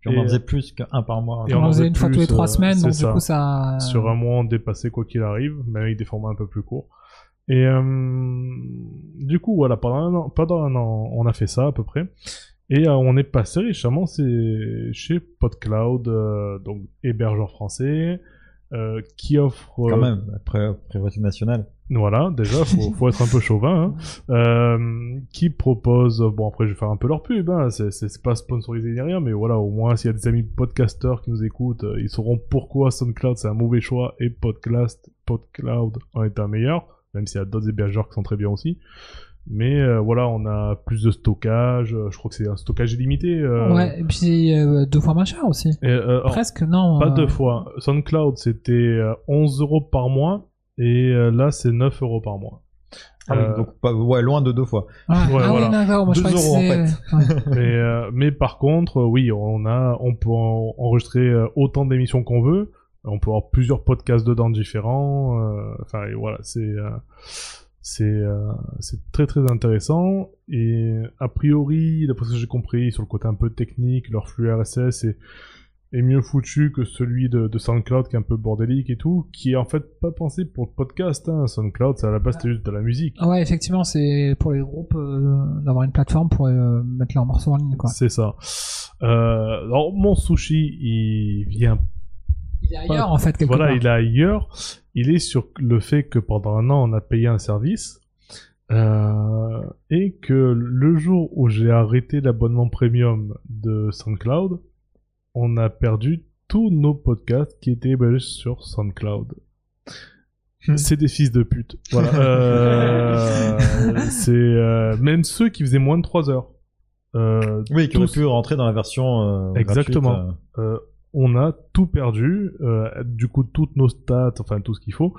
Puis on Et, en faisait plus qu'un par mois. Et On on en faisait une fois tous les trois euh, semaines, donc c'est du ça. coup, ça. Sur un mois, on dépassait quoi qu'il arrive, mais avec des formats un peu plus courts. Et euh, du coup, voilà, pendant un an, pendant un an, on a fait ça à peu près. Et euh, on est passé récemment c'est chez PodCloud, euh, donc hébergeur français, euh, qui offre... Quand euh, même, après, priorité nationale. Voilà, déjà, faut, faut être un peu chauvin, hein. Euh, qui propose, bon après je vais faire un peu leur pub, hein. c'est, pas sponsorisé ni rien, mais voilà, au moins s'il y a des amis podcasteurs qui nous écoutent, ils sauront pourquoi SoundCloud c'est un mauvais choix et Podcast, PodCloud en est un meilleur, même s'il y a d'autres hébergeurs qui sont très bien aussi. Mais euh, voilà, on a plus de stockage, euh, je crois que c'est un stockage illimité. euh, Ouais, et puis euh, deux fois moins cher aussi. et, euh, Presque, non. pas euh, deux fois. SoundCloud c'était euh, 11 euros par mois, et là c'est 9 euros par mois. Ah oui, Euh, donc pas, ouais, loin de deux fois. Ouais, ah voilà. oui, d'accord, moi je Deux euros, en c'est- ouais. mais, euh, mais par contre, oui, on a, on peut en- enregistrer autant d'émissions qu'on veut. On peut avoir plusieurs podcasts dedans différents. Enfin, voilà, c'est, euh, c'est, euh, très très intéressant. Et a priori, d'après ce que j'ai compris, sur le côté un peu technique, leur flux RSS est, est mieux foutu que celui de, de SoundCloud qui est un peu bordélique et tout, qui est en fait pas pensé pour le podcast. Hein. SoundCloud, c'est à la base c'était juste de la musique. Ah ouais, effectivement, c'est pour les groupes euh, d'avoir une plateforme pour euh, mettre leurs morceaux en ligne. C'est ça. Euh, alors, mon sushi, il vient Il est ailleurs, en fait, quelque voilà, part. il est ailleurs. Il est sur le fait que pendant un an, on a payé un service. euh, et que le jour où j'ai arrêté l'abonnement premium de SoundCloud, on a perdu tous nos podcasts qui étaient hébergés sur SoundCloud. c'est des fils de pute. Voilà. Euh, c'est euh, même ceux qui faisaient moins de 3 heures. Oui, qui tous- pu rentrer dans la version. Exactement. gratuite, on a tout perdu, euh, du coup toutes nos stats, enfin tout ce qu'il faut.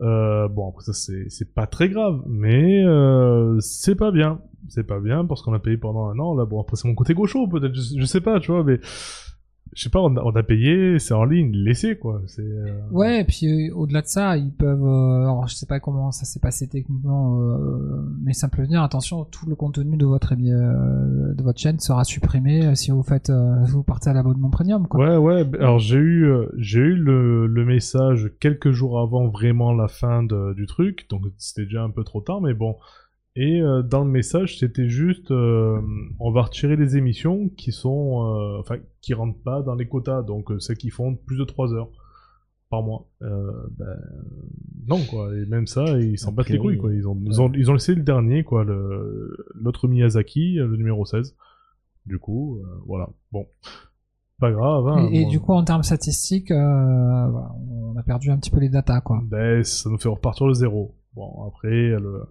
Euh, bon après ça c'est pas très grave, mais euh, c'est pas bien, c'est pas bien parce qu'on a payé pendant un an. Là bon après c'est mon côté gaucho peut-être, je, je sais pas, tu vois, mais je sais pas, on a, on a payé, c'est en ligne, laissez quoi. Euh, Ouais, et puis euh, au-delà de ça, ils peuvent. euh, alors, je sais pas comment ça s'est passé techniquement, euh, mais ça peut venir. Attention, tout le contenu de votre euh, de votre chaîne sera supprimé si vous faites, euh, si vous partez à l'abonnement premium, quoi. Ouais, ouais. Alors j'ai eu, j'ai eu le, le message quelques jours avant vraiment la fin de- du truc, donc c'était déjà un peu trop tard, mais bon. Et euh, dans le message, c'était juste, euh, on va retirer les émissions qui sont, euh, enfin, qui rentrent pas dans les quotas, donc celles qui font plus de 3 heures par mois. Ben, non quoi. Et même ça, ils s'en battent les couilles quoi. Ils ont, ils ont, ils ont laissé le dernier quoi, l'autre Miyazaki, le numéro 16. Du coup, voilà. Bon, pas grave. Hein, Et, du coup, en termes statistiques, on a perdu un petit peu les datas, quoi. Ben, ça nous fait repartir le zéro. Bon, après, le...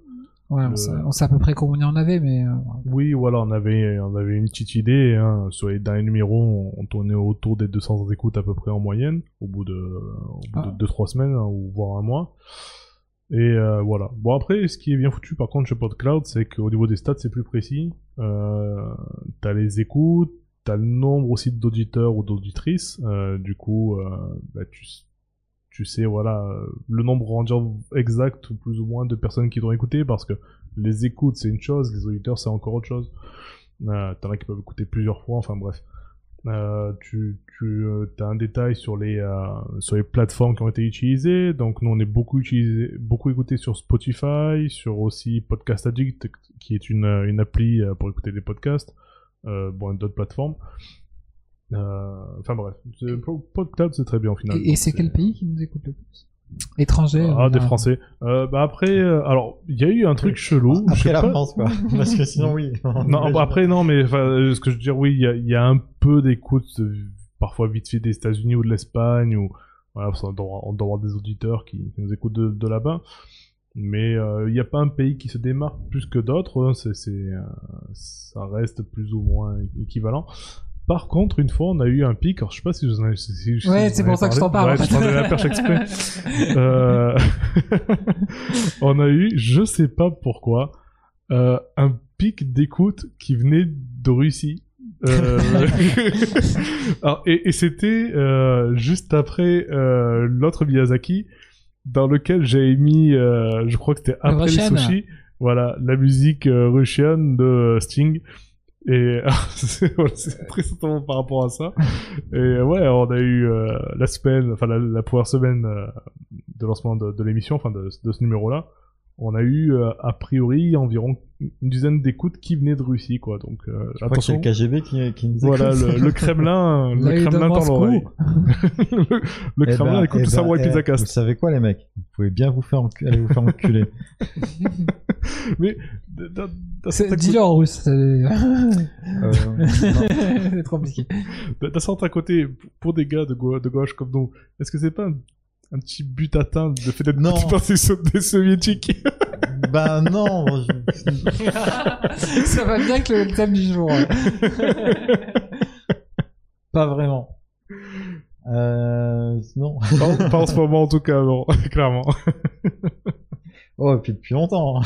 Ouais, on, Le- sait, on sait à peu près combien on avait, mais euh, oui, voilà, on avait, on avait une petite idée. Hein. Sur les derniers numéros, on, on tournait autour des 200 écoutes à peu près en moyenne, au bout de, au bout Ah. de 2-3 semaines, hein, ou voire un mois. Et euh, voilà. Bon, après, ce qui est bien foutu, par contre, chez PodCloud, c'est qu'au niveau des stats, c'est plus précis. Euh, t'as les écoutes, t'as le nombre aussi d'auditeurs ou d'auditrices. Euh, du coup, bah, tu, tu sais, voilà, euh, le nombre dire, exact, ou plus ou moins, de personnes qui t'ont écouté, parce que les écoutes, c'est une chose, les auditeurs, c'est encore autre chose. Euh, T'en as qui peuvent écouter plusieurs fois, enfin bref. Euh, tu tu as un détail sur les euh, sur les plateformes qui ont été utilisées. Donc nous on est beaucoup utilisé, beaucoup écouté sur Spotify, sur aussi Podcast Addict qui est une une appli euh, pour écouter des podcasts. Euh, bon d'autres plateformes. Euh, Enfin bref, PodCloud c'est très bien au final. et, c'est quel pays qui nous écoute le plus? Étranger. Ah euh, des voilà. Français. Euh, bah après alors alors il y a eu un truc chelou. je sais Après la pas- France, quoi. Parce que sinon, oui. non, bah après, non, mais euh, ce que je veux dire, oui, il y a, il y a un peu d'écoute, euh, parfois vite fait des États-Unis ou de l'Espagne, ou voilà, doit, on doit avoir des auditeurs qui, qui nous écoutent de, de là-bas. Mais euh, il n'y a pas un pays qui se démarque plus que d'autres, hein, c'est, euh, ça reste plus ou moins équivalent. Par contre, une fois, on a eu un pic, alors je sais pas si je vous en ai, si- si je Ouais, c'est pour ça que je t'en parle, Ouais, en je fait. t'en ai la perche exprès. Euh, on a eu, je sais pas pourquoi, euh, un pic d'écoute qui venait de Russie. Euh, alors, et, et c'était euh, juste après euh, l'autre Miyazaki, dans lequel j'avais mis, euh, je crois que c'était après les sushis, voilà, la musique russienne de Sting. Et c'est très certainement par rapport à ça. Et ouais, on a eu euh, la semaine, enfin la, la première semaine euh, de lancement de, de l'émission, enfin de, de ce numéro-là, on a eu euh, a priori environ une dizaine d'écoutes qui venaient de Russie, quoi. Donc euh, Je crois que c'est attention. le KGB qui, qui nous Voilà, le, le Kremlin, le Kremlin dans Moscou. l'oreille. le le Eh Kremlin ben, écoute eh tout ça pour eh, Epizakast. Vous savez quoi, les mecs? Vous pouvez bien vous faire encu- aller vous faire enculer. Mais Dis-le en russe. c'est- Euh, c'est trop compliqué. côté- d'un certain côté, pour des gars de, gau- de gauche comme nous, est-ce que c'est pas un, un petit but atteint le fait d'être Non. par des, so- des soviétiques Ben non, je- ça va bien avec le thème du jour. pas vraiment. Euh, non. pas, pas en ce moment en tout cas, non, clairement. Oh, et puis depuis longtemps.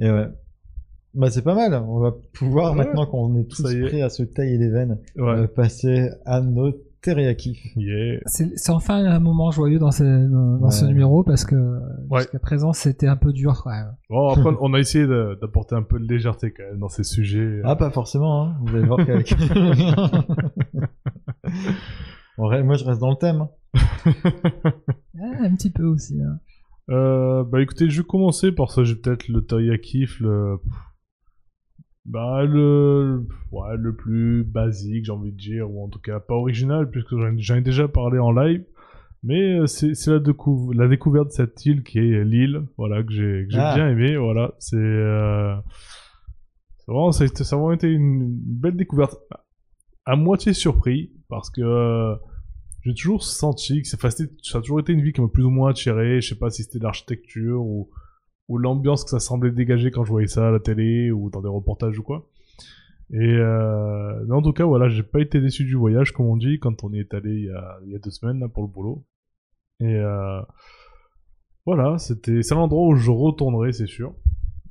et ouais. Bah c'est pas mal. On va pouvoir Ouais. maintenant qu'on est tous est. prêts à se tailler les veines, Ouais. euh, passer à nos teriyakis. Yeah. C'est c'est enfin un moment joyeux dans, ce, dans dans ce numéro parce que Ouais. jusqu'à présent c'était un peu dur. Ouais. Bon, après, on a essayé d'apporter un peu de légèreté quand même dans ces sujets. Ah pas forcément. Hein. Vous allez voir qu'avec. Bon, moi je reste dans le thème. hein. Ah, un petit peu aussi. hein. Euh, bah écoutez, je vais commencer par ça, j'ai peut-être le teriyaki, le... Bah le... Ouais, le plus basique, j'ai envie de dire, ou en tout cas pas original, puisque j'en ai déjà parlé en live. Mais euh, c'est c'est la, décou- la découverte de cette île qui est l'île, voilà, que j'ai que j'ai Ah. bien aimé, voilà. C'est... Euh... c'est Vraiment, ça a vraiment été une belle découverte. À moitié surpris, parce que... euh, j'ai toujours senti que ça a toujours été une vie qui m'a plus ou moins attiré. Je sais pas si c'était l'architecture ou, ou l'ambiance que ça semblait dégager quand je voyais ça à la télé ou dans des reportages ou quoi. Et euh, mais en tout cas, voilà, j'ai pas été déçu du voyage, comme on dit, quand on y est allé il y a, il y a deux semaines là, pour le boulot. Et euh, voilà, c'était c'est un endroit où je retournerai, c'est sûr.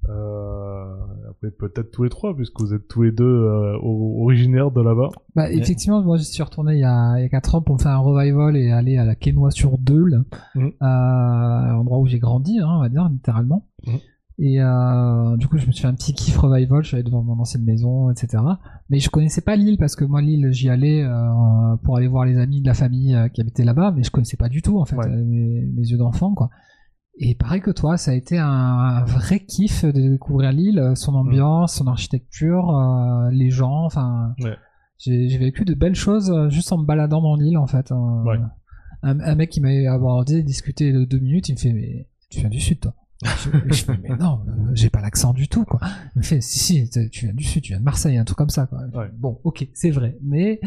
Euh, après peut-être tous les trois, puisque vous êtes tous les deux euh, originaires de là-bas. Bah, effectivement, moi, je suis retourné il y a, il y a 4 ans pour me faire un revival et aller à la Quénois sur Deule, Mhm. euh, endroit où j'ai grandi, hein, on va dire, littéralement. Mhm. Et euh, du coup, je me suis fait un petit kiff revival, je suis allé devant mon ancienne maison, etc. Mais je connaissais pas l'île parce que moi, l'île, j'y allais euh, pour aller voir les amis de la famille euh, qui habitaient là-bas, mais je connaissais pas du tout, en fait, Ouais. mes, mes yeux d'enfant, quoi. Et pareil que toi, ça a été un, vrai kiff de découvrir l'île, euh, son ambiance, son architecture, euh, les gens, enfin. Ouais. J'ai vécu de belles choses euh, juste en me baladant dans l'île, en fait. Un, Ouais. un, un mec qui m'avait abordé, discuté de deux minutes, il me fait Mais tu viens du Sud, toi? Je, je fais Mais non, euh, j'ai pas l'accent du tout, quoi. Il me fait Si, si, tu viens du Sud, tu viens de Marseille, un truc comme ça, quoi. Ouais. Bon, ok, c'est vrai. Mais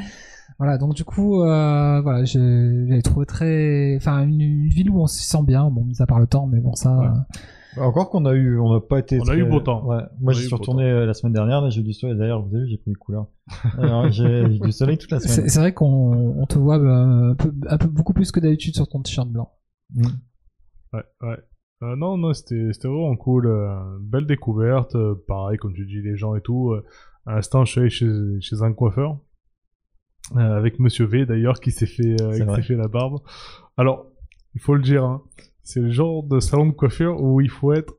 voilà, donc du coup, euh, voilà, j'ai trouvé très. Enfin, une, une ville où on s'y sent bien, bon, mis à part le temps, mais bon, ça. Ouais. Bah, Encore qu'on a eu, on n'a pas été. On a eu beau temps. Ouais. Moi, eu suis retourné euh, la semaine dernière. J'ai eu du soleil. D'ailleurs, vous avez vu, j'ai pris les couleurs. J'ai eu du soleil toute la semaine. c'est vrai qu'on on te voit euh, un, peu, un peu beaucoup plus que d'habitude sur ton t-shirt blanc. Mm. Ouais, ouais. Euh, non, non, c'était c'était vraiment cool. euh, belle découverte. euh, pareil, comme tu dis, les gens et tout. à l'instant, je suis allé chez, chez un coiffeur. avec Monsieur V, d'ailleurs, qui s'est fait, qui fait la barbe. Alors, il faut le dire, hein, c'est le genre de salon de coiffure où il faut être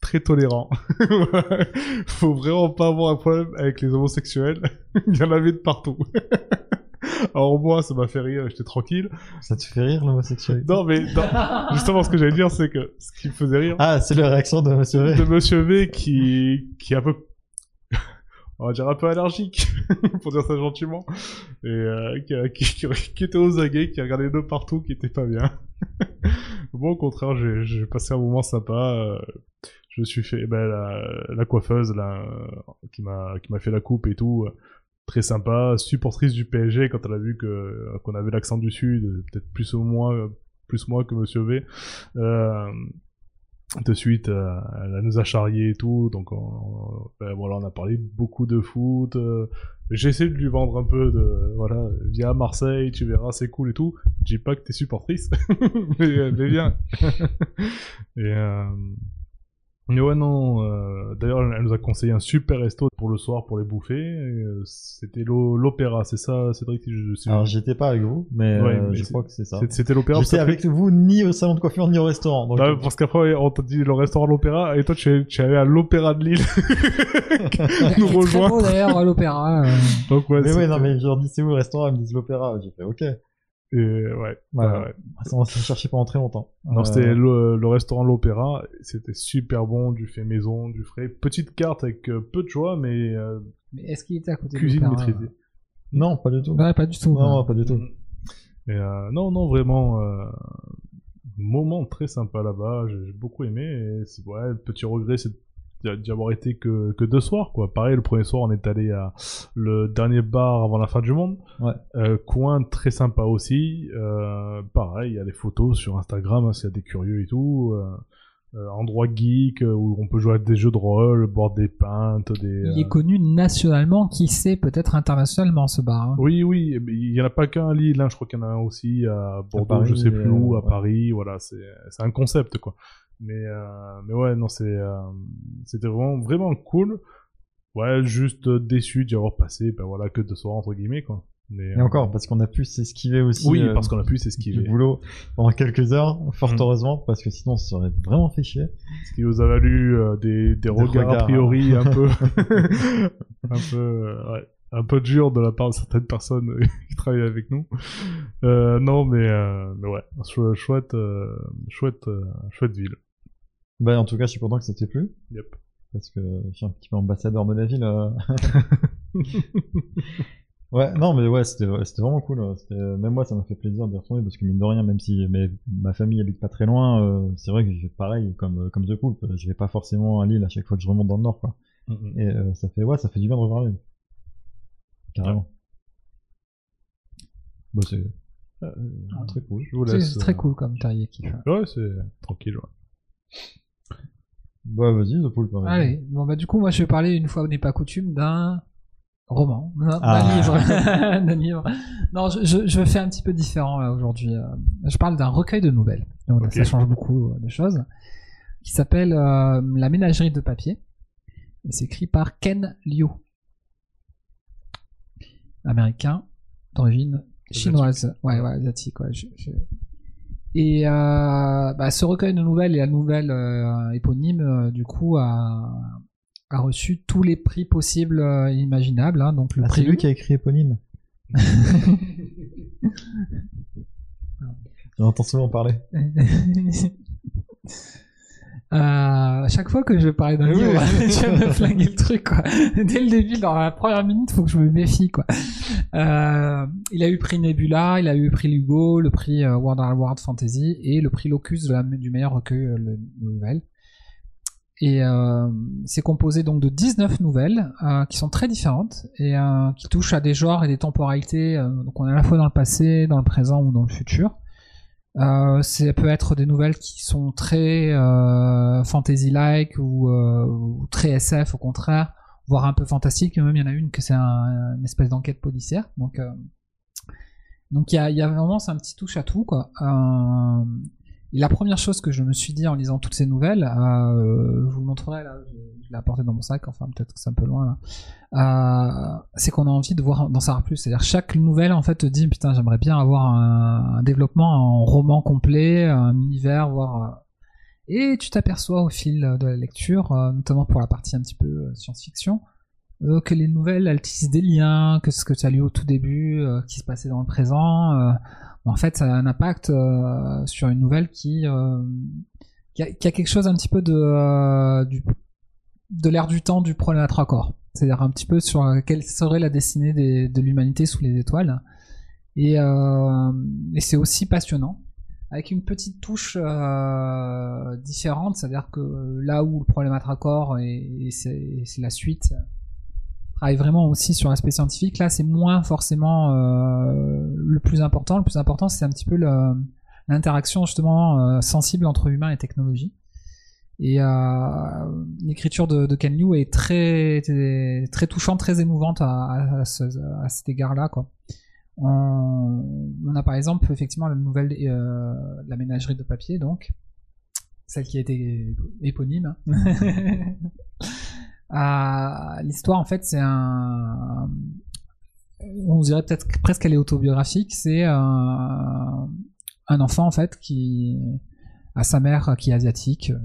très tolérant. faut vraiment pas avoir un problème avec les homosexuels. il y en avait de partout. Alors moi, ça m'a fait rire, j'étais tranquille. Ça te fait rire, l'homosexualité Non, mais non, justement, ce que j'allais dire, c'est que ce qui me faisait rire, Ah, c'est la réaction de Monsieur V. de Monsieur V qui, qui est un peu, on va dire un peu allergique, pour dire ça gentiment, et euh, qui, a- qui, qui- qui était aux aguets, qui regardait de partout, qui était pas bien. Moi, au contraire, j'ai j'ai passé un moment sympa. euh, je me suis fait ben, la, la coiffeuse là, euh, qui m'a qui m'a fait la coupe et tout. Euh, Très sympa, supportrice du PSG quand elle a vu que qu'on avait l'accent du sud, euh, peut-être plus ou moins euh, plus moi que Monsieur V. Euh, de suite, euh, elle nous a charrié et tout, donc on, ben voilà, on a parlé beaucoup de foot. euh, J'essaie de lui vendre un peu de, voilà, à Marseille, tu verras, c'est cool et tout. Je dis pas que t'es supportrice, mais, viens. euh, mais ouais, non, euh, d'ailleurs, elle nous a conseillé un super resto pour le soir pour les bouffer. euh, C'était l'o- l'opéra, c'est ça, Cédric si je, si je- Alors, j'étais pas avec vous, mais, Ouais, euh, mais je crois que c'est ça. C'était l'opéra. J'étais avec vous ni au salon de coiffure ni au restaurant. Donc, Ah, parce qu'après, on t'a dit le restaurant de l'opéra, et toi, tu es, tu es allé à l'opéra de Lille. nous beau d'ailleurs à l'opéra. euh. Donc, ouais, mais ouais, non, mais je leur dis c'est où le restaurant, ils me disent l'opéra. J'ai fait ok. Et, ouais, Voilà. ouais, ouais. Ça, on s'est cherché pendant très longtemps. Non, Euh, c'était le, le restaurant de l'opéra. C'était super bon, du fait maison, du frais. Petite carte avec euh, peu de choix, mais euh, Mais est-ce qu'il était à côté de cuisine l'opéra maîtrisée. Non, pas du tout. Ouais, pas du tout. Non, non, pas du tout. Et, euh, non, non, vraiment, euh, moment très sympa là-bas. J'ai j'ai beaucoup aimé. Et ouais, petit regret, c'est d'y- d'y avoir été que, que deux soirs, quoi. Pareil, le premier soir, on est allé à le dernier bar avant la fin du monde. Ouais. Euh, coin très sympa aussi. Euh, pareil, il y a des photos sur Instagram, hein, s'il y a des curieux et tout. Euh, endroit geek où on peut jouer à des jeux de rôle, boire des pintes, des. Il est connu nationalement, qui sait peut-être internationalement ce bar. hein. oui, oui, mais il y en a pas qu'un à Lille, hein, je crois qu'il y en a un aussi à Bordeaux, Paris, je sais plus où, à ouais. Paris, voilà, c'est c'est un concept quoi. Mais euh, mais ouais, non, euh, c'était vraiment vraiment cool. Ouais, juste euh, déçu d'y avoir passé, ben voilà, que deux soirs entre guillemets quoi. Mais, Et encore, parce qu'on a pu s'esquiver aussi. oui, parce qu'on a pu du s'esquiver. boulot pendant quelques heures, fort Mm. heureusement, parce que sinon, on se serait vraiment fait chier. Ce qui nous a valu euh, des, des regards a priori un peu un peu ouais, un peu dur de la part de certaines personnes qui travaillent avec nous. Euh, non, mais euh, mais ouais, chou- chouette chouette chouette ville. Bah, en tout cas, je suis content que ça t'ait plu. Yep. Parce que je suis un petit peu ambassadeur de la ville. euh. ouais, non, mais ouais, c'était vraiment cool. C'était- Même moi, ça m'a fait plaisir d'y retourner parce que mine de rien, même si mais, ma famille habite pas très loin, euh, c'est vrai que j'ai pareil comme comme The Poop. Je vais pas forcément à Lille à chaque fois que je remonte dans le nord, quoi. Et euh, ça fait ouais, ça fait du bien de revoir Lille. Carrément. Bon, c'est Ah, très cool. Je vous C'est très euh, cool comme terrier kiff. Ouais, c'est tranquille. Ouais. Bah vas-y, The Poulpe. Allez, bon bah du coup moi je vais parler une fois n'est pas coutume d'un roman, d'un Ah. livre, d'un livre. Non, je, je, fais un petit peu différent aujourd'hui. euh. Je parle d'un recueil de nouvelles. Donc ça change beaucoup euh, de choses. Qui s'appelle euh, La ménagerie de papier. Et c'est écrit par Ken Liu, américain d'origine chinoise. Ouais, ouais, asiatique. Ouais, je- je- Et euh, bah, ce recueil de nouvelles et la nouvelle euh, éponyme, euh, du coup, a, a reçu tous les prix possibles et imaginables. hein. donc le Ah, prix c'est lui qui a écrit éponyme. J'en entends souvent parler. Euh, à chaque fois que je vais parler d'un Oui, livre, oui. je vais me flinguer le truc, quoi. Dès le début, dans la première minute, faut que je me méfie, quoi. Euh, il a eu le prix Nebula, il a eu le prix Hugo, le prix euh, World Award Fantasy et le prix Locus de la- du meilleur recueil euh, de nouvelles. Et euh, c'est composé donc de 19 nouvelles euh, qui sont très différentes et euh, qui touchent à des genres et des temporalités. euh, donc on est à la fois dans le passé, dans le présent ou dans le futur. Euh, ça peut être des nouvelles qui sont très euh, fantasy-like ou, euh, ou très SF au contraire, voire un peu fantastique. Même il y en a une que c'est un- une espèce d'enquête policière. Donc euh, donc il y a, vraiment c'est un petit touche à tout quoi. Euh, et la première chose que je me suis dit en lisant toutes ces nouvelles, euh, je vous le montrerai là, je l'ai apporté dans mon sac, enfin peut-être que c'est un peu loin là, euh, c'est qu'on a envie de voir d'en savoir plus. C'est-à-dire chaque nouvelle en fait te dit putain j'aimerais bien avoir un, développement en roman complet, un univers, voire euh, et tu t'aperçois au fil de la lecture, euh, notamment pour la partie un petit peu science-fiction, que les nouvelles elles tissent des liens, que ce que tu as lu au tout début, qui se passait dans le présent. en fait, ça a un impact sur une nouvelle qui, qui, a, quelque chose un petit peu de, de l'air du temps du problème à trois corps. C'est-à-dire un petit peu sur euh, quelle serait la destinée des- de l'humanité sous les étoiles. Et, euh, et c'est aussi passionnant, avec une petite touche euh, différente, c'est-à-dire que là où le problème à trois corps et, et c'est la suite travaille vraiment aussi sur l'aspect scientifique. Là, c'est moins forcément euh, le plus important. Le plus important, c'est un petit peu l'interaction justement euh, sensible entre humain et technologie. Et euh, l'écriture de, de Ken Liu est très, touchante, très émouvante à, à, à ce- à cet égard-là. On, a par exemple effectivement la nouvelle euh, La ménagerie de papier, donc celle qui a été éponyme. Euh, L'histoire, en fait, c'est un. On dirait peut-être que presque qu'elle est autobiographique. C'est un enfant, en fait, qui a sa mère qui est asiatique. euh,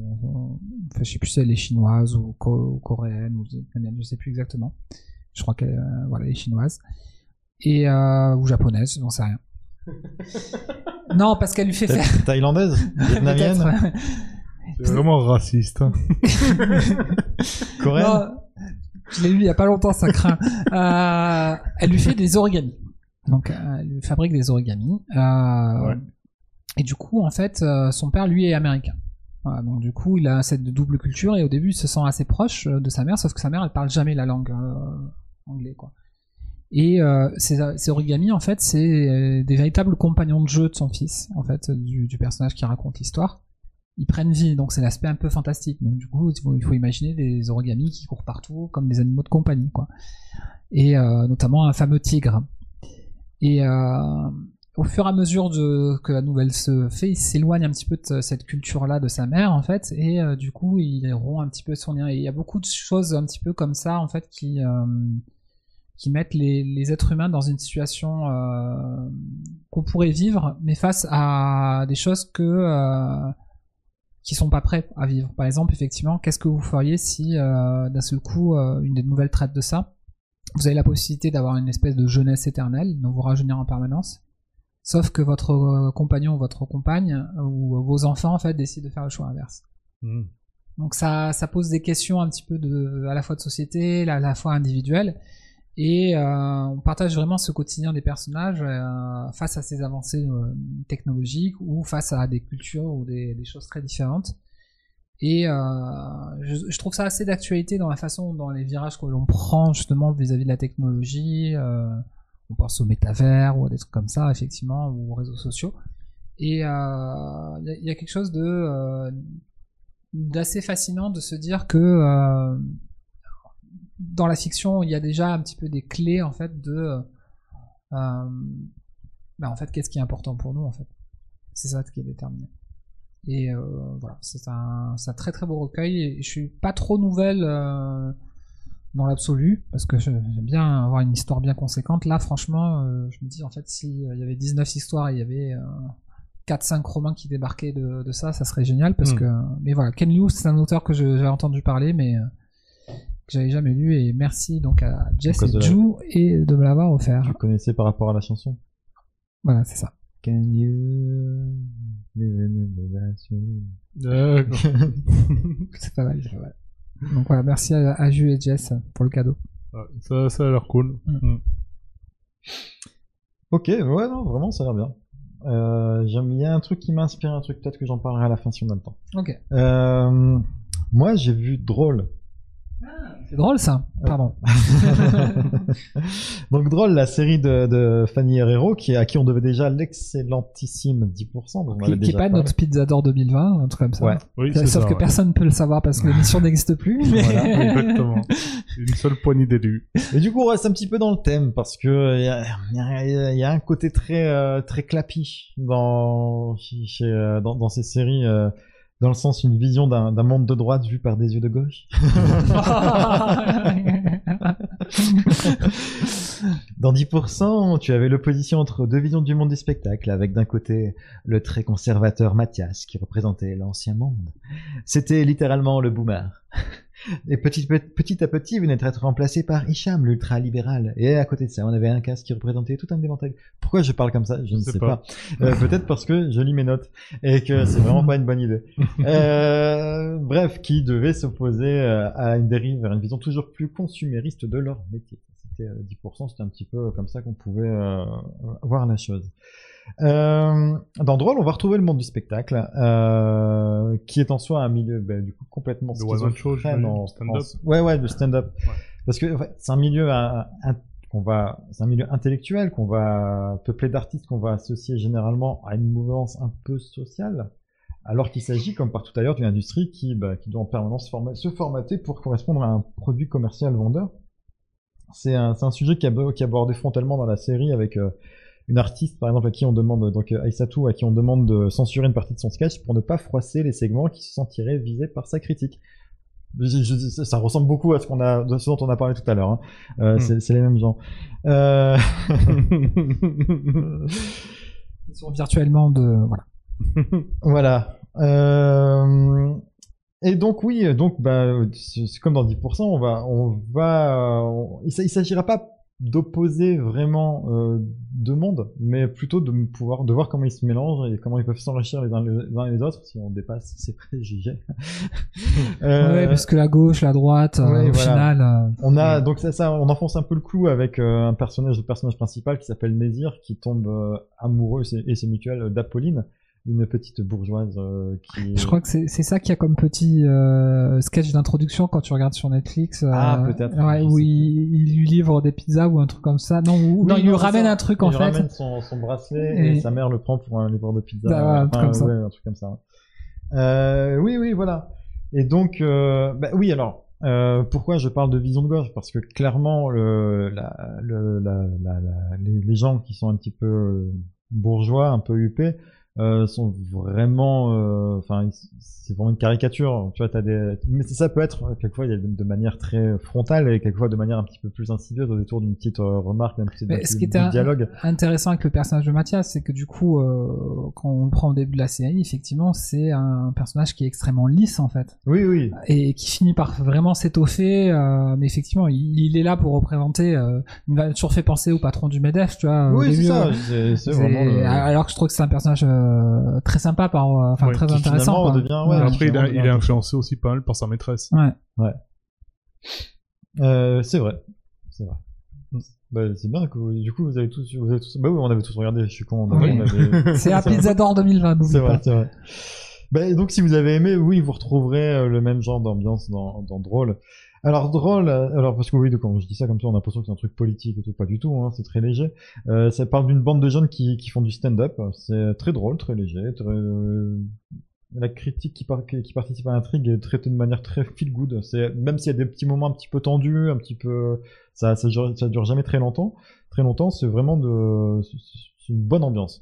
Enfin, je sais plus si elle est chinoise ou co- coréenne ou vietnamienne, je sais plus exactement. Je crois qu'elle euh, voilà, elle est chinoise. Et, euh, ou japonaise, j'en sais rien. non, parce qu'elle lui fait faire. Thaïlandaise? Vietnamienne? C'est vraiment raciste. hein. Coréenne? Non, je l'ai lu il y a pas longtemps, ça craint. Euh, elle lui fait des origamis. Donc, euh, elle lui fabrique des origamis. Euh, Ouais. Et du coup, en fait, euh, son père, lui, est américain. Donc, du coup, il a cette double culture et au début, il se sent assez proche euh, de sa mère, sauf que sa mère, elle parle jamais la langue euh, anglaise. Et ces, origamis, en fait, c'est des véritables compagnons de jeu de son fils, en fait, du, personnage qui raconte l'histoire ils prennent vie, donc c'est l'aspect un peu fantastique. Donc du coup, il faut, imaginer des origamis qui courent partout comme des animaux de compagnie, quoi. Et notamment un fameux tigre. Et au fur et à mesure que la nouvelle se fait, il s'éloigne un petit peu de cette culture-là de sa mère, en fait, et euh, du coup, il rompt un petit peu son lien. Et il y a beaucoup de choses un petit peu comme ça, en fait, qui euh, mettent les, êtres humains dans une situation euh, qu'on pourrait vivre, mais face à des choses que qui sont pas prêts à vivre. Par exemple, effectivement, qu'est-ce que vous feriez si d'un seul coup une des nouvelles traite de ça? Vous avez la possibilité d'avoir une espèce de jeunesse éternelle, de vous rajeunir en permanence, sauf que votre euh, compagnon ou votre compagne ou vos enfants en fait décident de faire le choix inverse. Hmm. Donc ça, ça pose des questions un petit peu de, à la fois de société, à la fois individuelle, et euh, on partage vraiment ce quotidien des personnages euh, face à ces avancées euh, technologiques ou face à des cultures ou des, des choses très différentes. Et euh, je, je trouve ça assez d'actualité dans la façon, dans les virages que l'on prend justement vis-à-vis de la technologie. Euh, on pense au métavers ou à des trucs comme ça, effectivement, ou aux réseaux sociaux. Et il y, a, quelque chose de euh, d'assez fascinant de se dire que euh, dans la fiction, il y a déjà un petit peu des clés en fait de bah, en fait qu'est-ce qui est important pour nous en fait. C'est ça qui est déterminé. Et euh, voilà, c'est un, un, très très beau recueil. Et je suis pas trop nouvelle euh, dans l'absolu parce que j'aime bien avoir une histoire bien conséquente. Là, franchement, euh, je me dis en fait, s'il y avait 19 histoires et il y avait 4-5 romans qui débarquaient de, de, ça, ça serait génial parce Hmm. que. Mais voilà, Ken Liu, c'est un auteur que je- j'avais entendu parler, mais que j'avais jamais lu. Et merci donc à Jess et la- Ju et de me l'avoir offert. Tu connaissais par rapport à la chanson Voilà, c'est ça. Can you live in the soul D'accord. C'est pas mal, c'est pas mal. Donc voilà, merci à, à Ju et Jess pour le cadeau. Ouais, ça, ça a l'air cool. Mm. Mm. Ok, ouais, non, vraiment, ça a l'air bien. Euh, Il y a un truc qui m'inspire, un truc peut-être que j'en parlerai à la fin si on a le temps. Ok. Euh, moi, j'ai vu Drôle. C'est drôle ça. Pardon. Donc Drôle, la série de, de Fanny Herrero, qui, à qui on devait déjà l'excellentissime 10%. Donc on qui, avait qui est déjà pas parlé. notre Pizza d'or 2020, un truc comme ça. Ouais. Oui, Sauf ça. que ouais. personne ne peut le savoir parce que l'émission n'existe plus. Mais... Voilà. Exactement. Une seule poignée d'élus. Et du coup, on reste un petit peu dans le thème parce que euh, il y a, il y a- il y a un côté très euh, très clappy dans chez- chez, euh, dans, dans ces séries, euh, dans le sens une vision d'un d'un monde de droite vu par des yeux de gauche. Dans 10%, tu avais l'opposition entre deux visions du monde du spectacle, avec d'un côté le très conservateur Mathias, qui représentait l'ancien monde. C'était littéralement le boomer. Et petit, petit à petit, il venait d'être remplacé par Hicham, l'ultra-libéral. Et à côté de ça, on avait un casque qui représentait tout un éventail. Pourquoi je parle comme ça? Je ne sais sais pas. pas. Euh, Peut-être parce que je lis mes notes et que c'est vraiment pas une bonne idée. Euh, bref, qui devait s'opposer euh, à une dérive vers une vision toujours plus consumériste de leur métier. C'était euh, 10%, c'était un petit peu comme ça qu'on pouvait euh, voir la chose. Euh, dans Drôle, on va retrouver le monde du spectacle, euh, qui est en soi un milieu bah, du coup complètement Le schizophrène en du stand-up. Ouais, ouais, le stand-up. Ouais. Parce que c'est un milieu un- un- qu'on va, c'est un milieu intellectuel qu'on va peupler d'artistes qu'on va associer généralement à une mouvance un peu sociale, alors qu'il s'agit, comme partout ailleurs, d'une industrie qui, bah, qui doit en permanence forma- se formater pour correspondre à un produit commercial vendeur. C'est un, c'est un sujet qui est abordé frontalement dans la série avec euh, une artiste, par exemple, à qui on demande, donc euh, Aïssatou, à qui on demande de censurer une partie de son sketch pour ne pas froisser les segments qui se sentiraient visés par sa critique. Je- je- ça ressemble beaucoup à ce qu'on a, de ce dont on a parlé tout à l'heure. Hein. Euh, Hmm. c'est, les mêmes gens. Euh... Ils sont virtuellement de. Voilà. Voilà. Euh, Et donc oui, donc bah, comme dans 10%, on va, on va, on- il s'agira pas d'opposer vraiment euh, deux mondes, mais plutôt de pouvoir, de voir comment ils se mélangent et comment ils peuvent s'enrichir les uns les les autres si on dépasse ces préjugés. Euh, Ouais, parce que la gauche, la droite, euh, au voilà. final. euh, On a donc ça, ça, on enfonce un peu le clou avec euh, un personnage, le personnage principal qui s'appelle Nézir, qui tombe amoureux et c'est- et c'est mutuel d'Apolline, une petite bourgeoise euh, qui. Je crois que c'est c'est ça qu'il y a comme petit euh, sketch d'introduction quand tu regardes sur Netflix. euh, Ah, peut-être, Ouais, où il, il lui livre des pizzas ou un truc comme ça. Non, Oui, non, il lui ramène ça. un truc il en lui fait. ramène son, son bracelet et... Et- sa mère le prend pour un livreur de pizza. Ah, ouais, un truc comme ça. ouais, un truc comme ça. Euh, oui, oui, voilà. Et donc, euh, bah, oui, alors, euh, pourquoi je parle de vision de gauche Parce que clairement, le, la, le, la, la, les, gens qui sont un petit peu bourgeois, un peu huppés, euh, sont vraiment, euh, enfin, c'est vraiment une caricature. Tu vois, t'as des, mais ça peut être quelquefois il y a de, de manière très frontale et quelquefois de manière un petit peu plus insidieuse au détour d'une petite euh, remarque, d'un petit, ce qui était dialogue. intéressant avec le personnage de Mathias, c'est que du coup, euh, quand on le prend au début de la série, effectivement, c'est un personnage qui est extrêmement lisse en fait, Oui, oui. et qui finit par vraiment s'étoffer. mais effectivement, il, il est là pour représenter. Il m'a toujours fait penser au patron du Medef, tu vois. Oui, c'est ça. c'est- vraiment. le- Alors que je trouve que c'est un personnage euh, très sympa, par, euh, enfin Ouais, très qui intéressant. devient- ouais, Après, il, a- finalement, il est influencé aussi pas mal par sa maîtresse. Ouais. Euh, c'est vrai. C'est vrai. Bah, c'est bien que vous- du coup vous avez tous, vous avez tous, bah oui, on avait tous regardé, je suis con. Oui. avait- C'est à. Pizza d'Or 2020, n'oublie C'est vrai, c'est vrai. Bah, donc si vous avez aimé, oui, vous retrouverez le même genre d'ambiance dans, dans Drôle. Alors drôle, euh, alors parce que oui, quand je dis ça comme ça, on a l'impression que c'est un truc politique et tout, pas du tout, hein, c'est très léger. Euh, ça parle d'une bande de jeunes qui, qui font du stand-up, c'est très drôle, très léger, très, euh, la critique qui, par- qui participe à l'intrigue est traitée de manière très feel good. C'est même s'il y a des petits moments un petit peu tendus, un petit peu, ça, ça, dure, ça dure jamais très longtemps. Très longtemps, c'est vraiment de, c'est une bonne ambiance.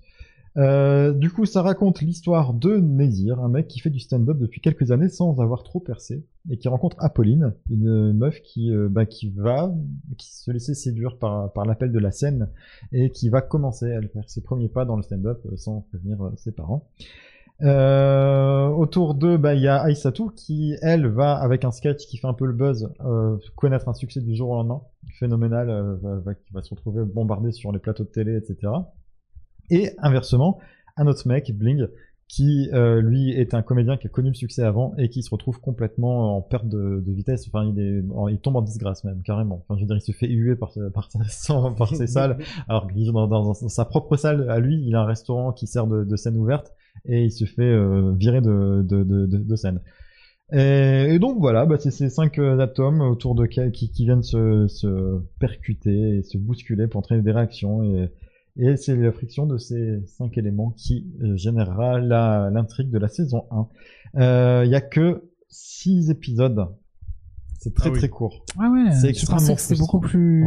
Euh, du coup, ça raconte l'histoire de Nézir, un mec qui fait du stand-up depuis quelques années sans avoir trop percé et qui rencontre Apolline, une meuf qui, euh, bah, va, qui se laissait séduire par, l'appel de la scène et qui va commencer à faire ses premiers pas dans le stand-up euh, sans prévenir ses parents. Autour d'eux, bah, il y a Aïssatou qui, elle, va, avec un sketch qui fait un peu le buzz, connaître un succès du jour au lendemain, phénoménal, euh, va, va- qui va se retrouver bombardé sur les plateaux de télé, etc. Et inversement, un autre mec, Bling, qui euh, lui est un comédien qui a connu le succès avant et qui se retrouve complètement en perte de, de vitesse. Enfin, il, est, en- il tombe en disgrâce même, carrément. Enfin, je veux dire, il se fait huer par, par, ses salles. Alors, qu'il est dans, dans- dans sa propre salle, à lui, il a un restaurant qui sert de, de scène ouverte et il se fait euh, virer de, scène. Et, et donc voilà, bah, c'est ces cinq euh, atomes autour de qui, qui, qui viennent se, se percuter et se bousculer pour entraîner des réactions et, et c'est la friction de ces cinq éléments qui euh, générera la- l'intrigue de la saison 1. Euh, Il y a que six épisodes. C'est très Ah oui. très court. Ah ouais, C'est extrêmement frustrant. beaucoup plus,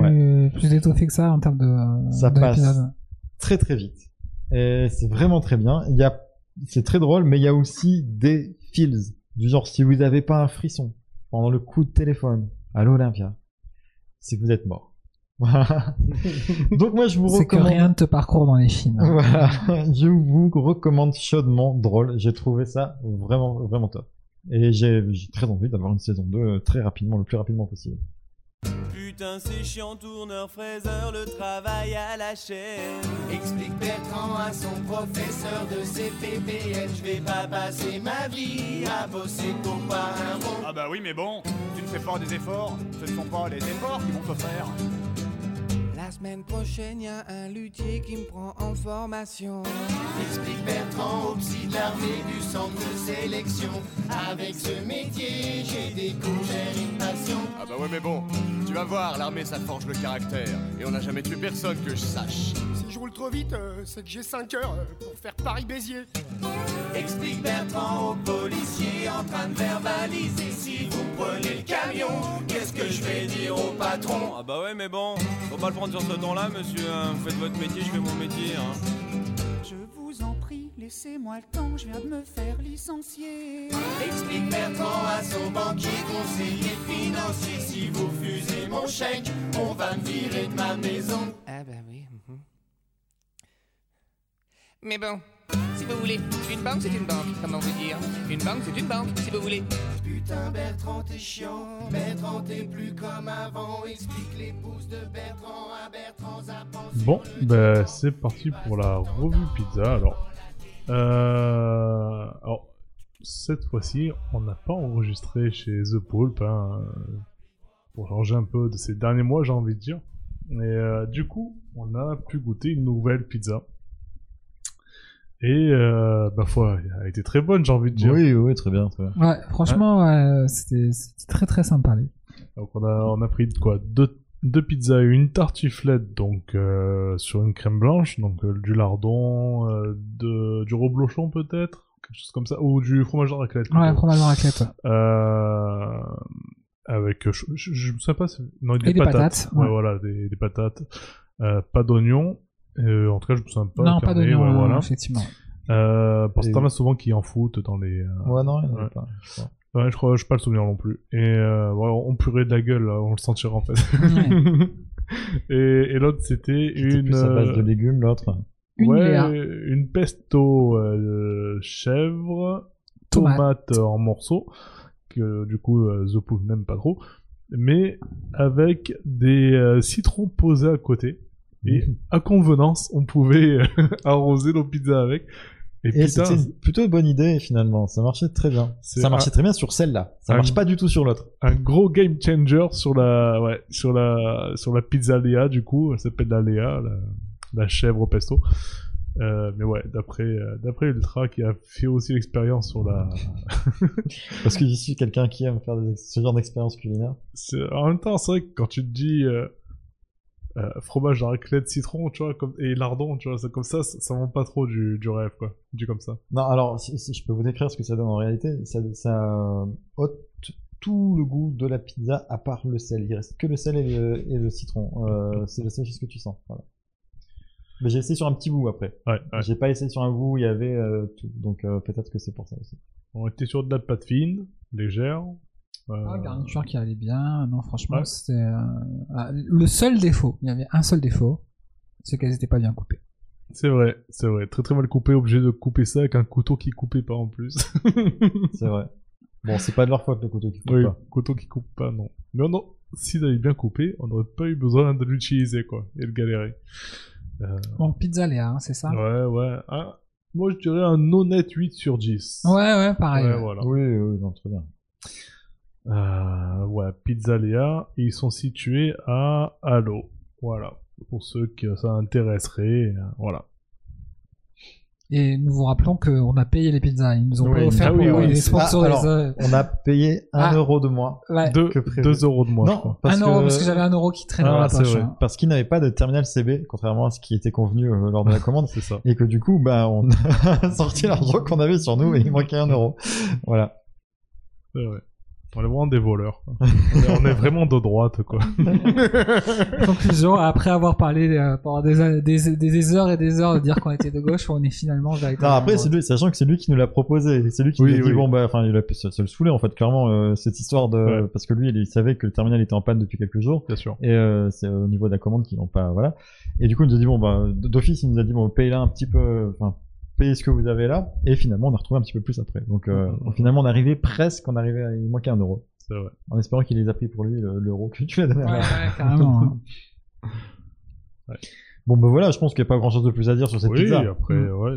plus étoffé que ça en termes de, Ça de passe. Très très vite. Et c'est vraiment très bien. Il y a, c'est très drôle, mais il y a aussi des feels. Du genre, si vous n'avez pas un frisson pendant le coup de téléphone à l'Olympia, c'est que vous êtes mort. Voilà. Donc moi je vous C'est que recommande. rien ne te parcourt dans les films. Voilà, je vous recommande chaudement drôle. J'ai trouvé ça vraiment, vraiment top. Et j'ai j'ai très envie d'avoir une saison 2 euh, très rapidement, le plus rapidement possible. Putain, c'est chiant, tourneur, fraiseur, le travail à la chaîne. Explique Bertrand à son professeur de CPPN. Je vais pas passer ma vie à bosser pour pas un rond. Ah bah oui, mais bon, tu ne fais pas des efforts, ce ne sont pas les efforts qui vont te faire. Semaine prochaine, y a un luthier qui me prend en formation. Explique Bertrand au psy de l'armée du centre de sélection. Avec ce métier, j'ai découvert une passion. Ah bah ouais, mais bon, tu vas voir, l'armée ça forge le caractère. Et on n'a jamais tué personne que je sache. Si je roule trop vite, euh, c'est que j'ai 5 heures euh, pour faire Paris-Béziers. Explique Bertrand au policier en train de verbaliser. Si vous prenez le camion, qu'est-ce que je vais dire au patron? Ah bah ouais, mais bon, faut pas le prendre sur ce ton-là, monsieur. hein. Vous faites votre métier, je fais mon métier. Hein. Je vous en prie, laissez-moi le temps, je viens de me faire licencier. Explique Bertrand à son banquier conseiller financier. Si vous fusez mon chèque, on va me virer de ma maison. Ah bah oui. mhm. Mais bon, si vous voulez, une banque c'est une banque, comment vous dire Une banque c'est une banque, si vous voulez. Putain Bertrand t'es chiant, Bertrand t'es plus comme avant. Explique les pouces de Bertrand à Bertrand Zappan. Bon, ben c'est parti pour la revue pizza. Alors, euh, alors cette fois-ci, on n'a pas enregistré chez The Pulp, hein, pour changer un peu de ces derniers mois, j'ai envie de dire. Et euh, du coup, on a pu goûter une nouvelle pizza. Et euh, ma foi, elle a été très bonne, j'ai envie de dire. Oui, oui, très bien, très bien. Ouais, franchement, ouais, c'était c'était très très sympa. les- Donc on a, on a pris quoi? Deux, deux pizzas et une tartiflette donc euh, sur une crème blanche, donc euh, du lardon, euh, de, du reblochon peut-être, quelque chose comme ça, ou du fromage de raclette. Ouais, plutôt. fromage en raclette. Euh, avec, euh, je, je, je me souviens pas, non, des, Et des patates. patates, Ouais, ouais. voilà, des, des patates. Euh, pas d'oignons. Euh, en tout cas, je me souviens pas. non, pas carnet, d'oignon, ouais, voilà. effectivement. Euh, parce que t'en as souvent qui en foutent dans les. euh, Ouais, non, il en Ouais. pas. je crois. Ouais, je crois, je pas le souvenir non plus. Et euh, ouais, on purait de la gueule, là, on le sentira en fait. et et l'autre c'était C'était une plus à base de légumes, l'autre. Une ouais, Léa. une pesto euh, chèvre, Tomate. tomate en morceaux que du coup euh, The Pooh n'aime pas trop, mais avec des euh, citrons posés à côté. Et à convenance, on pouvait euh, arroser nos pizzas avec. Et, Et c'était une plutôt bonne idée finalement. Ça marchait très bien. Ça marchait un- très bien sur celle-là. Ça un- marche pas du tout sur l'autre. un gros game changer sur la ouais sur la sur la pizza Léa du coup elle s'appelle la Léa la, la chèvre au pesto Euh, mais ouais, d'après euh, d'après Ultra qui a fait aussi l'expérience sur la. Parce que je suis quelqu'un qui aime faire des- ce genre d'expérience culinaire. En même temps, c'est vrai que quand tu te dis euh, euh, fromage à raclette citron, tu vois, comme et lardon, tu vois, c'est comme ça, ça, ça monte pas trop du, du rêve, quoi, du comme ça. Non, alors, si, si je peux vous décrire ce que ça donne en réalité, ça, ça ôte tout le goût de la pizza à part le sel. Il reste que le sel et le, et le citron. Euh, c'est le seul chose que tu sens. Voilà. Mais j'ai essayé sur un petit bout après. Ouais, ouais. J'ai pas essayé sur un bout où il y avait euh, tout. Donc euh, peut-être que c'est pour ça aussi. On était sur de la pâte fine, légère. Ah, garniture qui allait bien. Non, franchement, Ouais. c'était euh, ah, le seul défaut. Il y avait un seul défaut, c'est qu'elles étaient pas bien coupées. C'est vrai, c'est vrai. Très très mal coupé, obligé de couper ça avec un couteau qui coupait pas en plus. C'est vrai. Bon, c'est pas de leur faute le couteau qui coupe oui, pas. couteau qui coupe pas, non. Mais non, s'ils avaient bien coupé, on n'aurait pas eu besoin de l'utiliser, quoi, et de galérer. Euh, Donc pizza Léa, hein, c'est ça? Ouais, ouais. Moi, je dirais un honnête 8 sur 10. Ouais, ouais, pareil. Ouais, ouais. voilà. Oui, oui, non, très bien. Euh, ouais, Pizza Léa, et ils sont situés à Halo. Voilà. Pour ceux que ça intéresserait, euh, voilà. Et nous vous rappelons qu'on a payé les pizzas. Ils nous ont Oui, pas offert ah oui, pour oui, les sponsors. Ah, alors, les, euh, On a payé un Ah. euro de moins. ouais. Deux, que euros de moins, je Non, crois. parce un euro, que... parce que j'avais un euro qui traîne dans Ah, la poche. hein. parce qu'il n'avait pas de terminal CB, contrairement à ce qui était convenu euh, lors de la commande. C'est ça. et que du coup, bah, on a sorti l'argent qu'on avait sur nous et il manquait un euro. Voilà. C'est vrai. On est vraiment des voleurs. on, est, on est vraiment de droite, quoi. Conclusion, après avoir parlé euh, pendant des, des, des heures et des heures de dire qu'on était de gauche, on est finalement Non, véritablement. après, c'est lui, sachant que c'est lui qui nous l'a proposé. C'est lui qui Oui, nous a dit, oui. bon, bah, enfin, il a pu se, se le saouler, en fait, clairement, euh, cette histoire de, Ouais. parce que lui, il, il savait que le terminal était en panne depuis quelques jours. Bien sûr. Et euh, c'est au niveau de la commande qu'ils n'ont pas, voilà. Et du coup, il nous a dit, bon, bah, d'office, il nous a dit, bon, payez là un petit peu, enfin, payez ce que vous avez là. Et finalement, on a retrouvé un petit peu plus après. Donc, euh, finalement, on est arrivé presque, on est arrivé à, il manquait un euro. C'est vrai. En espérant qu'il les a pris pour lui, le- l'euro que tu lui as donné. à Ouais, ouais, carrément. hein. Bon, bah voilà, je pense qu'il n'y a pas grand chose de plus à dire sur cette oui, pizza. après, Mm. ouais.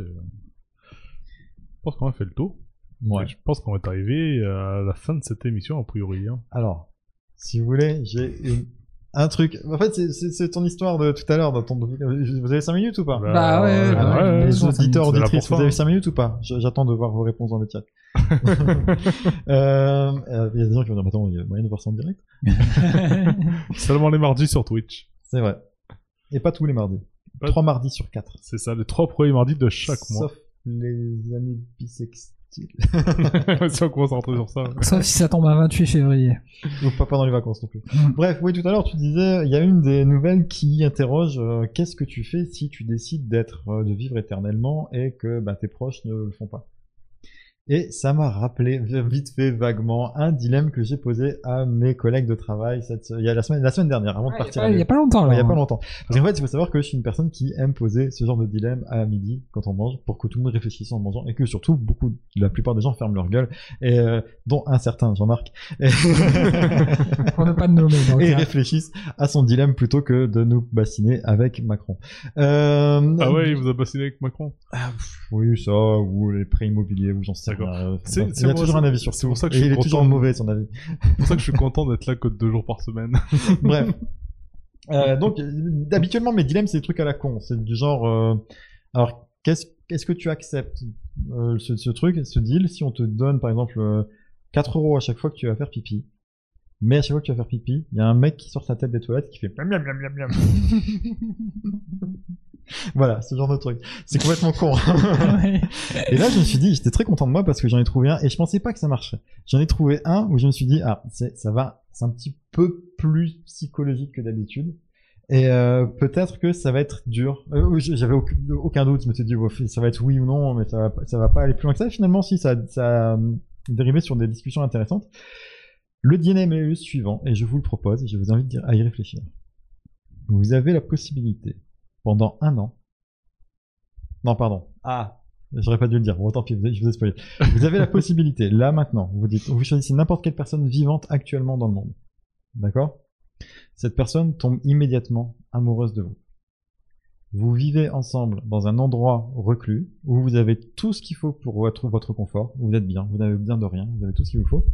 Je pense qu'on a fait le tour. Ouais. Je pense qu'on est arrivé à la fin de cette émission, a priori. hein. Alors, si vous voulez, j'ai une- un truc. En fait, c'est- ton histoire de tout à l'heure. ton- Vous avez 5 minutes ou pas Bah ouais, bah ouais, ouais, Les auditeurs, auditrices, vous avez hein. 5 minutes ou pas? J'attends de voir vos réponses dans le chat. Euh, euh, Il y a des gens qui vont dire, attends, il y a moyen de voir ça en direct Seulement les mardis sur Twitch. C'est vrai. Et pas tous les mardis. Pas- 3 mardis sur 4. C'est ça, les trois premiers mardis de chaque mois. Sauf les amis bisextiles. Si on commence à rentrer sur ça. Sauf si ça tombe un 28 février. Ou pas pendant les vacances non plus. Mm. Bref, oui, tout à l'heure, tu disais, il y a une des nouvelles qui interroge euh, qu'est-ce que tu fais si tu décides d'être, euh, de vivre éternellement et que bah, tes proches ne le font pas? Et ça m'a rappelé vite fait vaguement un dilemme que j'ai posé à mes collègues de travail cette, il y a la semaine, la semaine dernière, avant de partir. à Il y a pas longtemps, là. il y a pas longtemps. Parce qu'en fait, il faut savoir que je suis une personne qui aime poser ce genre de dilemme à midi quand on mange pour que tout le monde réfléchisse en mangeant et que surtout beaucoup, la plupart des gens ferment leur gueule et euh, dont un certain Jean-Marc et, Pour ne pas le nommer. donc, et hein. réfléchissent à son dilemme plutôt que de nous bassiner avec Macron. Euh, Ah ouais, il vous a bassiné avec Macron? Oui, ça ou les prêts immobiliers ou j'en sais D'accord. Enfin, C'est- il a toujours un avis sur tout. pour ça que Et je suis il est content toujours de- mauvais son avis. C'est pour ça que je suis content d'être là que deux jours par semaine. Bref. Euh, donc, habituellement, mes dilemmes, c'est des trucs à la con. C'est du genre, euh, alors, qu'est-ce, qu'est-ce que tu acceptes euh, ce, ce truc, ce deal, si on te donne, par exemple, euh, 4 euros à chaque fois que tu vas faire pipi, mais à chaque fois que tu vas faire pipi, il y a un mec qui sort sa tête des toilettes qui fait miam miam miam miam miam. voilà, ce genre de truc. C'est complètement con. Ouais. Et là, je me suis dit, j'étais très content de moi parce que j'en ai trouvé un et je pensais pas que ça marcherait. J'en ai trouvé un où je me suis dit, ah, ça va, c'est un petit peu plus psychologique que d'habitude. Et euh, peut-être que ça va être dur. Euh, j'avais aucun, doute. Je me suis dit, ça va être oui ou non, mais ça va, ça va pas aller plus loin que ça. Finalement, si, ça, ça a dérivé sur des discussions intéressantes. Le le suivant, et je vous le propose, et je vous invite à y réfléchir. Vous avez la possibilité, pendant un an, non, pardon. Ah, j'aurais pas dû le dire. Bon, tant pis, je vous ai spoilé. Vous avez la possibilité, là, maintenant, vous dites, vous choisissez n'importe quelle personne vivante actuellement dans le monde. D'accord? Cette personne tombe immédiatement amoureuse de vous. Vous vivez ensemble dans un endroit reclus où vous avez tout ce qu'il faut pour votre, votre confort. Vous êtes bien, vous n'avez besoin de rien, vous avez tout ce qu'il vous faut.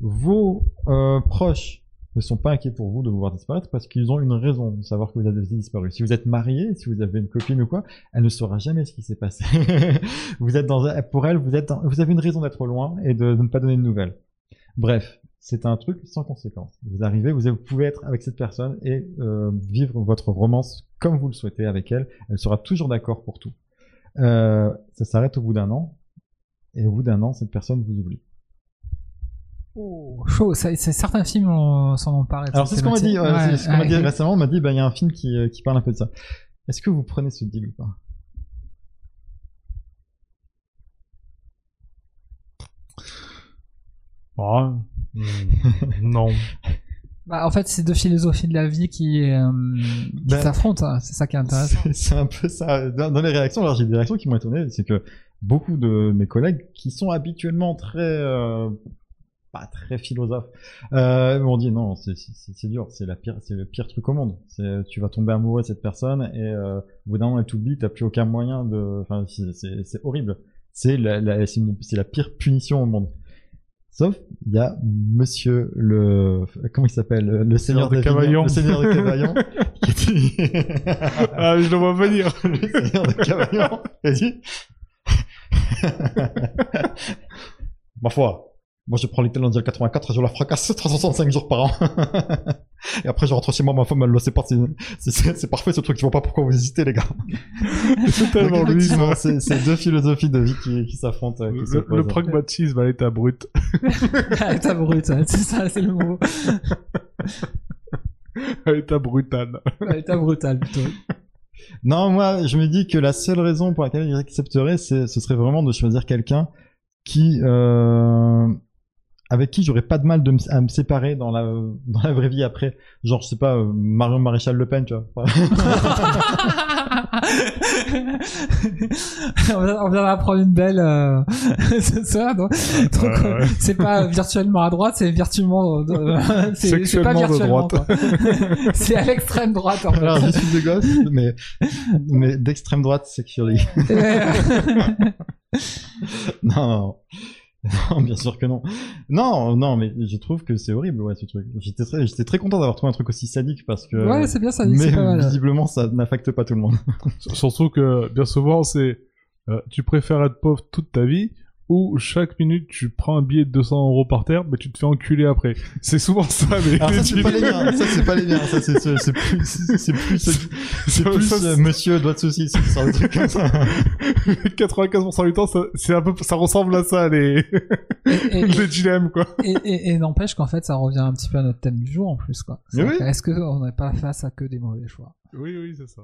Vos euh, proches ne sont pas inquiets pour vous de vous voir disparaître parce qu'ils ont une raison de savoir que vous avez disparu. Si vous êtes marié, si vous avez une copine ou quoi, elle ne saura jamais ce qui s'est passé. vous êtes dans, pour elle, vous êtes, dans- vous avez une raison d'être loin et de, de ne pas donner de nouvelles. Bref, c'est un truc sans conséquence. Vous arrivez, vous, vous pouvez être avec cette personne et euh, vivre votre romance comme vous le souhaitez avec elle. Elle sera toujours d'accord pour tout. Euh, ça s'arrête au bout d'un an. Et au bout d'un an, cette personne vous oublie. Oh, chaud. Ça- c'est- certains films en- s'en ont parlé. Alors c'est ce qu'on m'a dit, thématique. ouais, Ouais, c'est ce qu'on m'a dit ouais. récemment. On m'a dit, bah il y a un film qui, euh, qui parle un peu de ça. Est-ce que vous prenez ce deal ou pas? Ah, hmm, non. Bah, en fait, c'est deux philosophies de la vie qui, euh, qui Ben, s'affrontent. hein. C'est ça qui est intéressant. C'est c'est un peu ça. Dans, dans les réactions, alors j'ai des réactions qui m'ont étonné, c'est que beaucoup de mes collègues qui sont habituellement très euh, pas très philosophes euh, m'ont dit non, c'est dur, c'est la pire, c'est le pire truc au monde. Tu vas tomber amoureux de cette personne et euh, au bout d'un moment elle t'oublie, t'as plus aucun moyen de, enfin c'est- horrible. C'est la, la, c'est la pire punition au monde. Sauf, il y a Monsieur le, comment il s'appelle, le Seigneur de Cavaillon. le Seigneur de Cavaillon, Ah, je le vois venir. le Seigneur de Cavaillon, dit, ma foi, moi je prends l'Italien 84 et je la fracasse 365 jours par an. et après je rentre chez moi, ma femme elle le sait pas, c'est, parfait ce truc, je vois pas pourquoi vous hésitez les gars. C'est tellement lui, c'est, deux philosophies de vie qui, qui s'affrontent. euh, qui Le, le pragmatisme à l'état brut. À l'état brut, ouais, c'est ça, c'est le mot. À l'état brutal. À l'état brutal, plutôt. Non, moi, je me dis que la seule raison pour laquelle il accepterait, c'est, ce serait vraiment de choisir quelqu'un qui, euh, avec qui j'aurais pas de mal de me- à me séparer dans la, dans la vraie vie après. Genre, je sais pas, euh, Marion Maréchal Le Pen, tu vois. on vient d'apprendre une belle euh, ce soir, donc, euh, ouais. c'est pas virtuellement à droite, c'est virtuellement euh, c'est c'est pas Sexuellement de virtuellement droite. c'est à l'extrême droite en fait. Alors, je suis de gauche, mais, mais d'extrême droite, sexually. non, non. Non, bien sûr que non. Non, non, mais je trouve que c'est horrible, ouais, ce truc. J'étais très, j'étais très content d'avoir trouvé un truc aussi sadique parce que. ouais, c'est bien ça, mais c'est pas mal. visiblement, ça n'affecte pas tout le monde. Surtout que, bien souvent, c'est euh, tu préfères être pauvre toute ta vie ou chaque minute tu prends un billet de 200 euros par terre, mais tu te fais enculer après. C'est souvent ça, Alors les ça, c'est pas les miens. Ça, c'est pas les miens. Ça, c'est, c'est, c'est plus, c'est c'est plus, c'est plus Ça, euh, monsieur doigt de saucisse, ça. 95% du temps, ça, c'est un peu, ça ressemble à ça, les, Et, et- les dilemmes, quoi. et, et- et n'empêche qu'en fait, ça revient un petit peu à notre thème du jour en plus, quoi. Mais oui. Est-ce qu'on n'est pas face à que des mauvais choix? Oui, oui, c'est ça.